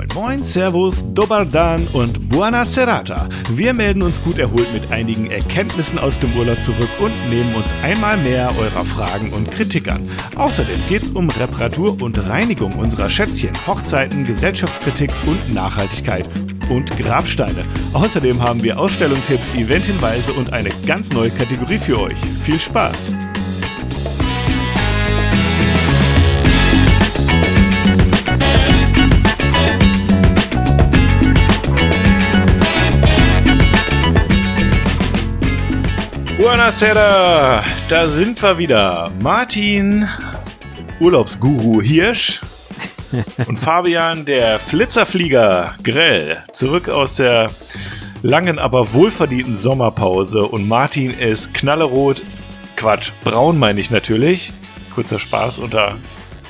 Moin Moin, Servus, Dobardan und Buona Serata. Wir melden uns gut erholt mit einigen Erkenntnissen aus dem Urlaub zurück und nehmen uns einmal mehr eurer Fragen und Kritik an. Außerdem geht es um Reparatur und Reinigung unserer Schätzchen, Hochzeiten, Gesellschaftskritik und Nachhaltigkeit und Grabsteine. Außerdem haben wir Ausstellungstipps, Eventhinweise und eine ganz neue Kategorie für euch. Viel Spaß! Buonasera, da sind wir wieder. Martin, Urlaubsguru Hirsch und Fabian, der Flitzerflieger Grell, zurück aus der langen, aber wohlverdienten Sommerpause. Und Martin ist knallerot, Quatsch, braun meine ich natürlich. Kurzer Spaß unter,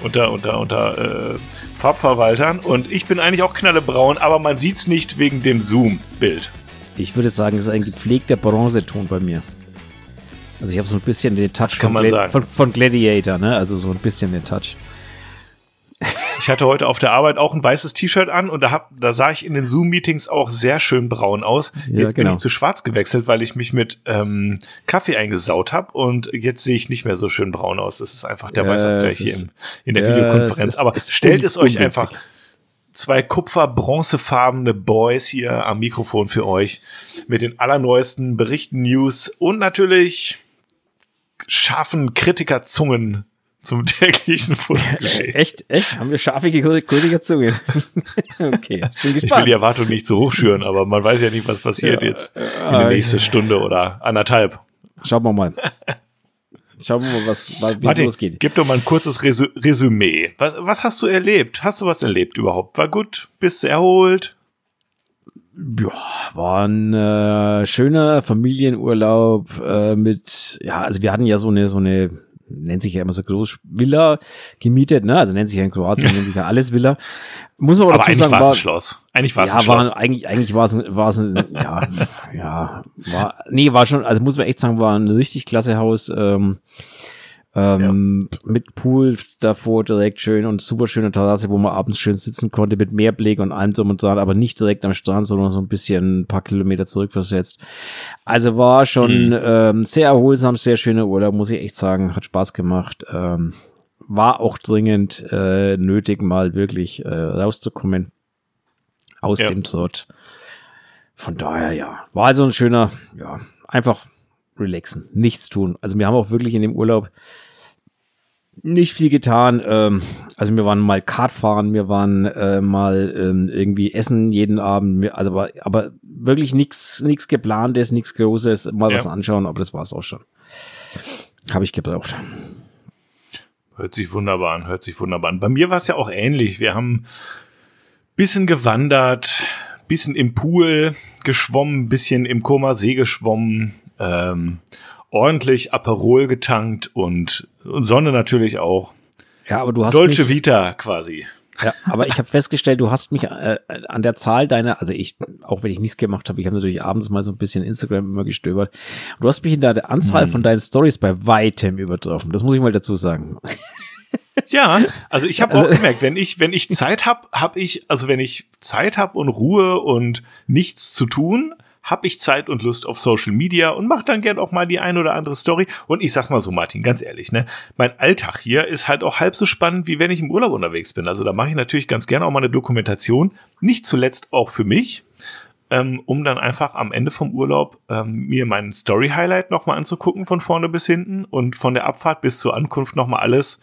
unter, unter, unter äh, Farbverwaltern. Und ich bin eigentlich auch knallebraun, aber man sieht es nicht wegen dem Zoom-Bild. Ich würde sagen, es ist ein gepflegter Bronzeton bei mir. Also ich habe so ein bisschen den Touch kann von, man Gla sagen. von, von Gladiator, ne? Also so ein bisschen den Touch. Ich hatte heute auf der Arbeit auch ein weißes T-Shirt an und da, hab, da sah ich in den Zoom-Meetings auch sehr schön braun aus. Ja, Jetzt bin genau. ich zu schwarz gewechselt, weil ich mich mit ähm, Kaffee eingesaut habe und jetzt sehe ich nicht mehr so schön braun aus. Das ist einfach der Ja, Weißabgleich hier im, in der ja, Videokonferenz. ist- Aber ist stellt es euch einfach zwei kupfer-bronzefarbene Boys hier am Mikrofon für euch mit den allerneuesten Berichten, News und natürlich scharfen Kritikerzungen zum täglichen Fotoplay. Echt? Echt? Haben wir scharfe grüne Zunge? okay, ich bin Ich will gespannt. die Erwartung nicht zu hoch schüren, aber man weiß ja nicht, was passiert Ja, jetzt in der äh, nächsten Stunde oder anderthalb. Schauen wir mal. Schauen wir mal, was, was wie es Martin, losgeht. gib doch mal ein kurzes Resü Resümee. Was, was hast du erlebt? Hast du was erlebt überhaupt? War gut? Bist du erholt? Ja, war ein äh, schöner Familienurlaub äh, mit, ja, also wir hatten ja so eine, so eine, nennt sich ja immer so groß Villa gemietet, ne? Also nennt sich ja in Kroatien, nennt sich ja alles Villa. Muss man aber, Aber dazu eigentlich sagen, war es ein Schloss. Eigentlich war es ja, ein Schloss. war eigentlich, eigentlich war es, ein- war es ein, ja, ja, war, nee, war schon, also muss man echt sagen, war ein richtig klasse Haus, ähm, ähm, mit Pool davor direkt schön und super schöne Terrasse, wo man abends schön sitzen konnte mit Meerblick und allem drum und dran, aber nicht direkt am Strand, sondern so ein bisschen ein paar Kilometer zurückversetzt. Also war schon Mhm. ähm, sehr erholsam, sehr schöner Urlaub, muss ich echt sagen, hat Spaß gemacht. Ähm, war auch dringend äh, nötig, mal wirklich äh, rauszukommen aus Ja. dem Trott. Von daher, ja, war also ein schöner, ja, einfach relaxen, nichts tun. Also wir haben auch wirklich in dem Urlaub nicht viel getan. Ähm, also wir waren mal Kart fahren, wir waren äh, mal ähm, irgendwie essen jeden Abend. Also aber, aber wirklich nichts nichts geplantes, nichts Großes, mal Ja. was anschauen, aber das war es auch schon. Habe ich gebraucht. Hört sich wunderbar an, hört sich wunderbar an. Bei mir war es ja auch ähnlich. Wir haben bisschen gewandert, bisschen im Pool geschwommen, bisschen im Koma See geschwommen, ähm, ordentlich Aperol getankt und, und Sonne natürlich auch. Ja, aber du hast Dolce mich, Vita quasi. ja, aber ich habe festgestellt, du hast mich äh, an der Zahl deiner, also ich, auch wenn ich nichts gemacht habe, ich habe natürlich abends mal so ein bisschen Instagram immer gestöbert. Du hast mich in der Anzahl Hm. von deinen Stories bei weitem übertroffen. Das muss ich mal dazu sagen. Ja, also ich habe Also- auch gemerkt, wenn ich wenn ich Zeit habe, habe ich also wenn ich Zeit habe und Ruhe und nichts zu tun, habe ich Zeit und Lust auf Social Media und mache dann gern auch mal die ein oder andere Story. Und ich sag mal so, Martin, ganz ehrlich, ne, mein Alltag hier ist halt auch halb so spannend, wie wenn ich im Urlaub unterwegs bin. Also da mache ich natürlich ganz gerne auch mal eine Dokumentation, nicht zuletzt auch für mich, ähm, um dann einfach am Ende vom Urlaub ähm, mir meinen Story-Highlight nochmal anzugucken, von vorne bis hinten und von der Abfahrt bis zur Ankunft nochmal alles,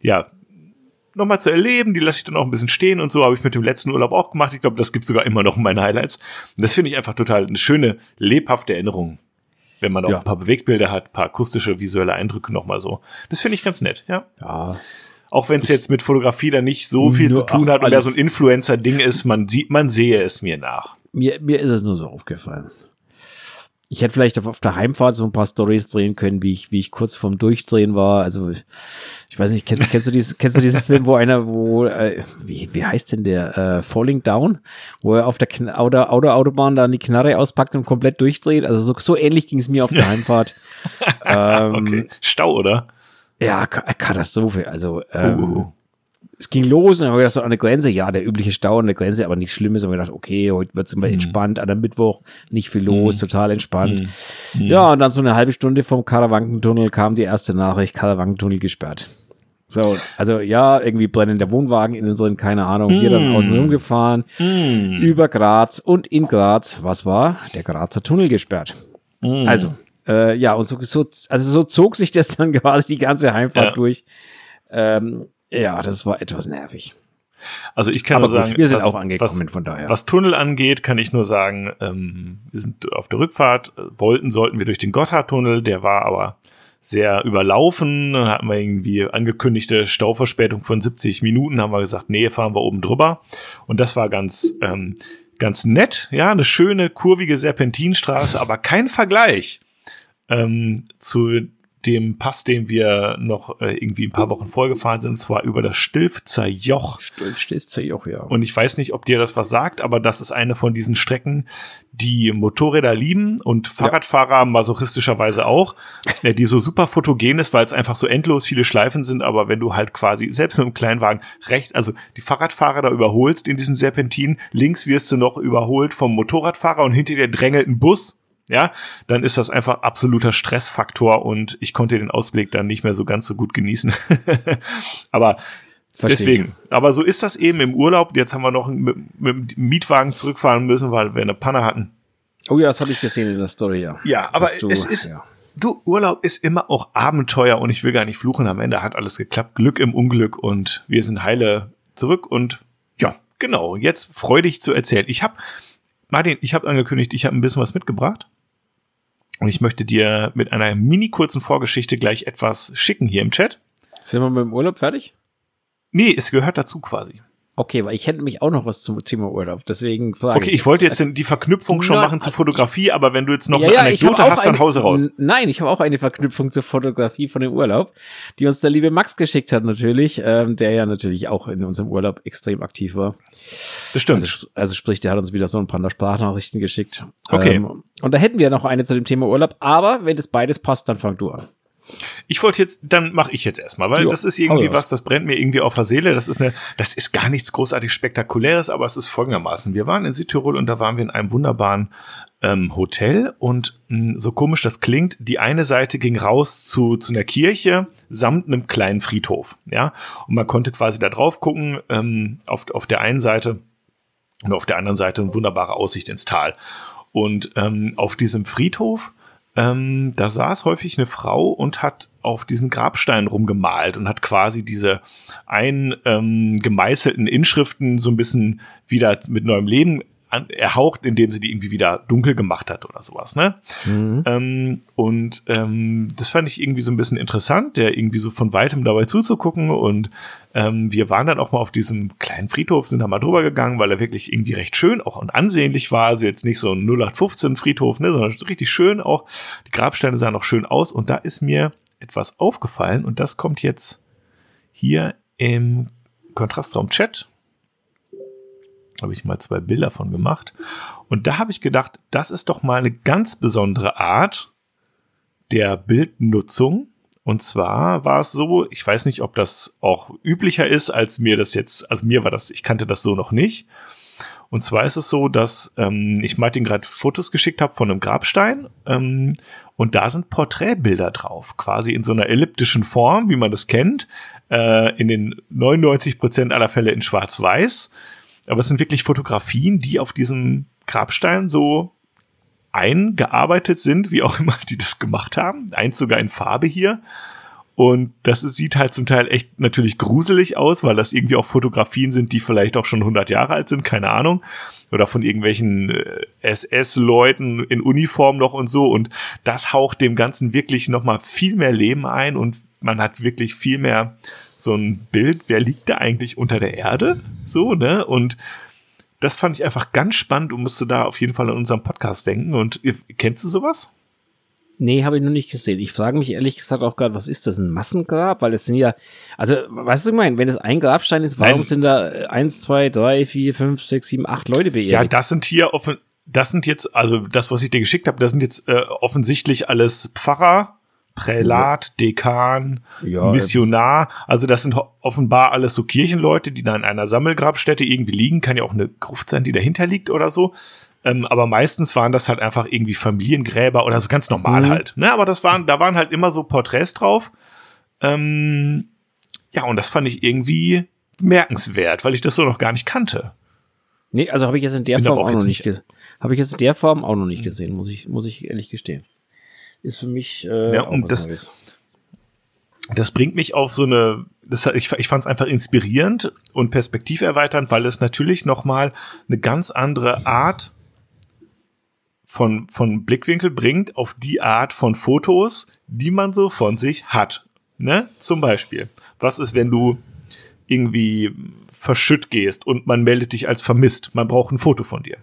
ja, nochmal zu erleben. Die lasse ich dann auch ein bisschen stehen und so habe ich mit dem letzten Urlaub auch gemacht. Ich glaube, das gibt sogar immer noch in meinen Highlights. Und das finde ich einfach total eine schöne, lebhafte Erinnerung. Wenn man auch Ja. ein paar Bewegtbilder hat, ein paar akustische, visuelle Eindrücke nochmal so. Das finde ich ganz nett, ja. Ja, Auch wenn es jetzt mit Fotografie dann nicht so viel Ja, zu tun ach, hat und mehr alles- so ein Influencer-Ding ist, man sieht, man sehe es mir nach. mir, mir ist es nur so aufgefallen. Ich hätte vielleicht auf, der Heimfahrt so ein paar Stories drehen können, wie ich, wie ich kurz vorm Durchdrehen war. Also ich weiß nicht, kennst, kennst du dieses, kennst du diesen Film, wo einer, wo, äh, wie, wie heißt denn der? Äh, Falling Down, wo er auf der Kn Auto, Auto, Autobahn dann die Knarre auspackt und komplett durchdreht. Also so, so ähnlich ging es mir auf der Heimfahrt. ähm, Okay. Stau, oder? Ja, Ka- Katastrophe. Also ähm, Uh. Es ging los und dann haben wir gedacht, so an der Grenze, ja, der übliche Stau an der Grenze, aber nichts Schlimmes. Und wir gedacht, okay, heute wird's immer Mhm. entspannt, an der Mittwoch nicht viel los, Mhm. total entspannt. Mhm. Ja, und dann so eine halbe Stunde vom Karawankentunnel kam die erste Nachricht, Karawankentunnel gesperrt. So, also ja, irgendwie brennender Wohnwagen innen drin, keine Ahnung. Wir dann Mm. außen rumgefahren, Mm. über Graz und in Graz, was war? Der Grazer Tunnel gesperrt. Also, äh, ja, und so, so, also so zog sich das dann quasi die ganze Heimfahrt Ja. durch. Ähm, ja, das war etwas nervig. Also ich kann Aber nur gut, sagen, wir sind was, auch angekommen, was, von daher. Was Tunnel angeht, kann ich nur sagen, ähm, wir sind auf der Rückfahrt, wollten, sollten wir durch den Gotthardtunnel, der war aber sehr überlaufen, dann hatten wir irgendwie angekündigte Stauverspätung von 70 Minuten, haben wir gesagt, nee, fahren wir oben drüber. Und das war ganz, ähm, ganz nett, ja, eine schöne, kurvige Serpentinstraße, aber kein Vergleich ähm, zu dem Pass, den wir noch äh, irgendwie ein paar Wochen vorgefahren sind, und zwar über das Stilfzer Joch. Du auch, ja. Und ich weiß nicht, ob dir das was sagt, aber das ist eine von diesen Strecken, die Motorräder lieben und Fahrradfahrer masochistischerweise auch, äh, die so super fotogen ist, weil es einfach so endlos viele Schleifen sind, aber wenn du halt quasi selbst mit einem Kleinwagen recht, also die Fahrradfahrer da überholst in diesen Serpentinen, links wirst du noch überholt vom Motorradfahrer und hinter dir drängelt ein Bus, ja, dann ist das einfach absoluter Stressfaktor und ich konnte den Ausblick dann nicht mehr so ganz so gut genießen. aber Versteh Deswegen. Aber so ist das eben im Urlaub. Jetzt haben wir noch mit, mit dem Mietwagen zurückfahren müssen, weil wir eine Panne hatten. Oh ja, das habe ich gesehen in der Story, ja. Ja, aber du- es ist, ja. du, Urlaub ist immer auch Abenteuer und ich will gar nicht fluchen. Am Ende hat alles geklappt. Glück im Unglück und wir sind heile zurück und ja, genau. Jetzt freudig zu erzählen. Ich habe, Martin, ich habe angekündigt, ich habe ein bisschen was mitgebracht. Und ich möchte dir mit einer mini kurzen Vorgeschichte gleich etwas schicken hier im Chat. Sind wir mit dem Urlaub fertig? Nee, es gehört dazu quasi. Okay, weil ich hätte nämlich auch noch was zum Thema Urlaub. Deswegen frage Okay, ich wollte jetzt die Verknüpfung schon Na, machen zur Fotografie, aber wenn du jetzt noch ja, eine Anekdote hast, dann eine- Hause raus. Nein, ich habe auch eine Verknüpfung zur Fotografie von dem Urlaub, die uns der liebe Max geschickt hat natürlich, ähm, der ja natürlich auch in unserem Urlaub extrem aktiv war. Das stimmt. Also, also sprich, der hat uns wieder so ein paar Sprachnachrichten geschickt. Okay. Ähm, und da hätten wir noch eine zu dem Thema Urlaub, aber wenn das beides passt, dann fang du an. Ich wollte jetzt, dann mache ich jetzt erstmal, weil Ja, das ist irgendwie was, das brennt mir irgendwie auf der Seele. Das ist eine, das ist gar nichts großartig spektakuläres, aber es ist folgendermaßen. Wir waren in Südtirol und da waren wir in einem wunderbaren ähm, Hotel und mh, so komisch das klingt, die eine Seite ging raus zu, zu einer Kirche samt einem kleinen Friedhof, ja. Und man konnte quasi da drauf gucken, ähm, auf, auf der einen Seite und auf der anderen Seite eine wunderbare Aussicht ins Tal. Und ähm, auf diesem Friedhof, ähm, da saß häufig eine Frau und hat auf diesen Grabstein rumgemalt und hat quasi diese ein ähm, Inschriften so ein bisschen wieder mit neuem Leben an, erhaucht, indem sie die irgendwie wieder dunkel gemacht hat oder sowas, ne? Ähm, und ähm, das fand ich irgendwie so ein bisschen interessant, der irgendwie so von weitem dabei zuzugucken. Und ähm, wir waren dann auch mal auf diesem kleinen Friedhof, sind da mal drüber gegangen, weil er wirklich irgendwie recht schön auch und ansehnlich war. Also jetzt nicht so ein 0815 Friedhof, ne, sondern richtig schön auch. Die Grabsteine sahen auch schön aus. Und da ist mir etwas aufgefallen und das kommt jetzt hier im Kontrastraum Chat habe ich mal zwei Bilder von gemacht. Und da habe ich gedacht, das ist doch mal eine ganz besondere Art der Bildnutzung. Und zwar war es so, ich weiß nicht, ob das auch üblicher ist, als mir das jetzt, also mir war das, ich kannte das so noch nicht. Und zwar ist es so, dass ähm, ich Martin gerade Fotos geschickt habe von einem Grabstein ähm, und da sind Porträtbilder drauf, quasi in so einer elliptischen Form, wie man das kennt, äh, in den 99 Prozent aller Fälle in Schwarz-Weiß. Aber es sind wirklich Fotografien, die auf diesem Grabstein so eingearbeitet sind, wie auch immer die das gemacht haben. Eins sogar in Farbe hier. Und das sieht halt zum Teil echt natürlich gruselig aus, weil das irgendwie auch Fotografien sind, die vielleicht auch schon 100 Jahre alt sind, keine Ahnung. Oder von irgendwelchen äh, SS-Leuten in Uniform noch und so. Und das haucht dem Ganzen wirklich nochmal viel mehr Leben ein und man hat wirklich viel mehr so ein Bild, wer liegt da eigentlich unter der Erde? So, ne? Und das fand ich einfach ganz spannend und musste da auf jeden Fall an unseren Podcast denken. Und kennst du sowas? Nee, habe ich noch nicht gesehen. Ich frage mich ehrlich gesagt auch gerade, was ist das, ein Massengrab? Weil es sind ja, also, weißt du, ich meine, wenn es ein Grabstein ist, warum Nein. sind da äh, eins, zwei, drei, vier, fünf, sechs, sieben, acht Leute beerdigt? Ja, das sind hier offen, das sind jetzt, also das, was ich dir geschickt habe, das sind jetzt äh, offensichtlich alles Pfarrer, Prälat, Dekan, Ja, Missionar. Also das sind offenbar alles so Kirchenleute, die da in einer Sammelgrabstätte irgendwie liegen. Kann ja auch eine Gruft sein, die dahinter liegt oder so. Ähm, aber meistens waren das halt einfach irgendwie Familiengräber oder so ganz normal Mhm. halt. Ne? Aber das waren, da waren halt immer so Porträts drauf. Ähm, ja, und das fand ich irgendwie bemerkenswert, weil ich das so noch gar nicht kannte. Nee, also habe ich jetzt in der Bin Form auch auch noch nicht gesehen. Habe ich jetzt in der Form auch noch nicht gesehen, muss ich, muss ich ehrlich gestehen. Ist für mich äh, Ja, und das- Neues. das bringt mich auf so eine, das, ich, ich fand es einfach inspirierend und perspektiverweiternd, weil es natürlich nochmal eine ganz andere Art von, von Blickwinkel bringt auf die Art von Fotos, die man so von sich hat. Ne? Zum Beispiel, was ist, wenn du irgendwie verschütt gehst und man meldet dich als vermisst? Man braucht ein Foto von dir.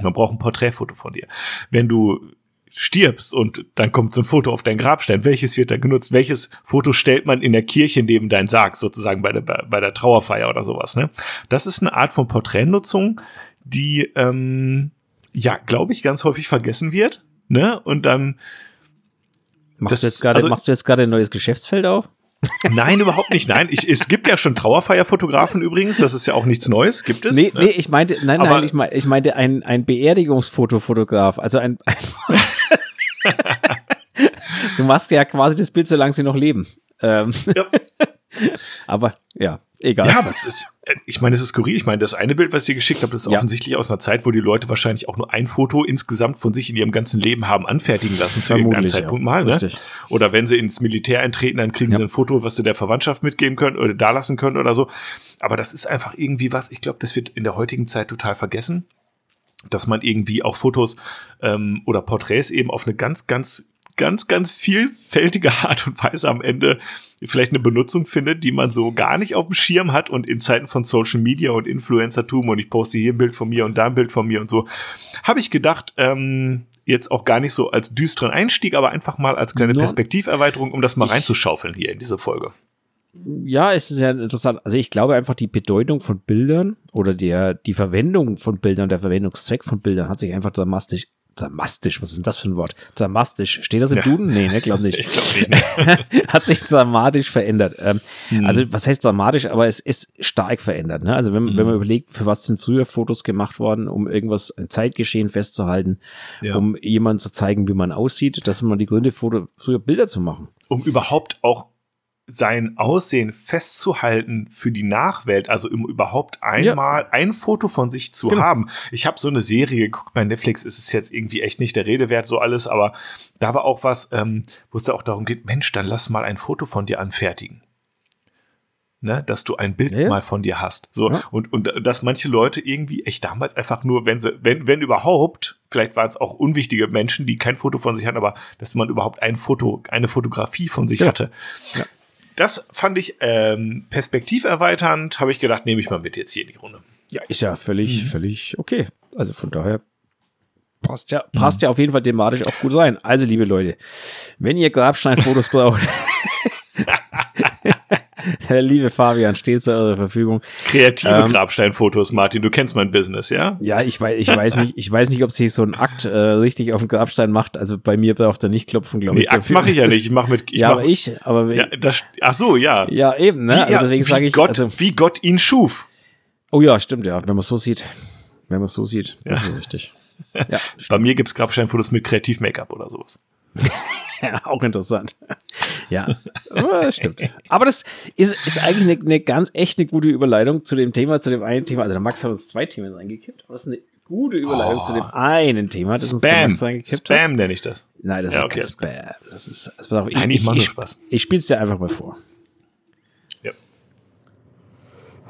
Man braucht ein Porträtfoto von dir. Wenn du stirbst und dann kommt so ein Foto auf dein Grabstein, welches wird da genutzt? Welches Foto stellt man in der Kirche neben deinen Sarg, sozusagen bei der, bei der Trauerfeier oder sowas, ne? Das ist eine Art von Porträtnutzung, die, ähm, ja, glaube ich, ganz häufig vergessen wird, ne? Und dann, Machst das- du jetzt gerade, also- machst du jetzt gerade ein neues Geschäftsfeld auf? Nein, überhaupt nicht, nein. Ich, es gibt ja schon Trauerfeierfotografen übrigens, das ist ja auch nichts Neues, gibt es. Nee, ne? nee, ich meinte, nein, Aber- nein, ich, mein, ich meinte ein, ein Beerdigungsfotofotograf. Also ein, ein Du machst ja quasi das Bild, solange sie noch leben. Ähm, Ja. aber ja, egal. Ja, aber es ist, ich meine, es ist skurril. Ich meine, das eine Bild, was ich dir geschickt habe, das ist Ja. offensichtlich aus einer Zeit, wo die Leute wahrscheinlich auch nur ein Foto insgesamt von sich in ihrem ganzen Leben haben anfertigen lassen zu irgendeinem Vermutlich, ja. Zeitpunkt mal. Ne? Richtig. Oder wenn sie ins Militär eintreten, dann kriegen Ja. sie ein Foto, was sie der Verwandtschaft mitgeben können oder da lassen können oder so. Aber das ist einfach irgendwie was, ich glaube, das wird in der heutigen Zeit total vergessen, dass man irgendwie auch Fotos ähm, oder Porträts eben auf eine ganz, ganz ganz, ganz vielfältige Art und Weise am Ende vielleicht eine Benutzung findet, die man so gar nicht auf dem Schirm hat und in Zeiten von Social Media und Influencertum und ich poste hier ein Bild von mir und da ein Bild von mir und so, habe ich gedacht, ähm, jetzt auch gar nicht so als düsteren Einstieg, aber einfach mal als kleine Perspektiverweiterung, um das mal reinzuschaufeln hier in diese Folge. Ja, es ist ja interessant. Also ich glaube einfach, die Bedeutung von Bildern oder der, die Verwendung von Bildern, der Verwendungszweck von Bildern hat sich einfach dramatisch, dramatisch, was ist denn das für ein Wort? Dramatisch. Steht das im Ja. Duden? Nee, ne, glaub nicht. Ich glaube nicht. Ne? hat sich dramatisch verändert. Ähm, Hm. Also was heißt dramatisch, aber es ist stark verändert. Ne? Also wenn, wenn man Mhm. überlegt, für was sind früher Fotos gemacht worden, um irgendwas, ein Zeitgeschehen festzuhalten, Ja. um jemandem zu zeigen, wie man aussieht, das sind mal die Gründe, Foto, früher Bilder zu machen. um überhaupt auch sein Aussehen festzuhalten für die Nachwelt, also um überhaupt einmal ein Foto von sich zu Genau. haben. Ich habe so eine Serie geguckt bei Netflix, ist es jetzt irgendwie echt nicht der Rede wert, so alles, aber da war auch was, ähm, wo es da auch darum geht, Mensch, dann lass mal ein Foto von dir anfertigen. Ne, dass du ein Bild Ja, ja. mal von dir hast. So, Ja. und, und dass manche Leute irgendwie echt damals einfach nur, wenn sie, wenn, wenn überhaupt, vielleicht waren es auch unwichtige Menschen, die kein Foto von sich hatten, aber dass man überhaupt ein Foto, eine Fotografie von sich Ja. hatte. Das fand ich ähm, perspektiverweiternd, habe ich gedacht, nehme ich mal mit jetzt hier in die Runde. Ja, ist ja völlig, Mhm. völlig okay. Also von daher passt ja, passt ja auf jeden Fall thematisch auch gut rein. Also, liebe Leute, wenn ihr Grabsteinfotos braucht, der liebe Fabian steht zu eurer Verfügung. Kreative Ähm, Grabsteinfotos, Martin, du kennst mein Business, ja? Ja, ich weiß, ich weiß nicht, ich weiß nicht, ob sich so ein Akt äh, richtig auf dem Grabstein macht. Also bei mir braucht er nicht klopfen, glaube Nee, ich. Akt dafür. mache ich ja nicht. Ich mache mit. Ich ja, mach, aber ich, aber Ja, das, ach so, ja. ja, eben, ne? Wie, Also ja, deswegen sage ich, Gott, also, wie Gott ihn schuf. oh ja, stimmt, ja, wenn man es so sieht, wenn man es so sieht, das ist richtig. Ja, Bei mir gibt's Grabsteinfotos mit Kreativ-Make-up oder sowas. auch interessant. Ja, aber das stimmt. Aber das ist, ist eigentlich eine, eine ganz echt eine gute Überleitung zu dem Thema, zu dem einen Thema. Also der Max hat uns zwei Themen reingekippt, aber das ist eine gute Überleitung Oh. zu dem einen Thema, das uns Spam. Hat. Spam nenne ich das. Nein, das Ja, ist okay, kein. Spam. Das ist, das auf, Nein, ich mache nur ich, Spaß. ich spiel's dir einfach mal vor. Ja.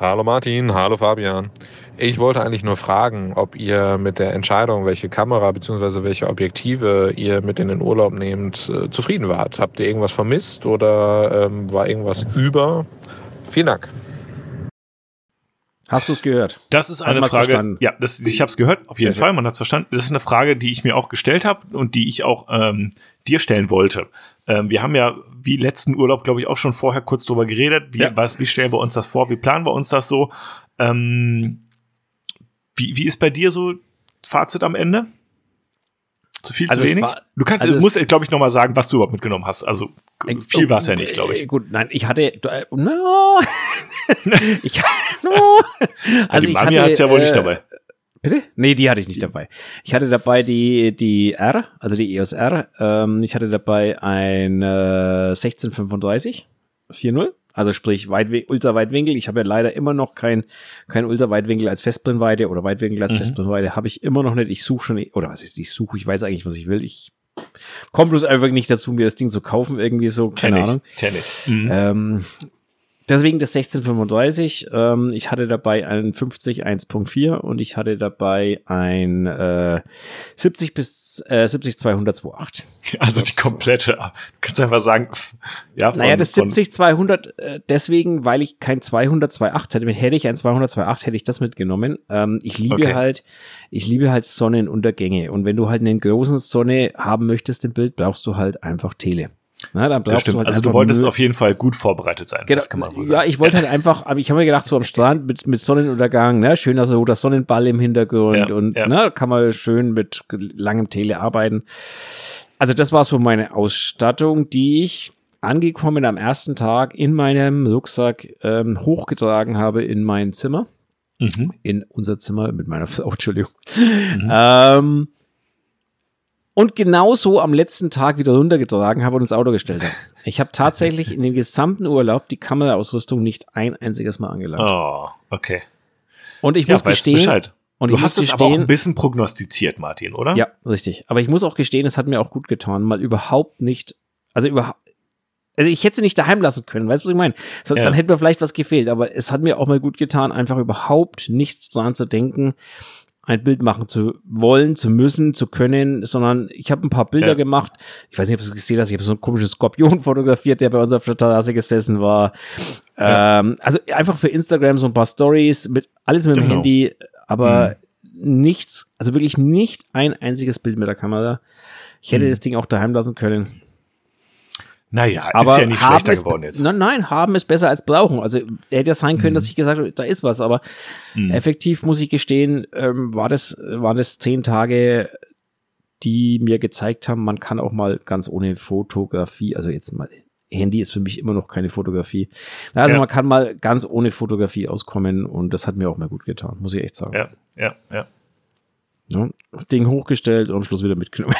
Hallo Martin, hallo Fabian. Ich wollte eigentlich nur fragen, ob ihr mit der Entscheidung, welche Kamera bzw. welche Objektive ihr mit in den Urlaub nehmt, äh, zufrieden wart. Habt ihr irgendwas vermisst oder ähm, war irgendwas über? Vielen Dank. Hast du es gehört? Das ist eine Frage. verstanden? Ja, das, ich habe es gehört, auf jeden Fall, man hat es verstanden. Das ist eine Frage, die ich mir auch gestellt habe und die ich auch ähm, dir stellen wollte. Ähm, wir haben ja wie letzten Urlaub, glaube ich, auch schon vorher kurz drüber geredet. Wie, Ja. was, wie stellen wir uns das vor? Wie planen wir uns das so? Ähm, wie, wie ist bei dir so Fazit am Ende? Zu viel, Also zu es wenig? war- du kannst, also es- musst, glaube ich, noch mal sagen, was du überhaupt mitgenommen hast. Also viel war es ja nicht, glaube ich. Gut, nein, ich hatte, äh, no, ich, no. Also, die ich Mami hatte, hat's ja wohl nicht äh, dabei. Bitte? Nee, die hatte ich nicht dabei. Ich hatte dabei die, die R, also die EOS R. Ähm, ich hatte dabei ein äh, 1635 4.0. Also sprich Weitwi Ultraweitwinkel. Ich habe ja leider immer noch kein, kein Ultraweitwinkel als Festbrennweite oder Weitwinkel als Mhm. Festbrennweite. Habe ich immer noch nicht. Ich suche schon, oder was ist, ich suche, ich weiß eigentlich, was ich will. Ich komme bloß einfach nicht dazu, mir das Ding zu kaufen, irgendwie so, keine Kenn Ahnung. ich, kenn ich. Mhm. Ähm, deswegen das 1635. Ähm, ich hatte dabei ein 50 1.4 und ich hatte dabei ein äh, 70 bis äh, 70 200 2.8. Also die komplette, du kannst einfach sagen, ja, von, Naja, das von- 70 200 äh, deswegen, weil ich kein 200 2.8 hätte. Hätte ich ein 200 2.8, hätte ich das mitgenommen. Ähm, ich liebe Okay. halt, ich liebe halt Sonnenuntergänge und wenn du halt einen großen Sonne haben möchtest im Bild, brauchst du halt einfach Tele. Na, dann das stimmt. du halt also du wolltest Müll- auf jeden Fall gut vorbereitet sein. Genau, Das kann man wohl sagen. ja, ich wollte halt einfach, aber ich habe mir gedacht, so am Strand mit, mit Sonnenuntergang, ne, schön, also der Sonnenball im Hintergrund Ja, und ja. ne, kann man schön mit langem Tele arbeiten. Also das war so meine Ausstattung, die ich angekommen am ersten Tag in meinem Rucksack ähm, hochgetragen habe in mein Zimmer, Mhm. in unser Zimmer mit meiner Frau, Entschuldigung. Mhm. Ähm, und genauso am letzten Tag wieder runtergetragen habe und ins Auto gestellt habe. Ich habe tatsächlich in dem gesamten Urlaub die Kameraausrüstung nicht ein einziges Mal angelangt. Oh, okay. Und ich Ja, muss gestehen, Bescheid. und du hast es aber auch ein bisschen prognostiziert, Martin, oder? ja, richtig. Aber ich muss auch gestehen, es hat mir auch gut getan, mal überhaupt nicht, also überhaupt, also ich hätte sie nicht daheim lassen können, weißt du, was ich meine? Hat- Ja. Dann hätte mir vielleicht was gefehlt, aber es hat mir auch mal gut getan, einfach überhaupt nicht daran zu denken, ein Bild machen zu wollen, zu müssen, zu können, sondern ich habe ein paar Bilder Ja. gemacht. Ich weiß nicht, ob du es gesehen hast, ich habe so einen komischen Skorpion fotografiert, der bei uns auf der Terrasse gesessen war. Ja. Ähm, also einfach für Instagram so ein paar Stories mit alles mit dem Genau. Handy, aber nichts, also wirklich nicht ein einziges Bild mit der Kamera. Ich hätte Mhm. das Ding auch daheim lassen können. Naja, Aber ist ja nicht schlechter ist, geworden jetzt. Nein, nein, haben ist besser als brauchen. Also hätte ja sein können, dass ich gesagt habe, da ist was, aber Mhm. effektiv muss ich gestehen, ähm, war das, waren das zehn Tage, die mir gezeigt haben, man kann auch mal ganz ohne Fotografie, also jetzt mal Handy ist für mich immer noch keine Fotografie. Also Ja. man kann mal ganz ohne Fotografie auskommen und das hat mir auch mal gut getan, muss ich echt sagen. Ja, ja, ja. Ja, Ding hochgestellt und am Schluss wieder mitgenommen.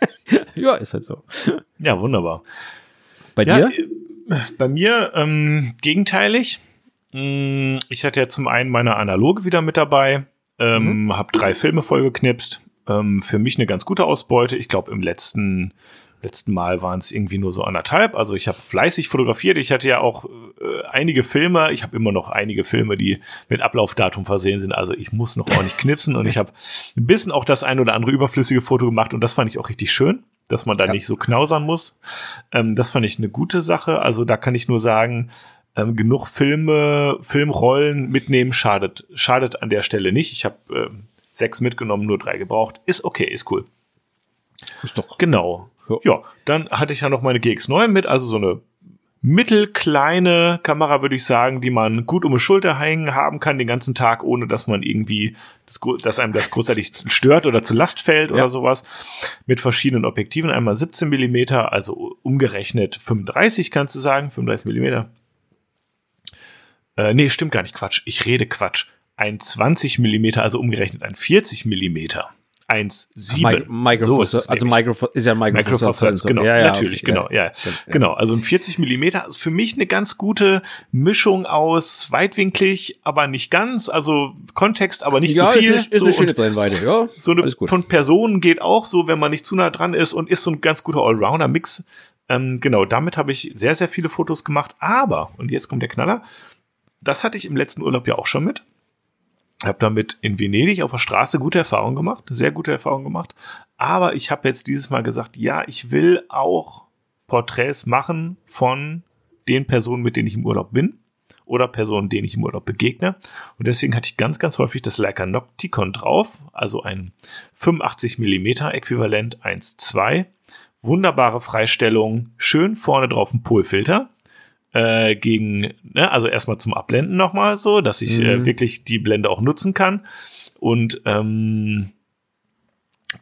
ja, ist halt so. Ja, wunderbar. Bei Ja, dir? äh, bei mir ähm, gegenteilig. Mm, Ich hatte ja zum einen meine Analoge wieder mit dabei, ähm, Mhm. habe drei Filme vollgeknipst. Ähm, für mich eine ganz gute Ausbeute. Ich glaube, im letzten letzten Mal waren es irgendwie nur so anderthalb. Also ich habe fleißig fotografiert. Ich hatte ja auch äh, einige Filme. Ich habe immer noch einige Filme, die mit Ablaufdatum versehen sind. Also ich muss noch ordentlich knipsen und ich habe ein bisschen auch das ein oder andere überflüssige Foto gemacht und das fand ich auch richtig schön, dass man da Ja. nicht so knausern muss. Ähm, das fand ich eine gute Sache. Also da kann ich nur sagen, ähm, genug Filme, Filmrollen mitnehmen schadet, schadet an der Stelle nicht. Ich habe ähm, sechs mitgenommen, nur drei gebraucht. Ist okay, ist cool. Ist doch. Genau. Ja. Ja, dann hatte ich ja noch meine GX9 mit, also so eine mittelkleine Kamera, würde ich sagen, die man gut um die Schulter hängen haben kann den ganzen Tag, ohne dass man irgendwie, das, dass einem das großartig stört oder zu Last fällt Ja. oder sowas. Mit verschiedenen Objektiven, einmal 17 Millimeter, also umgerechnet 35 kannst du sagen, 35 Millimeter. Äh, nee, stimmt gar nicht, Quatsch. Ich rede Quatsch. Ein 20 Millimeter, also umgerechnet ein 40 Millimeter. 1,7. Mi So Micro ist es also. Micro ist ja ein Micro, Micro genau, ja, ja, natürlich, okay, genau, ja, ja. genau. Also ein 40 Millimeter ist für mich eine ganz gute Mischung aus weitwinklig, aber nicht ganz, also Kontext, aber nicht zu viel. Ist eine, ist so, eine schöne Brennweite, ja. so eine von Personen geht auch so, wenn man nicht zu nah dran ist und ist so ein ganz guter Allrounder-Mix. Ähm, genau, damit habe ich sehr, sehr viele Fotos gemacht. Aber, und jetzt kommt der Knaller, das hatte ich im letzten Urlaub ja auch schon mit. Habe damit in Venedig auf der Straße gute Erfahrungen gemacht, sehr gute Erfahrungen gemacht. Aber ich habe jetzt dieses Mal gesagt, ja, ich will auch Porträts machen von den Personen, mit denen ich im Urlaub bin oder Personen, denen ich im Urlaub begegne. Und deswegen hatte ich ganz, ganz häufig das Leica Nocticon drauf, also ein 85 Millimeter Äquivalent 1.2. Wunderbare Freistellung, schön vorne drauf ein Polfilter äh, gegen, ne, also erstmal zum Abblenden nochmal so, dass ich äh, Mhm. wirklich die Blende auch nutzen kann. Und ähm,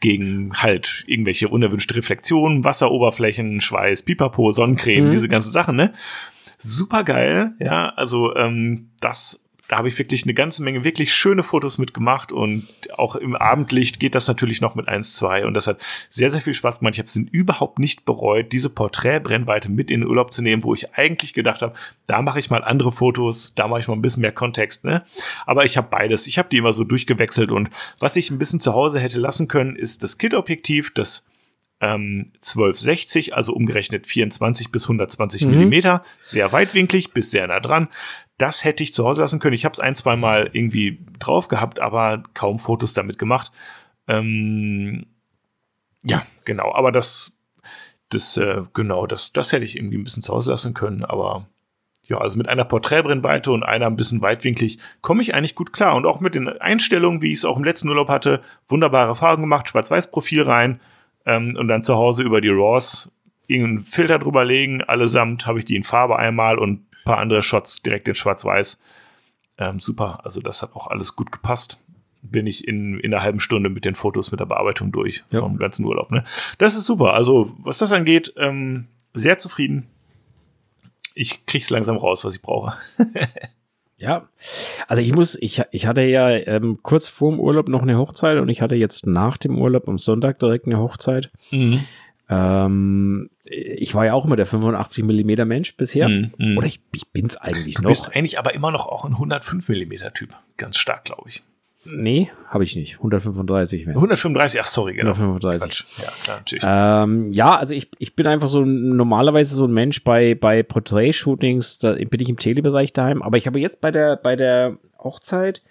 gegen halt irgendwelche unerwünschte Reflexionen, Wasseroberflächen, Schweiß, Pipapo, Sonnencreme, Mhm. diese ganzen Sachen, ne? Super geil, ja, also ähm, das da habe ich wirklich eine ganze Menge wirklich schöne Fotos mitgemacht und auch im Abendlicht geht das natürlich noch mit 1,2 und das hat sehr, sehr viel Spaß gemacht. Ich habe es überhaupt nicht bereut, diese Porträtbrennweite mit in den Urlaub zu nehmen, wo ich eigentlich gedacht habe, da mache ich mal andere Fotos, da mache ich mal ein bisschen mehr Kontext, ne? Aber ich habe beides. Ich habe die immer so durchgewechselt und was ich ein bisschen zu Hause hätte lassen können, ist das Kit-Objektiv, das ähm, 1260, also umgerechnet 24 bis 120 Mhm. Millimeter, sehr weitwinklig bis sehr nah dran. Das hätte ich zu Hause lassen können. Ich habe es ein, zwei Mal irgendwie drauf gehabt, aber kaum Fotos damit gemacht. Ähm, ja, genau. Aber das, das, äh, genau, das, das hätte ich irgendwie ein bisschen zu Hause lassen können. Aber ja, also mit einer Porträtbrennweite und einer ein bisschen weitwinklig komme ich eigentlich gut klar. Und auch mit den Einstellungen, wie ich es auch im letzten Urlaub hatte, wunderbare Farben gemacht, Schwarz-Weiß-Profil rein ähm, und dann zu Hause über die RAWs irgendeinen Filter drüber legen. Allesamt habe ich die in Farbe einmal und ein paar andere Shots direkt in Schwarz-Weiß. Ähm, super, also das hat auch alles gut gepasst. Bin ich in, in einer halben Stunde mit den Fotos, mit der Bearbeitung durch Ja. vom ganzen Urlaub. Ne? Das ist super. Also, was das angeht, ähm, sehr zufrieden. Ich krieg's langsam raus, was ich brauche. Ja, also ich muss, ich, ich hatte ja ähm, kurz vor dem Urlaub noch eine Hochzeit und ich hatte jetzt nach dem Urlaub am Sonntag direkt eine Hochzeit. Ähm, ich war ja auch immer der 85 Millimeter Mensch bisher. Mhm, mhm. Oder ich, ich bin's eigentlich Du noch. bist eigentlich aber immer noch auch ein 105 Millimeter Typ. Ganz stark, glaube ich. Nee, habe ich nicht. 135 wären. 135, ach sorry, genau. 135. Quatsch. Ja, klar, natürlich. Ähm, ja, also ich, ich bin einfach so normalerweise so ein Mensch bei, bei Portrait-Shootings, da bin ich im Telebereich daheim, aber ich habe jetzt bei der, bei der Hochzeit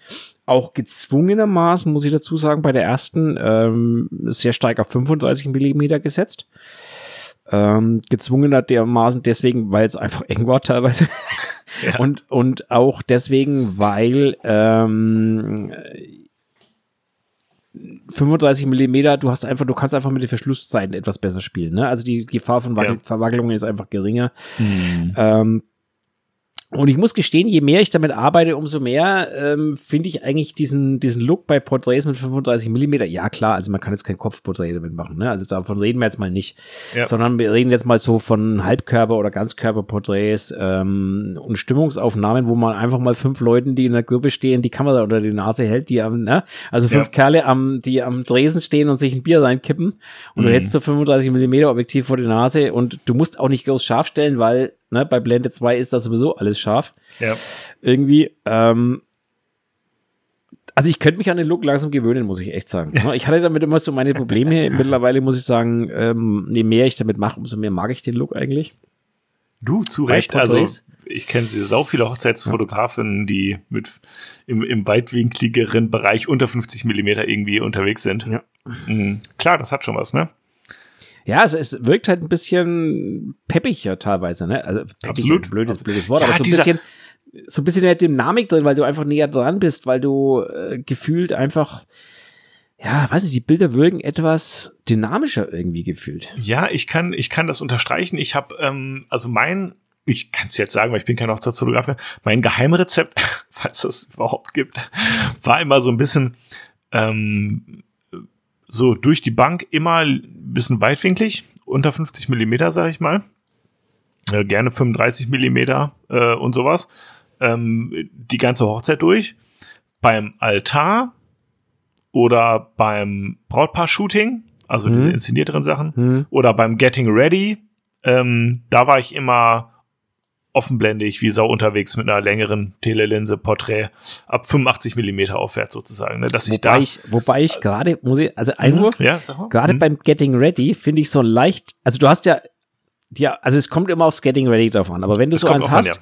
auch gezwungenermaßen, muss ich dazu sagen, bei der ersten ähm, sehr stark auf 35 Millimeter gesetzt. Ähm, gezwungenermaßen deswegen, weil es einfach eng war teilweise. Ja. Und, und auch deswegen, weil ähm, 35 Millimeter, du hast einfach, du kannst einfach mit den Verschlusszeiten etwas besser spielen. Ne? Also die Gefahr von Wackel- Ja. Verwackelungen ist einfach geringer. Mhm. Ähm, und ich muss gestehen, je mehr ich damit arbeite, umso mehr ähm, finde ich eigentlich diesen, diesen Look bei Porträts mit 35 Millimeter. Ja, klar, also man kann jetzt kein Kopfporträt damit machen. Ne? Also davon reden wir jetzt mal nicht. Ja. Sondern wir reden jetzt mal so von Halbkörper- oder Ganzkörperporträts ähm, und Stimmungsaufnahmen, wo man einfach mal fünf Leuten, die in der Gruppe stehen, die Kamera unter die Nase hält, die am, ne? Also fünf Ja. Kerle am, die am Dresen stehen und sich ein Bier reinkippen. Und du Mhm. hältst so 35 Millimeter Objektiv vor die Nase und du musst auch nicht groß scharf stellen, weil ne, bei Blende 2 ist das sowieso alles scharf. Ja. Irgendwie. Ähm, also ich könnte mich an den Look langsam gewöhnen, muss ich echt sagen. Ich hatte damit immer so meine Probleme. Mittlerweile muss ich sagen, ähm, je mehr ich damit mache, umso mehr mag ich den Look eigentlich. Du, zu Recht. Also, ich kenne sau viele Hochzeitsfotografinnen, die mit im, im weitwinkligeren Bereich unter 50 Millimeter irgendwie unterwegs sind. Ja. Mhm. Klar, das hat schon was, ne? Ja, es, es wirkt halt ein bisschen peppiger teilweise, ne? Also peppig, Absolut. blödes, blödes Wort, Ja, aber so ein bisschen, so ein bisschen mehr Dynamik drin, weil du einfach näher dran bist, weil du äh, gefühlt einfach, ja, weiß nicht, die Bilder wirken etwas dynamischer irgendwie gefühlt. Ja, ich kann, ich kann das unterstreichen. Ich habe, ähm, also mein, ich kann es jetzt sagen, weil ich bin kein Hochzeitsfotograf, mein Geheimrezept, falls es überhaupt gibt, war immer so ein bisschen ähm, so durch die Bank immer ein bisschen weitwinklig, unter 50 Millimeter, sage ich mal. Äh, gerne 35 Millimeter äh, und sowas. Ähm, die ganze Hochzeit durch. Beim Altar oder beim Brautpaar-Shooting, also diese Mhm. inszenierteren Sachen, Hm. oder beim Getting Ready, ähm, da war ich immer offenblendig wie Sau unterwegs mit einer längeren Telelinse Porträt ab 85 Millimeter aufwärts sozusagen, ne, dass ich da Wobei ich, wobei ich gerade, muss ich, also Einwurf, ja, sag mal. gerade Mhm. beim Getting Ready finde ich so leicht, also du hast ja, ja, also es kommt immer aufs Getting Ready drauf an, aber wenn du Es so eins drauf an, hast,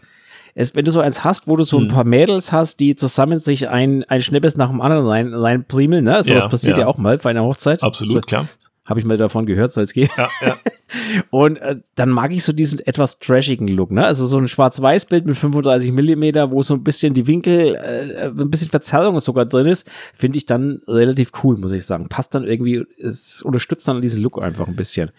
es, wenn du so eins hast, wo du so ein Mhm. paar Mädels hast, die zusammen sich ein, ein Schnippes nach dem anderen rein, rein primeln, ne? So Ja, was passiert ja. ja. auch mal bei einer Hochzeit. absolut klar. Habe ich mal davon gehört, soll es gehen. Ja, ja. Und äh, dann mag ich so diesen etwas trashigen Look, ne? Also so ein Schwarz-Weiß-Bild mit 35 Millimeter, wo so ein bisschen die Winkel, äh, ein bisschen Verzerrung sogar drin ist, finde ich dann relativ cool, muss ich sagen. Passt dann irgendwie, es unterstützt dann diesen Look einfach ein bisschen.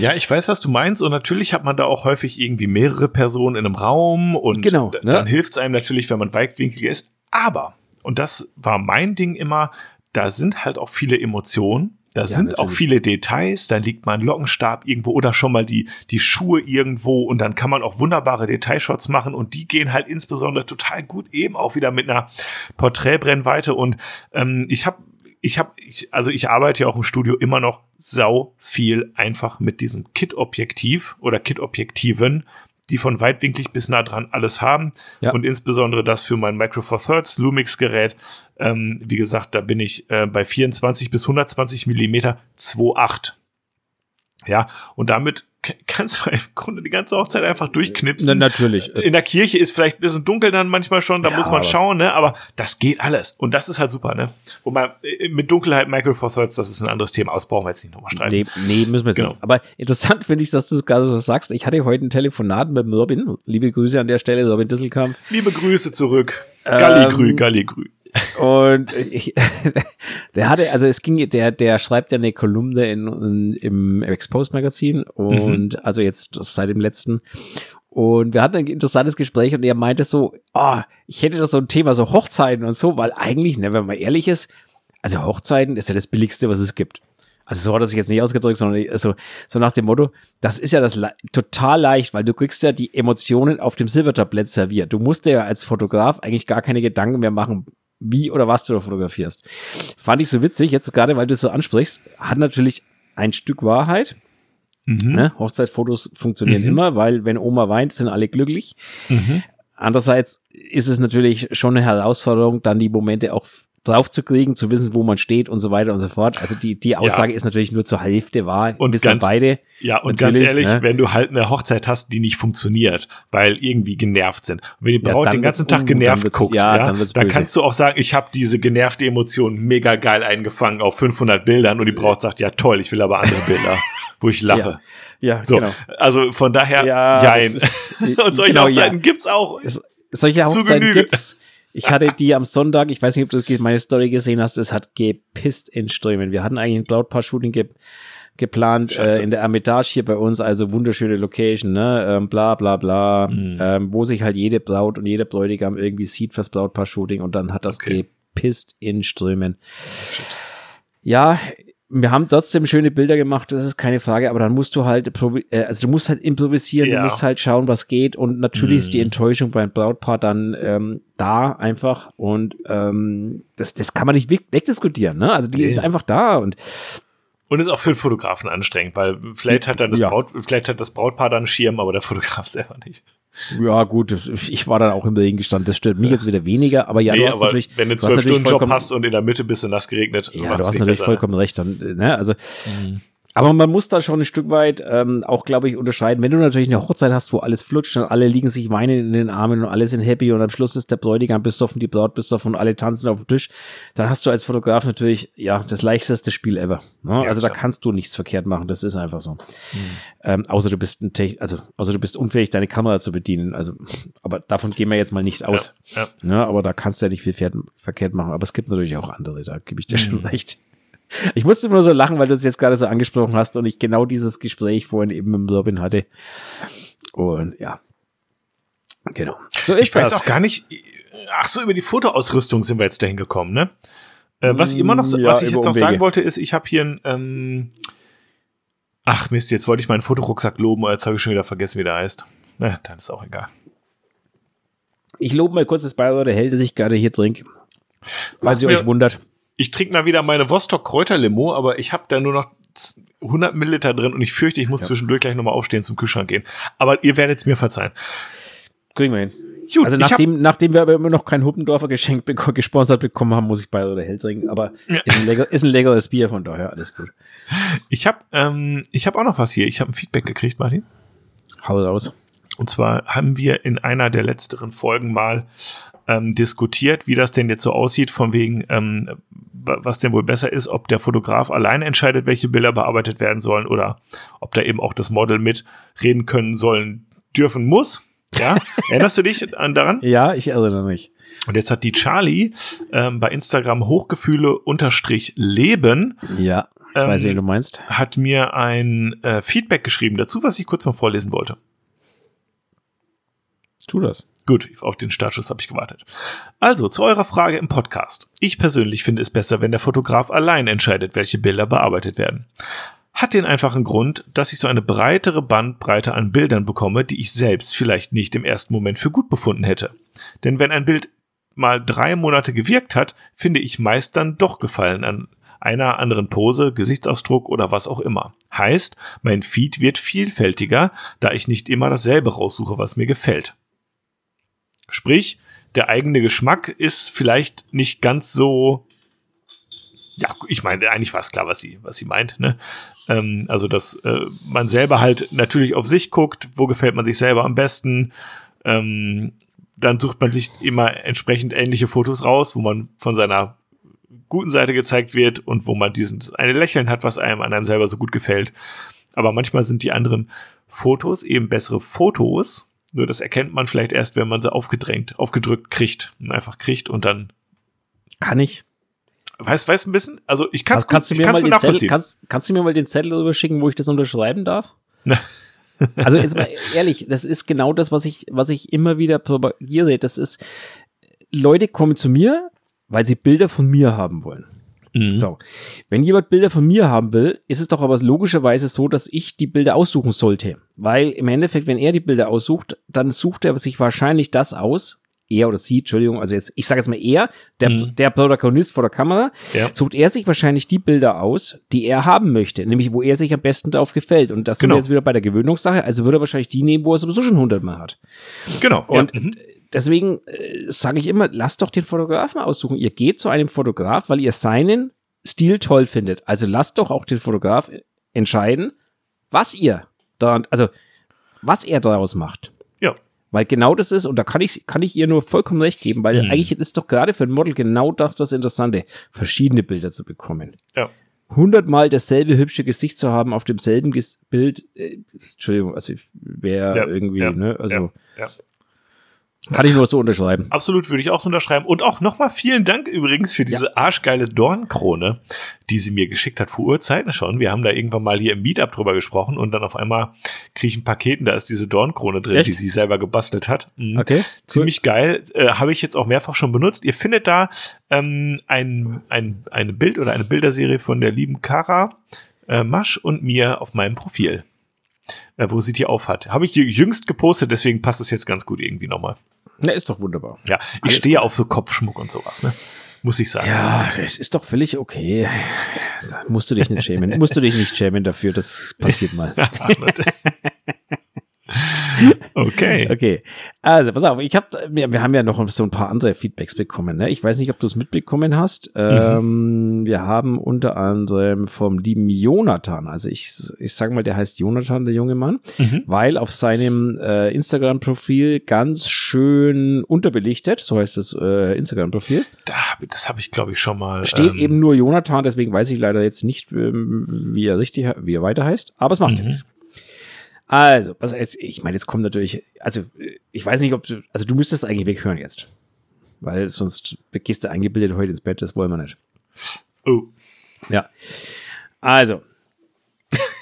Ja, ich weiß, was du meinst. Und natürlich hat man da auch häufig irgendwie mehrere Personen in einem Raum. Und Genau, ne? dann hilft es einem natürlich, wenn man weitwinkliger ist. Aber, und das war mein Ding immer, da sind halt auch viele Emotionen. Da sind auch viele Details, da liegt mal ein Lockenstab irgendwo oder schon mal die, die Schuhe irgendwo und dann kann man auch wunderbare Detailshots machen und die gehen halt insbesondere total gut eben auch wieder mit einer Porträtbrennweite und ähm, ich habe ich habe, ich, also ich arbeite ja auch im Studio immer noch sau viel einfach mit diesem Kit-Objektiv oder Kit-Objektiven, die von weitwinklig bis nah dran alles haben. Ja. Und insbesondere das für mein Micro Four Thirds Lumix Gerät. Ähm, wie gesagt, da bin ich äh, bei 24 bis 120 Millimeter 2,8. Ja, und damit kannst du im Grunde die ganze Hochzeit einfach durchknipsen. Na, natürlich. In der Kirche ist vielleicht ein bisschen dunkel dann manchmal schon, da ja, muss man schauen, ne? Aber das geht alles. Und das ist halt super, ne? Wobei äh, mit Dunkelheit Michael Four Thirds, das ist ein anderes Thema. Das brauchen wir jetzt nicht nochmal streiten. Nee, nee, müssen wir jetzt genau. nicht. Aber interessant finde ich, dass du es gerade so sagst. Ich hatte heute ein Telefonat mit Robin. Liebe Grüße an der Stelle, Robin Disselkamp. Liebe Grüße zurück. Galligrü, ähm, Galligrü. Und ich, der hatte, also es ging, der, der schreibt ja eine Kolumne in, in im Exposed Magazin und mhm. also jetzt seit dem letzten. Und wir hatten ein interessantes Gespräch und er meinte so, oh, ich hätte da so ein Thema, so Hochzeiten und so, weil eigentlich, ne, wenn man ehrlich ist, also Hochzeiten ist ja das Billigste, was es gibt. Also so hat er sich jetzt nicht ausgedrückt, sondern also, so nach dem Motto, das ist ja das total leicht, weil du kriegst ja die Emotionen auf dem Silbertablett serviert. Du musst dir ja als Fotograf eigentlich gar keine Gedanken mehr machen, wie oder was du da fotografierst. Fand ich so witzig, jetzt gerade weil du es so ansprichst, hat natürlich ein Stück Wahrheit. Mhm. Ne? Hochzeitfotos funktionieren mhm. immer, weil wenn Oma weint, sind alle glücklich. Mhm. Andererseits ist es natürlich schon eine Herausforderung, dann die Momente auch drauf zu kriegen, zu wissen, wo man steht und so weiter und so fort. Also die, die Aussage ja. ist natürlich nur zur Hälfte wahr. Und ganz, beide. Ja, und ganz ehrlich, ne? wenn du halt eine Hochzeit hast, die nicht funktioniert, weil irgendwie genervt sind. Und wenn die Braut ja, den ganzen Tag genervt guckt, ja, ja, dann, dann kannst du auch sagen, ich habe diese genervte Emotion mega geil eingefangen auf 500 Bildern und die Braut sagt, ja toll, ich will aber andere Bilder, wo ich lache. Ja, so, genau. Also von daher, ja, jein. Ist, und solche genau, Hochzeiten gibt's auch. Es, solche Hochzeiten gibt's ich hatte die am Sonntag, ich weiß nicht, ob du meine Story gesehen hast, es hat gepisst in Strömen. Wir hatten eigentlich ein Cloud-Paar-Shooting ge geplant äh, in der Ermitage hier bei uns, also wunderschöne Location, ne, ähm, bla bla bla, mhm. ähm, wo sich halt jede Braut und jeder Bräutigam irgendwie sieht fürs Brautpaar-Shooting und dann hat das okay. gepisst in Strömen. Shit. Ja, wir haben trotzdem schöne Bilder gemacht, das ist keine Frage, aber dann musst du halt, äh, also du musst halt improvisieren, ja. du musst halt schauen, was geht und natürlich mm. ist die mhm. Enttäuschung beim Brautpaar dann ähm, da einfach und ähm, das, das kann man nicht weg, wegdiskutieren, ne? Also die nee. ist einfach da und und ist auch für den Fotografen anstrengend, weil vielleicht hat dann das ja. Braut, vielleicht hat das Brautpaar dann einen Schirm, aber der Fotograf selber nicht. Ja, gut, ich war dann auch im Regen gestanden. Das stört mich jetzt wieder weniger, aber ja, nee, du hast natürlich. Wenn du zwölf Stunden Job hast und in der Mitte bist du nass geregnet. Ja, du hast natürlich vollkommen recht. Dann, ne? Also, mhm. Aber man muss da schon ein Stück weit ähm, auch, glaube ich, unterscheiden. Wenn du natürlich eine Hochzeit hast, wo alles flutscht und alle liegen sich weinen in den Armen und alle sind happy und am Schluss ist der Bräutigam besoffen, die Braut besoffen und alle tanzen auf dem Tisch, dann hast du als Fotograf natürlich, ja, das leichteste Spiel ever. Ne? Ja, also klar. da kannst du nichts verkehrt machen, das ist einfach so. Mhm. Ähm, außer du bist ein Tech also außer du bist unfähig, deine Kamera zu bedienen. Also, aber davon gehen wir jetzt mal nicht aus. Ja, ja. Ne? Aber da kannst du ja nicht viel verkehrt machen. Aber es gibt natürlich auch andere, da gebe ich dir mhm. schon recht. Ich musste immer so lachen, weil du es jetzt gerade so angesprochen hast und ich genau dieses Gespräch vorhin eben mit Robin hatte. Und ja. Genau. So ist ich das. weiß auch gar nicht. Ach so, über die Fotoausrüstung sind wir jetzt dahin gekommen, ne? Äh, was ich immer noch, ja, was ich jetzt noch sagen wollte, ist, ich habe hier ein, ähm, ach Mist, jetzt wollte ich meinen Fotorucksack loben, aber jetzt habe ich schon wieder vergessen, wie der heißt. Na, dann ist auch egal. Ich lobe mal kurz das Bayer der Held, das ich gerade hier trinke. Weil sie euch wundert. Ich trinke mal wieder meine Vostok Kräuterlimo, aber ich habe da nur noch 100 Milliliter drin und ich fürchte, ich muss ja. zwischendurch gleich nochmal aufstehen zum Kühlschrank gehen. Aber ihr werdet es mir verzeihen. Kriegen wir hin. Gut, also nachdem, nachdem wir aber immer noch kein Huppendorfer Geschenk be gesponsert bekommen haben, muss ich bei oder Hell trinken. Aber ja. ist, ein lecker, ist ein leckeres Bier, von daher alles gut. Ich habe ähm, ich hab auch noch was hier. Ich habe ein Feedback gekriegt, Martin. Hau raus. Und zwar haben wir in einer der letzteren Folgen mal ähm, diskutiert, wie das denn jetzt so aussieht, von wegen, ähm, was denn wohl besser ist, ob der Fotograf allein entscheidet, welche Bilder bearbeitet werden sollen oder ob da eben auch das Model mitreden können sollen, dürfen muss. Ja, erinnerst du dich an daran? Ja, ich erinnere mich. Und jetzt hat die Charlie ähm, bei Instagram Hochgefühle unterstrich Leben. Ja, ich weiß, ähm, wen du meinst. Hat mir ein äh, Feedback geschrieben dazu, was ich kurz mal vorlesen wollte. Tu das. Gut, auf den Startschuss habe ich gewartet. Also, zu eurer Frage im Podcast. Ich persönlich finde es besser, wenn der Fotograf allein entscheidet, welche Bilder bearbeitet werden. Hat den einfachen Grund, dass ich so eine breitere Bandbreite an Bildern bekomme, die ich selbst vielleicht nicht im ersten Moment für gut befunden hätte. Denn wenn ein Bild mal drei Monate gewirkt hat, finde ich meist dann doch Gefallen an einer anderen Pose, Gesichtsausdruck oder was auch immer. Heißt, mein Feed wird vielfältiger, da ich nicht immer dasselbe raussuche, was mir gefällt. Sprich, der eigene Geschmack ist vielleicht nicht ganz so. Ja, ich meine, eigentlich war es klar, was sie, was sie meint. Ne? Ähm, also, dass äh, man selber halt natürlich auf sich guckt, wo gefällt man sich selber am besten. Ähm, dann sucht man sich immer entsprechend ähnliche Fotos raus, wo man von seiner guten Seite gezeigt wird und wo man diesen eine Lächeln hat, was einem an einem selber so gut gefällt. Aber manchmal sind die anderen Fotos eben bessere Fotos. Nur das erkennt man vielleicht erst, wenn man sie aufgedrängt, aufgedrückt kriegt. Einfach kriegt und dann. Kann ich. Weißt, weißt ein bisschen? Also ich kann es kannst, du mir mal den Zettel, kannst, kannst du mir mal den Zettel überschicken, wo ich das unterschreiben darf? also jetzt mal ehrlich, das ist genau das, was ich, was ich immer wieder propagiere. Das ist, Leute kommen zu mir, weil sie Bilder von mir haben wollen. Mhm. So. Wenn jemand Bilder von mir haben will, ist es doch aber logischerweise so, dass ich die Bilder aussuchen sollte. Weil im Endeffekt, wenn er die Bilder aussucht, dann sucht er sich wahrscheinlich das aus, er oder sie, Entschuldigung, also jetzt, ich sage jetzt mal er, der, mhm. der Protagonist vor der Kamera, ja. sucht er sich wahrscheinlich die Bilder aus, die er haben möchte, nämlich wo er sich am besten darauf gefällt. Und das genau. sind wir jetzt wieder bei der Gewöhnungssache, also würde er wahrscheinlich die nehmen, wo er sowieso schon hundertmal hat. Genau. Und ja. mhm deswegen äh, sage ich immer, lasst doch den Fotografen aussuchen. Ihr geht zu einem Fotograf, weil ihr seinen Stil toll findet. Also lasst doch auch den Fotograf entscheiden, was ihr da, also was er daraus macht. Ja. Weil genau das ist, und da kann ich, kann ich ihr nur vollkommen recht geben, weil mhm. eigentlich ist doch gerade für ein Model genau das das Interessante, verschiedene Bilder zu bekommen. Ja. Hundertmal dasselbe hübsche Gesicht zu haben auf demselben Ges Bild, äh, Entschuldigung, also wäre ja, irgendwie, ja, ne, also. Ja, kann ich nur so unterschreiben. Absolut, würde ich auch so unterschreiben. Und auch nochmal vielen Dank übrigens für diese ja. arschgeile Dornkrone, die sie mir geschickt hat vor Urzeiten schon. Wir haben da irgendwann mal hier im Meetup drüber gesprochen und dann auf einmal kriege ich ein Paket und da ist diese Dornkrone drin, Echt? die sie selber gebastelt hat. Mhm. Okay. Ziemlich cool. geil. Äh, Habe ich jetzt auch mehrfach schon benutzt. Ihr findet da ähm, ein, ein, eine Bild oder eine Bilderserie von der lieben Kara äh, Masch und mir auf meinem Profil äh, wo sie die aufhat. Habe ich jüngst gepostet, deswegen passt es jetzt ganz gut irgendwie nochmal. Na, ist doch wunderbar. Ja, ich Alles stehe gut. auf so Kopfschmuck und sowas, ne? Muss ich sagen. Ja, das ist doch völlig okay. Da musst du dich nicht schämen. musst du dich nicht schämen dafür, das passiert mal. Okay. Okay. Also, pass auf, ich habe, wir, wir haben ja noch so ein paar andere Feedbacks bekommen. Ne? Ich weiß nicht, ob du es mitbekommen hast. Mhm. Ähm, wir haben unter anderem vom lieben Jonathan, also ich, ich sage mal, der heißt Jonathan, der junge Mann, mhm. weil auf seinem äh, Instagram-Profil ganz schön unterbelichtet, so heißt das äh, Instagram-Profil. Da, das habe ich, glaube ich, schon mal. Steht ähm, eben nur Jonathan, deswegen weiß ich leider jetzt nicht, ähm, wie er richtig, wie er weiter heißt, aber es macht mhm. ja nichts. Also, also jetzt, ich meine, jetzt kommt natürlich, also ich weiß nicht, ob du, also du müsstest eigentlich weghören jetzt. Weil sonst gehst du eingebildet heute ins Bett, das wollen wir nicht. Oh. Ja. Also,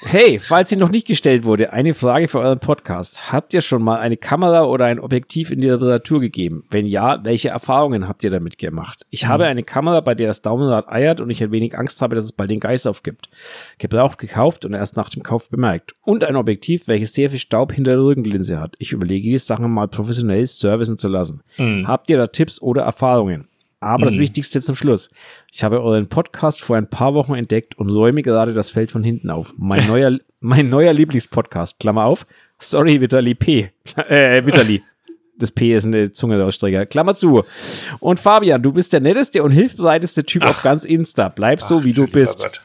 Hey, falls sie noch nicht gestellt wurde, eine Frage für euren Podcast. Habt ihr schon mal eine Kamera oder ein Objektiv in die Reparatur gegeben? Wenn ja, welche Erfahrungen habt ihr damit gemacht? Ich mhm. habe eine Kamera, bei der das Daumenrad eiert und ich ein wenig Angst habe, dass es bald den Geist aufgibt. Gebraucht gekauft und erst nach dem Kauf bemerkt. Und ein Objektiv, welches sehr viel Staub hinter der Rückenlinse hat. Ich überlege, die Sachen mal professionell servicen zu lassen. Mhm. Habt ihr da Tipps oder Erfahrungen? Aber mhm. das Wichtigste zum Schluss. Ich habe euren Podcast vor ein paar Wochen entdeckt und säume gerade das Feld von hinten auf. Mein neuer, mein neuer Lieblingspodcast, Klammer auf. Sorry, Vitali P. Äh, Vitali. Das P ist eine Zungenausstrecker. Klammer zu. Und Fabian, du bist der netteste und hilfsbereiteste Typ Ach. auf ganz Insta. Bleib so, Ach, wie du bist. Gott.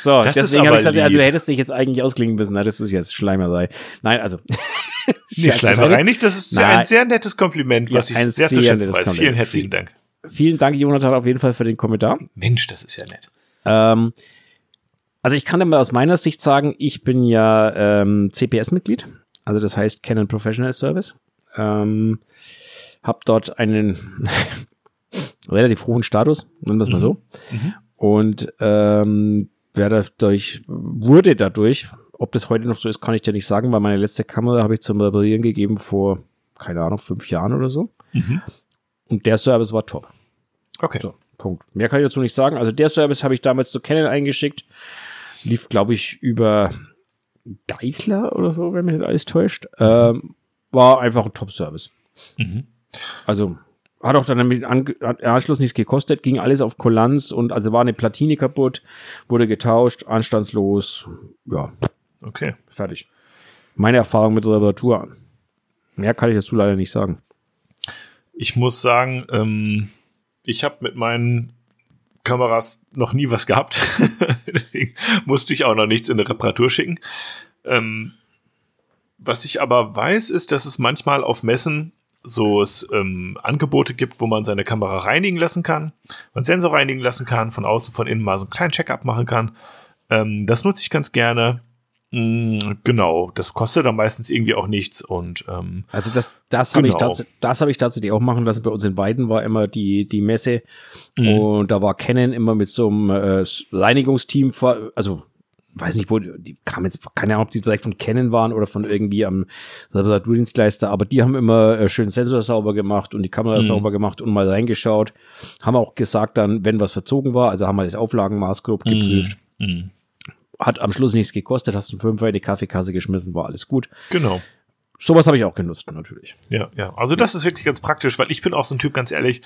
So, das deswegen habe ich gesagt, also du hättest dich jetzt eigentlich ausklingen müssen. Na, das ist jetzt Schleimerei. Nein, also. nee, Schleimerei nicht, das ist Nein. ein sehr nettes Kompliment, was ja, ich sehr zu schätzen weiß. Vielen herzlichen Dank. Vielen Dank, Jonathan, auf jeden Fall für den Kommentar. Mensch, das ist ja nett. Ähm, also ich kann immer aus meiner Sicht sagen, ich bin ja ähm, CPS-Mitglied, also das heißt Canon Professional Service. Ähm, hab dort einen relativ hohen Status, nennen wir es mal so. Mhm. mhm. Und ähm, dadurch, wurde dadurch, ob das heute noch so ist, kann ich dir nicht sagen, weil meine letzte Kamera habe ich zum Reparieren gegeben vor keine Ahnung, fünf Jahren oder so. Mhm. Und der Service war top. Okay. So, Punkt. Mehr kann ich dazu nicht sagen. Also der Service habe ich damals zu Canon eingeschickt. Lief, glaube ich, über Geisler oder so, wenn mich nicht alles täuscht. Ähm, war einfach ein Top-Service. Mhm. Also hat auch dann mit An Anschluss nichts gekostet, ging alles auf Kulanz und also war eine Platine kaputt, wurde getauscht, anstandslos, ja, Okay. fertig. Meine Erfahrung mit der Reparatur. Mehr kann ich dazu leider nicht sagen. Ich muss sagen, ähm, ich habe mit meinen Kameras noch nie was gehabt. Deswegen musste ich auch noch nichts in eine Reparatur schicken. Ähm, was ich aber weiß, ist, dass es manchmal auf Messen so es ähm, Angebote gibt, wo man seine Kamera reinigen lassen kann, man Sensor reinigen lassen kann, von außen, von innen mal so einen kleinen Check-up machen kann. Ähm, das nutze ich ganz gerne. Mm, genau, das kostet dann meistens irgendwie auch nichts und ähm, Also das, das habe ich, Genau. tats das hab ich tatsächlich auch machen lassen. Bei uns in beiden war immer die, die Messe Mhm. und da war Canon immer mit so einem äh, Reinigungsteam, vor, also weiß nicht, wo, die kamen jetzt, keine Ahnung, ob die direkt von Canon waren oder von irgendwie am Reparaturdienstleister, aber die haben immer äh, schön Sensor sauber gemacht und die Kamera Mhm. sauber gemacht und mal reingeschaut. Haben auch gesagt dann, wenn was verzogen war, also haben wir das Auflagenmaß grob geprüft. mm, Hat am Schluss nichts gekostet, hast einen Fünfer in die Kaffeekasse geschmissen, war alles gut. genau. Sowas habe ich auch genutzt, natürlich. Ja, ja. Also das ist wirklich ganz praktisch, weil ich bin auch so ein Typ, ganz ehrlich,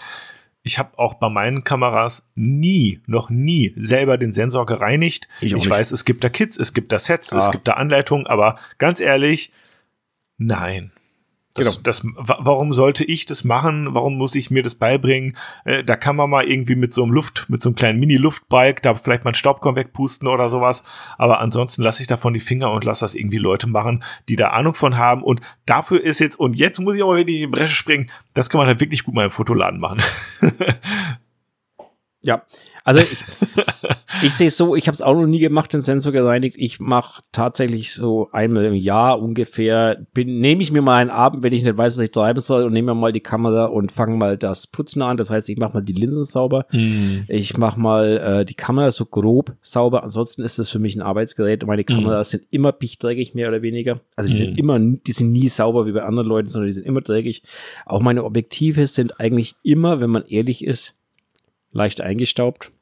ich habe auch bei meinen Kameras nie, noch nie selber den Sensor gereinigt. Ich Ich, weiß, es gibt da Kits, es gibt da Sets, Ah. es gibt da Anleitungen, aber ganz ehrlich, nein. Das, Genau. das, wa- warum sollte ich das machen? Warum muss ich mir das beibringen? Äh, da kann man mal irgendwie mit so einem Luft, mit so einem kleinen Mini-Luftbalg, da vielleicht mal einen Staubkorn wegpusten oder sowas. Aber ansonsten lasse ich davon die Finger und lasse das irgendwie Leute machen, die da Ahnung von haben. Und dafür ist jetzt, und jetzt muss ich auch wirklich in die Bresche springen, das kann man halt wirklich gut mal im Fotoladen machen. Ja, also ich, ich sehe es so, ich habe es auch noch nie gemacht, den Sensor gereinigt. Ich mache tatsächlich so einmal im Jahr ungefähr, nehme ich mir mal einen Abend, wenn ich nicht weiß, was ich treiben soll, und nehme mir mal die Kamera und fange mal das Putzen an. Das heißt, ich mache mal die Linsen sauber. Ich mache mal äh, die Kamera so grob sauber. Ansonsten ist das für mich ein Arbeitsgerät. Und meine Kameras sind immer pichtdreckig, mehr oder weniger. Also die sind Mhm. immer, die sind nie sauber wie bei anderen Leuten, sondern die sind immer dreckig. Auch meine Objektive sind eigentlich immer, wenn man ehrlich ist, leicht eingestaubt.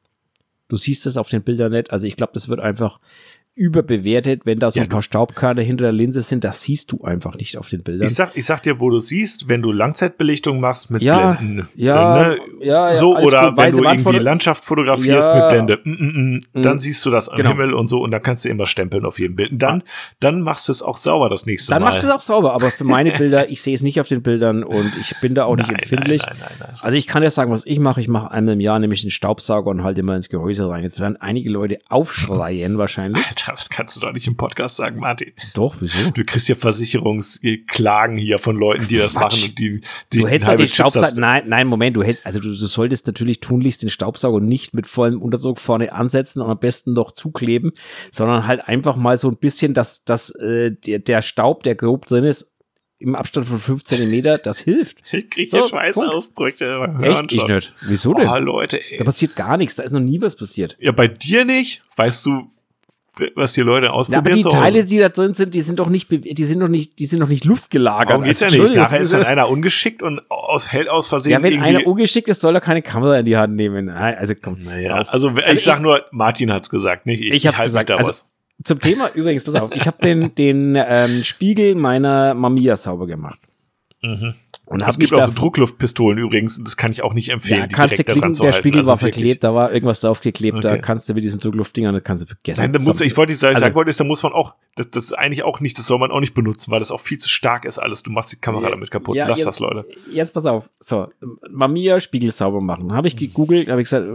Du siehst es auf den Bildern nicht. Also ich glaube, das wird einfach überbewertet, wenn da so Ja, ein paar Staubkörner hinter der Linse sind. Das siehst du einfach nicht auf den Bildern. Ich sag, ich sag dir, wo du siehst, wenn du Langzeitbelichtung machst mit Ja, Blenden. ja, ne? ja, ja, so oder gut. wenn du irgendwie Landschaft fotografierst Ja. mit Blende, mm, mm, mm, dann Mhm. siehst du das am Genau. Himmel und so und dann kannst du immer stempeln auf jedem Bild. Und dann, dann machst du es auch sauber das nächste Dann Mal. machst du es auch sauber, aber für meine Bilder, ich sehe es nicht auf den Bildern und ich bin da auch nicht Nein, empfindlich. Nein, nein, nein, nein. Also ich kann dir sagen, was ich mache. Ich mache einmal im Jahr nämlich einen Staubsauger und halte immer ins Gehäuse rein. Jetzt werden einige Leute aufschreien wahrscheinlich. Alter, das kannst du doch nicht im Podcast sagen, Martin. Doch, wieso? Du kriegst ja Versicherungsklagen hier von Leuten, die das Quatsch. machen und die, die Du hättest halt den Staubsauger, nein, nein, Moment, du hättest, also du, du solltest natürlich tunlichst den Staubsauger nicht mit vollem Unterdruck vorne ansetzen und am besten noch zukleben, sondern halt einfach mal so ein bisschen, dass, dass äh, der, der Staub, der grob drin ist, im Abstand von 5 Zentimeter, das hilft. Ich krieg So, hier Schweißausbrüche. beim Hören Echt? Ich nicht. Wieso denn? Oh, Leute, Da ey. passiert gar nichts, da ist noch nie was passiert. Ja, bei dir nicht? Weißt du, was die Leute Ja, aber ausprobieren die Hause? Teile, die da drin sind, die sind doch nicht, die sind doch nicht, die sind doch nicht luftgelagert. Darum geht's Also, ja nicht. Nachher ist dann einer ungeschickt und aus, hält aus Versehen Ja, wenn irgendwie. einer ungeschickt ist, soll er keine Kamera in die Hand nehmen. Also komm. naja, auf. also, ich Also sag nur, Martin hat's gesagt, nicht ich. Ich hab's halt mich gesagt, da also- was. Zum Thema übrigens, pass auf, ich habe den, den ähm, Spiegel meiner Mamiya sauber gemacht. Mhm. Und Es gibt auch da, so Druckluftpistolen übrigens, das kann ich auch nicht empfehlen, ja, kannst du da zu der. Spiegel Also war wirklich. verklebt, da war irgendwas draufgeklebt, da Okay. kannst du mit diesen Druckluftdingern, das kannst du vergessen. Nein, da muss, ich wollte, ich Also- sagen wollte, ist, da muss man auch, das, das ist eigentlich auch nicht, das soll man auch nicht benutzen, weil das auch viel zu stark ist alles. Du machst die Kamera Ja, damit kaputt. ja, Lass jetzt- das, Leute. Jetzt pass auf. So, Mamiya Spiegel sauber machen. Habe ich gegoogelt, habe ich gesagt,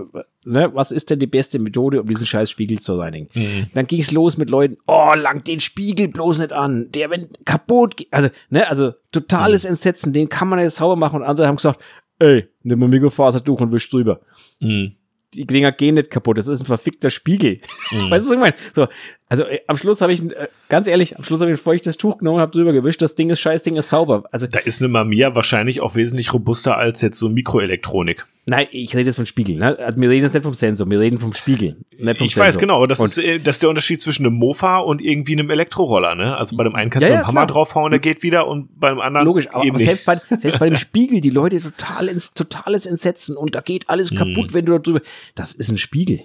ne, was ist denn die beste Methode, um diesen scheiß Spiegel zu reinigen? Mhm. Dann ging es los mit Leuten, oh, lang den Spiegel bloß nicht an. Der, wenn kaputt also, ne, also totales Entsetzen, den kann man jetzt sauber machen. Und andere haben gesagt, ey, nimm mal Mikrofasertuch und wisch drüber. Mhm. Die Dinger gehen nicht kaputt, das ist ein verfickter Spiegel. Mhm. Weißt du, was ich meine? So, also äh, am Schluss habe ich, ein, äh, ganz ehrlich, am Schluss habe ich ein feuchtes Tuch genommen, habe drüber gewischt, das Ding ist scheiß, Ding ist sauber. Also Da ist eine Mamiya wahrscheinlich auch wesentlich robuster als jetzt so Mikroelektronik. Nein, ich rede jetzt vom Spiegel. Ne? Also wir reden jetzt nicht vom Sensor, wir reden vom Spiegel. Nicht vom Ich weiß Sensor. genau, das Und- ist, äh, das ist der Unterschied zwischen einem Mofa und irgendwie einem Elektroroller, ne? Also bei dem einen kannst Ja, du ja, mit dem Hammer klar. draufhauen, der geht wieder und beim anderen Logisch, aber, aber selbst, bei, selbst bei dem Spiegel, die Leute total ins totales Entsetzen und da geht alles Mhm. kaputt, wenn du da drüber. Das ist ein Spiegel.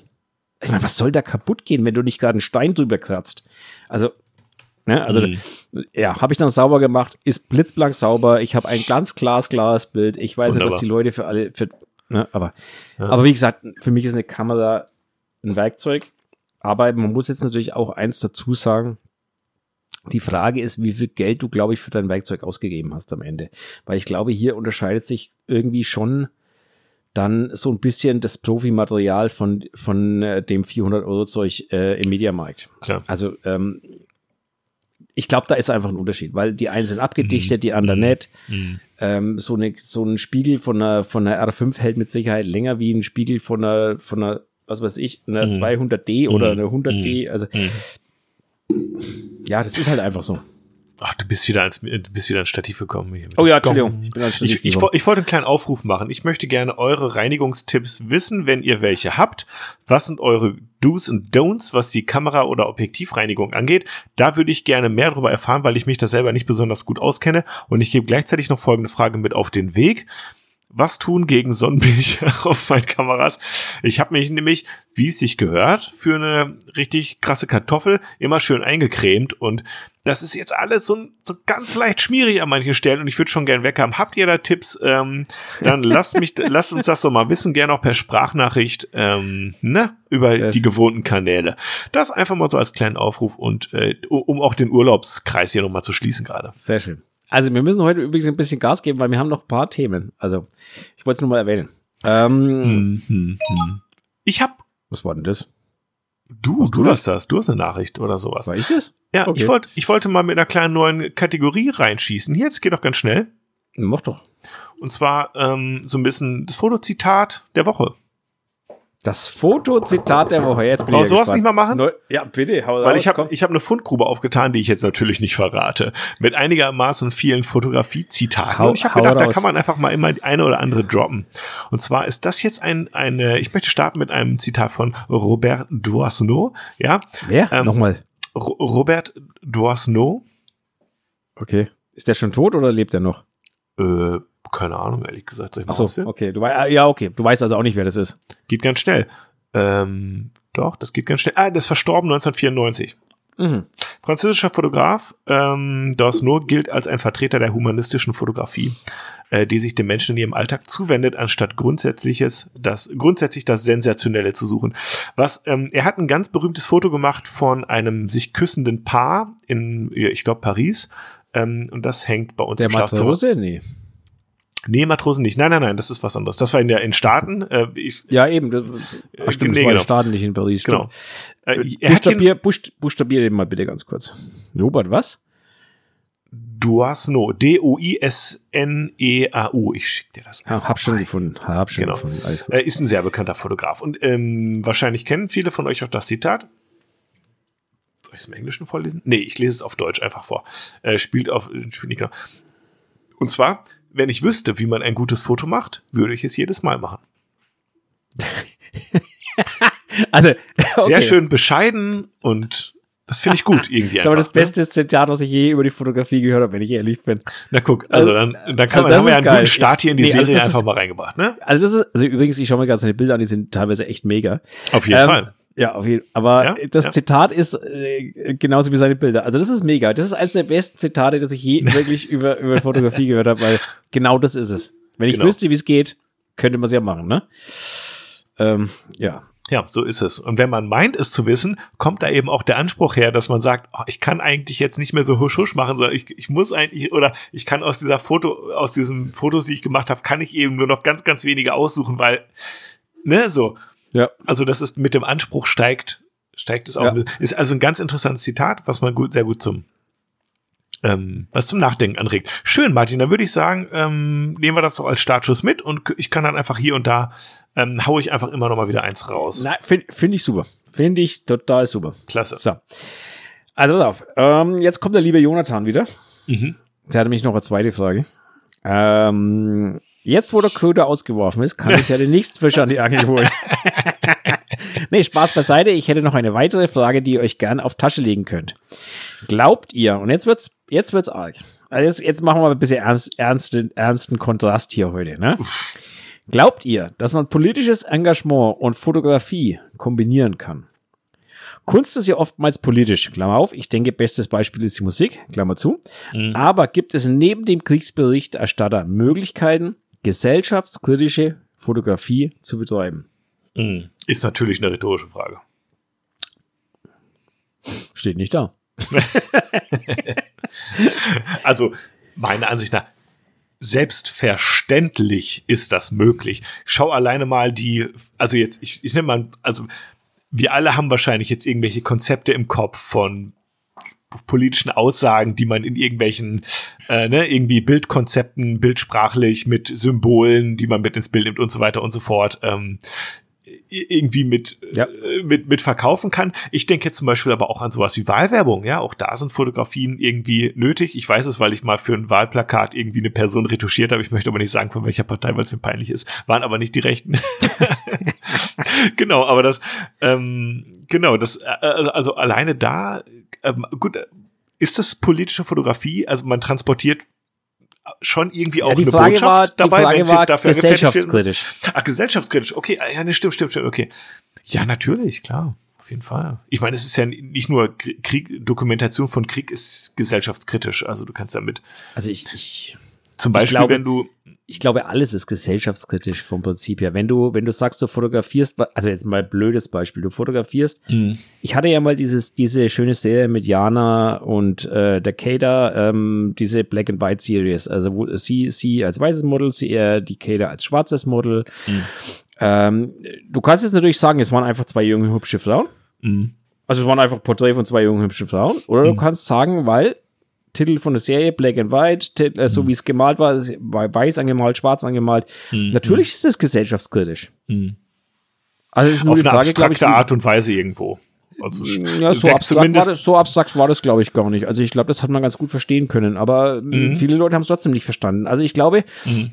Ich meine, was soll da kaputt gehen, wenn du nicht gerade einen Stein drüber kratzt? Also, ne, also Mhm. ja, habe ich dann sauber gemacht, ist blitzblank sauber. Ich habe ein ganz glasklares Bild. Ich weiß nicht, Wunderbar. was die Leute für alle, für, ne, aber, Ja. aber wie gesagt, für mich ist eine Kamera ein Werkzeug. Aber man muss jetzt natürlich auch eins dazu sagen. Die Frage ist, wie viel Geld du, glaube ich, für dein Werkzeug ausgegeben hast am Ende. Weil ich glaube, hier unterscheidet sich irgendwie schon dann so ein bisschen das Profimaterial von, von äh, dem 400-Euro-Zeug äh, im Mediamarkt. Klar. Also, ähm, ich glaube, da ist einfach ein Unterschied, weil die einen sind abgedichtet, die anderen nicht. Mhm. Ähm, so, eine, so ein Spiegel von einer, von einer R5 hält mit Sicherheit länger wie ein Spiegel von einer, von einer was weiß ich, einer Mhm. 200D oder Mhm. einer 100D. Also, Mhm. ja, das ist halt einfach so. Ach, du bist wieder ans, du bist wieder ans Stativ gekommen. Oh ja. Entschuldigung. Ich bin ans Stativ Ich, ich, ich wollte einen kleinen Aufruf machen. Ich möchte gerne eure Reinigungstipps wissen, wenn ihr welche habt. Was sind eure Do's und Don'ts, was die Kamera- oder Objektivreinigung angeht? Da würde ich gerne mehr darüber erfahren, weil ich mich da selber nicht besonders gut auskenne. Und ich gebe gleichzeitig noch folgende Frage mit auf den Weg. Was tun gegen Sonnenbildchen auf meinen Kameras? Ich habe mich nämlich, wie es sich gehört, für eine richtig krasse Kartoffel immer schön eingecremt und das ist jetzt alles so, so ganz leicht schmierig an manchen Stellen und ich würde schon gern weg haben. Habt ihr da Tipps? Ähm, dann lasst mich, lasst uns das doch mal wissen, gerne auch per Sprachnachricht, ähm, ne, über Sehr die gewohnten Kanäle. Das einfach mal so als kleinen Aufruf und äh, um auch den Urlaubskreis hier nochmal zu schließen gerade. Sehr schön. Also wir müssen heute übrigens ein bisschen Gas geben, weil wir haben noch ein paar Themen. Also ich wollte es nur mal erwähnen. Ähm. Ich hab Was war denn das? Du, Hast du du hast das. Du hast eine Nachricht oder sowas. War ich das? Ja, Okay. ich wollte, ich wollte mal mit einer kleinen neuen Kategorie reinschießen. Hier, das geht doch ganz schnell. Mach doch. Und zwar ähm, so ein bisschen das Fotozitat der Woche. Das Fotozitat der Woche. Jetzt bin Brauchst ich du ja sowas gespannt. nicht mal machen? Neu ja, bitte. Hau Weil raus, ich habe ich hab eine Fundgrube aufgetan, die ich jetzt natürlich nicht verrate. Mit einigermaßen vielen Fotografiezitaten. Und ich habe gedacht, da raus. kann man einfach mal immer die eine oder andere droppen. Und zwar ist das jetzt ein, eine, ich möchte starten mit einem Zitat von Robert Doisneau. Ja, Wer? ähm, Nochmal. Ro Robert Doisneau. Okay. Ist der schon tot oder lebt er noch? Äh, keine Ahnung, ehrlich gesagt. Soll ich mal Ach so, ausführen? okay. Du wei- ja, okay. Du weißt also auch nicht, wer das ist. Geht ganz schnell. Ähm, doch, das geht ganz schnell. Ah, das ist verstorben 1994. Mhm. Französischer Fotograf, ähm, Doisneau gilt als ein Vertreter der humanistischen Fotografie, äh, die sich dem Menschen in ihrem Alltag zuwendet, anstatt grundsätzliches, das, grundsätzlich das Sensationelle zu suchen. Was, ähm, er hat ein ganz berühmtes Foto gemacht von einem sich küssenden Paar in, ich glaube, Paris. Ähm, und das hängt bei uns Der im Schlafzimmer. Matrose? Nee. Nee, Matrosen nicht. Nein, nein, nein, das ist was anderes. Das war in der in Staaten. Äh, ich, Ja, eben. Das, Äh, stimmt, nee, das war genau. staatlich in Paris. genau. Stimmt. Äh, er hat hier Buchstabier, buchst, buchstabier den mal bitte ganz kurz. Robert, was? Duasno, D-O-I-S-N-E-A-U. Ich schick dir das. Ja, hab schon mal. gefunden. Hab schon Genau. gefunden. Er ist ein sehr bekannter Fotograf. Und ähm, wahrscheinlich kennen viele von euch auch das Zitat. Soll ich es im Englischen vorlesen? Nee, ich lese es auf Deutsch einfach vor. Äh, spielt auf, spielt nicht genau. Und zwar, wenn ich wüsste, wie man ein gutes Foto macht, würde ich es jedes Mal machen. Also, Sehr okay. schön bescheiden und das finde ich gut irgendwie Das ist aber das ne? beste Zitat, was ich je über die Fotografie gehört habe, wenn ich ehrlich bin. Na guck, also dann, dann kann also man, haben wir ja einen geil. guten Start hier in die Nee, also Serie das einfach ist- mal reingebracht, ne? Also das ist, also übrigens, ich schaue mir gerade seine Bilder an, die sind teilweise echt mega. Auf jeden Ähm, Fall. Ja, auf jeden Aber Ja, das ja. Zitat ist äh, genauso wie seine Bilder. Also das ist mega. Das ist eines der besten Zitate, das ich je wirklich über, über Fotografie gehört habe, weil genau das ist es. Wenn ich Genau. wüsste, wie es geht, könnte man es ja machen, ne? Ähm, ja. Ja, so ist es. Und wenn man meint, es zu wissen, kommt da eben auch der Anspruch her, dass man sagt, oh, ich kann eigentlich jetzt nicht mehr so husch husch machen, sondern ich, ich muss eigentlich, oder ich kann aus dieser Foto, aus diesen Fotos, die ich gemacht habe, kann ich eben nur noch ganz, ganz wenige aussuchen, weil, ne, so. Ja. Also, das ist mit dem Anspruch steigt, steigt es auch. Ja. Ist also ein ganz interessantes Zitat, was man gut, sehr gut zum, ähm, was zum Nachdenken anregt. Schön, Martin, dann würde ich sagen, ähm, nehmen wir das doch als Startschuss mit und ich kann dann einfach hier und da, ähm, hau ich einfach immer noch mal wieder eins raus. Nein, finde find ich super. Finde ich total super. Klasse. So. Also pass auf. Ähm, jetzt kommt der liebe Jonathan wieder. Mhm. Der hatte mich noch eine zweite Frage. Ähm, Jetzt, wo der Köder ausgeworfen ist, kann ich ja den nächsten Fisch an die Angel holen. nee, Spaß beiseite. Ich hätte noch eine weitere Frage, die ihr euch gern auf Tasche legen könnt. Glaubt ihr, und jetzt wird's, jetzt wird's arg. Also jetzt, jetzt machen wir mal ein bisschen ernst, ernsten, ernsten Kontrast hier heute, ne? Glaubt ihr, dass man politisches Engagement und Fotografie kombinieren kann? Kunst ist ja oftmals politisch, Klammer auf. Ich denke, bestes Beispiel ist die Musik, Klammer zu. Mhm. Aber gibt es neben dem Kriegsberichterstatter Möglichkeiten, gesellschaftskritische Fotografie zu betreiben? Mhm. Ist natürlich eine rhetorische Frage. Steht nicht da. also, meiner Ansicht nach, selbstverständlich ist das möglich. Schau alleine mal die, also jetzt, ich, ich nehme mal, also wir alle haben wahrscheinlich jetzt irgendwelche Konzepte im Kopf von politischen Aussagen, die man in irgendwelchen, äh, ne, irgendwie Bildkonzepten, bildsprachlich mit Symbolen, die man mit ins Bild nimmt und so weiter und so fort, ähm, irgendwie mit, ja. äh, mit, mit verkaufen kann. Ich denke jetzt zum Beispiel aber auch an sowas wie Wahlwerbung, ja, auch da sind Fotografien irgendwie nötig. Ich weiß es, weil ich mal für ein Wahlplakat irgendwie eine Person retuschiert habe. Ich möchte aber nicht sagen, von welcher Partei, weil es mir peinlich ist. Waren aber nicht die Rechten. genau, aber das, ähm, genau, das, äh, also alleine da, ähm, gut, ist das politische Fotografie? Also man transportiert schon irgendwie auch ja, eine Frage Botschaft war, dabei, wenn sie dafür gesellschaftskritisch. Ah, gesellschaftskritisch. Okay, ah, ja, ne, stimmt, stimmt, stimmt. Okay. Ja, natürlich, klar. Auf jeden Fall. Ich meine, es ist ja nicht nur Krieg, Dokumentation von Krieg ist gesellschaftskritisch. Also du kannst damit. Also ich, ich zum Beispiel, glaube, wenn du ich glaube, alles ist gesellschaftskritisch vom Prinzip her. Wenn du, wenn du sagst, du fotografierst, also jetzt mal blödes Beispiel, du fotografierst. Mhm. Ich hatte ja mal dieses, diese schöne Serie mit Jana und äh, der Kader, ähm, diese Black and White Series. Also wo sie, sie als weißes Model, sie eher die Kader als schwarzes Model. Mhm. Ähm, du kannst jetzt natürlich sagen, es waren einfach zwei junge, hübsche Frauen. Mhm. Also es waren einfach Porträt von zwei jungen, hübschen Frauen. Oder du mhm. kannst sagen, weil Titel von der Serie, Black and White, Titel, äh, so mhm. wie es gemalt war, weiß angemalt, schwarz angemalt. Mhm. Natürlich ist es gesellschaftskritisch. Mhm. Also ist nur Auf die Frage, eine abstrakte ich, Art und Weise irgendwo. Also ja, so abstrakt, war das, so abstrakt war das, glaube ich, gar nicht. Also ich glaube, das hat man ganz gut verstehen können, aber mhm. viele Leute haben es trotzdem nicht verstanden. Also ich glaube, mhm.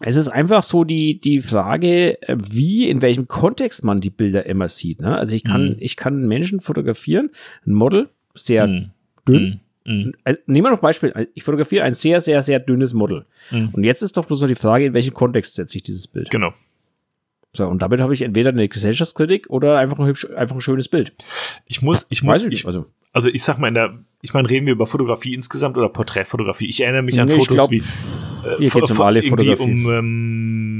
es ist einfach so die, die Frage, wie, in welchem Kontext man die Bilder immer sieht. Ne? Also ich kann, mhm. ich kann Menschen fotografieren, ein Model, sehr mhm. dünn, mhm. Nehmen wir noch Beispiel. Ich fotografiere ein sehr, sehr, sehr dünnes Model. Mhm. Und jetzt ist doch bloß noch die Frage, in welchen Kontext setze ich dieses Bild? Genau. So, und damit habe ich entweder eine Gesellschaftskritik oder einfach ein, hübsch, einfach ein schönes Bild. Ich muss, ich muss, ich, also, also ich sag mal in der, ich meine, reden wir über Fotografie insgesamt oder Porträtfotografie? Ich erinnere mich an nee, Fotos glaub, wie, äh, hier geht's um alle Fotografie. um, ähm,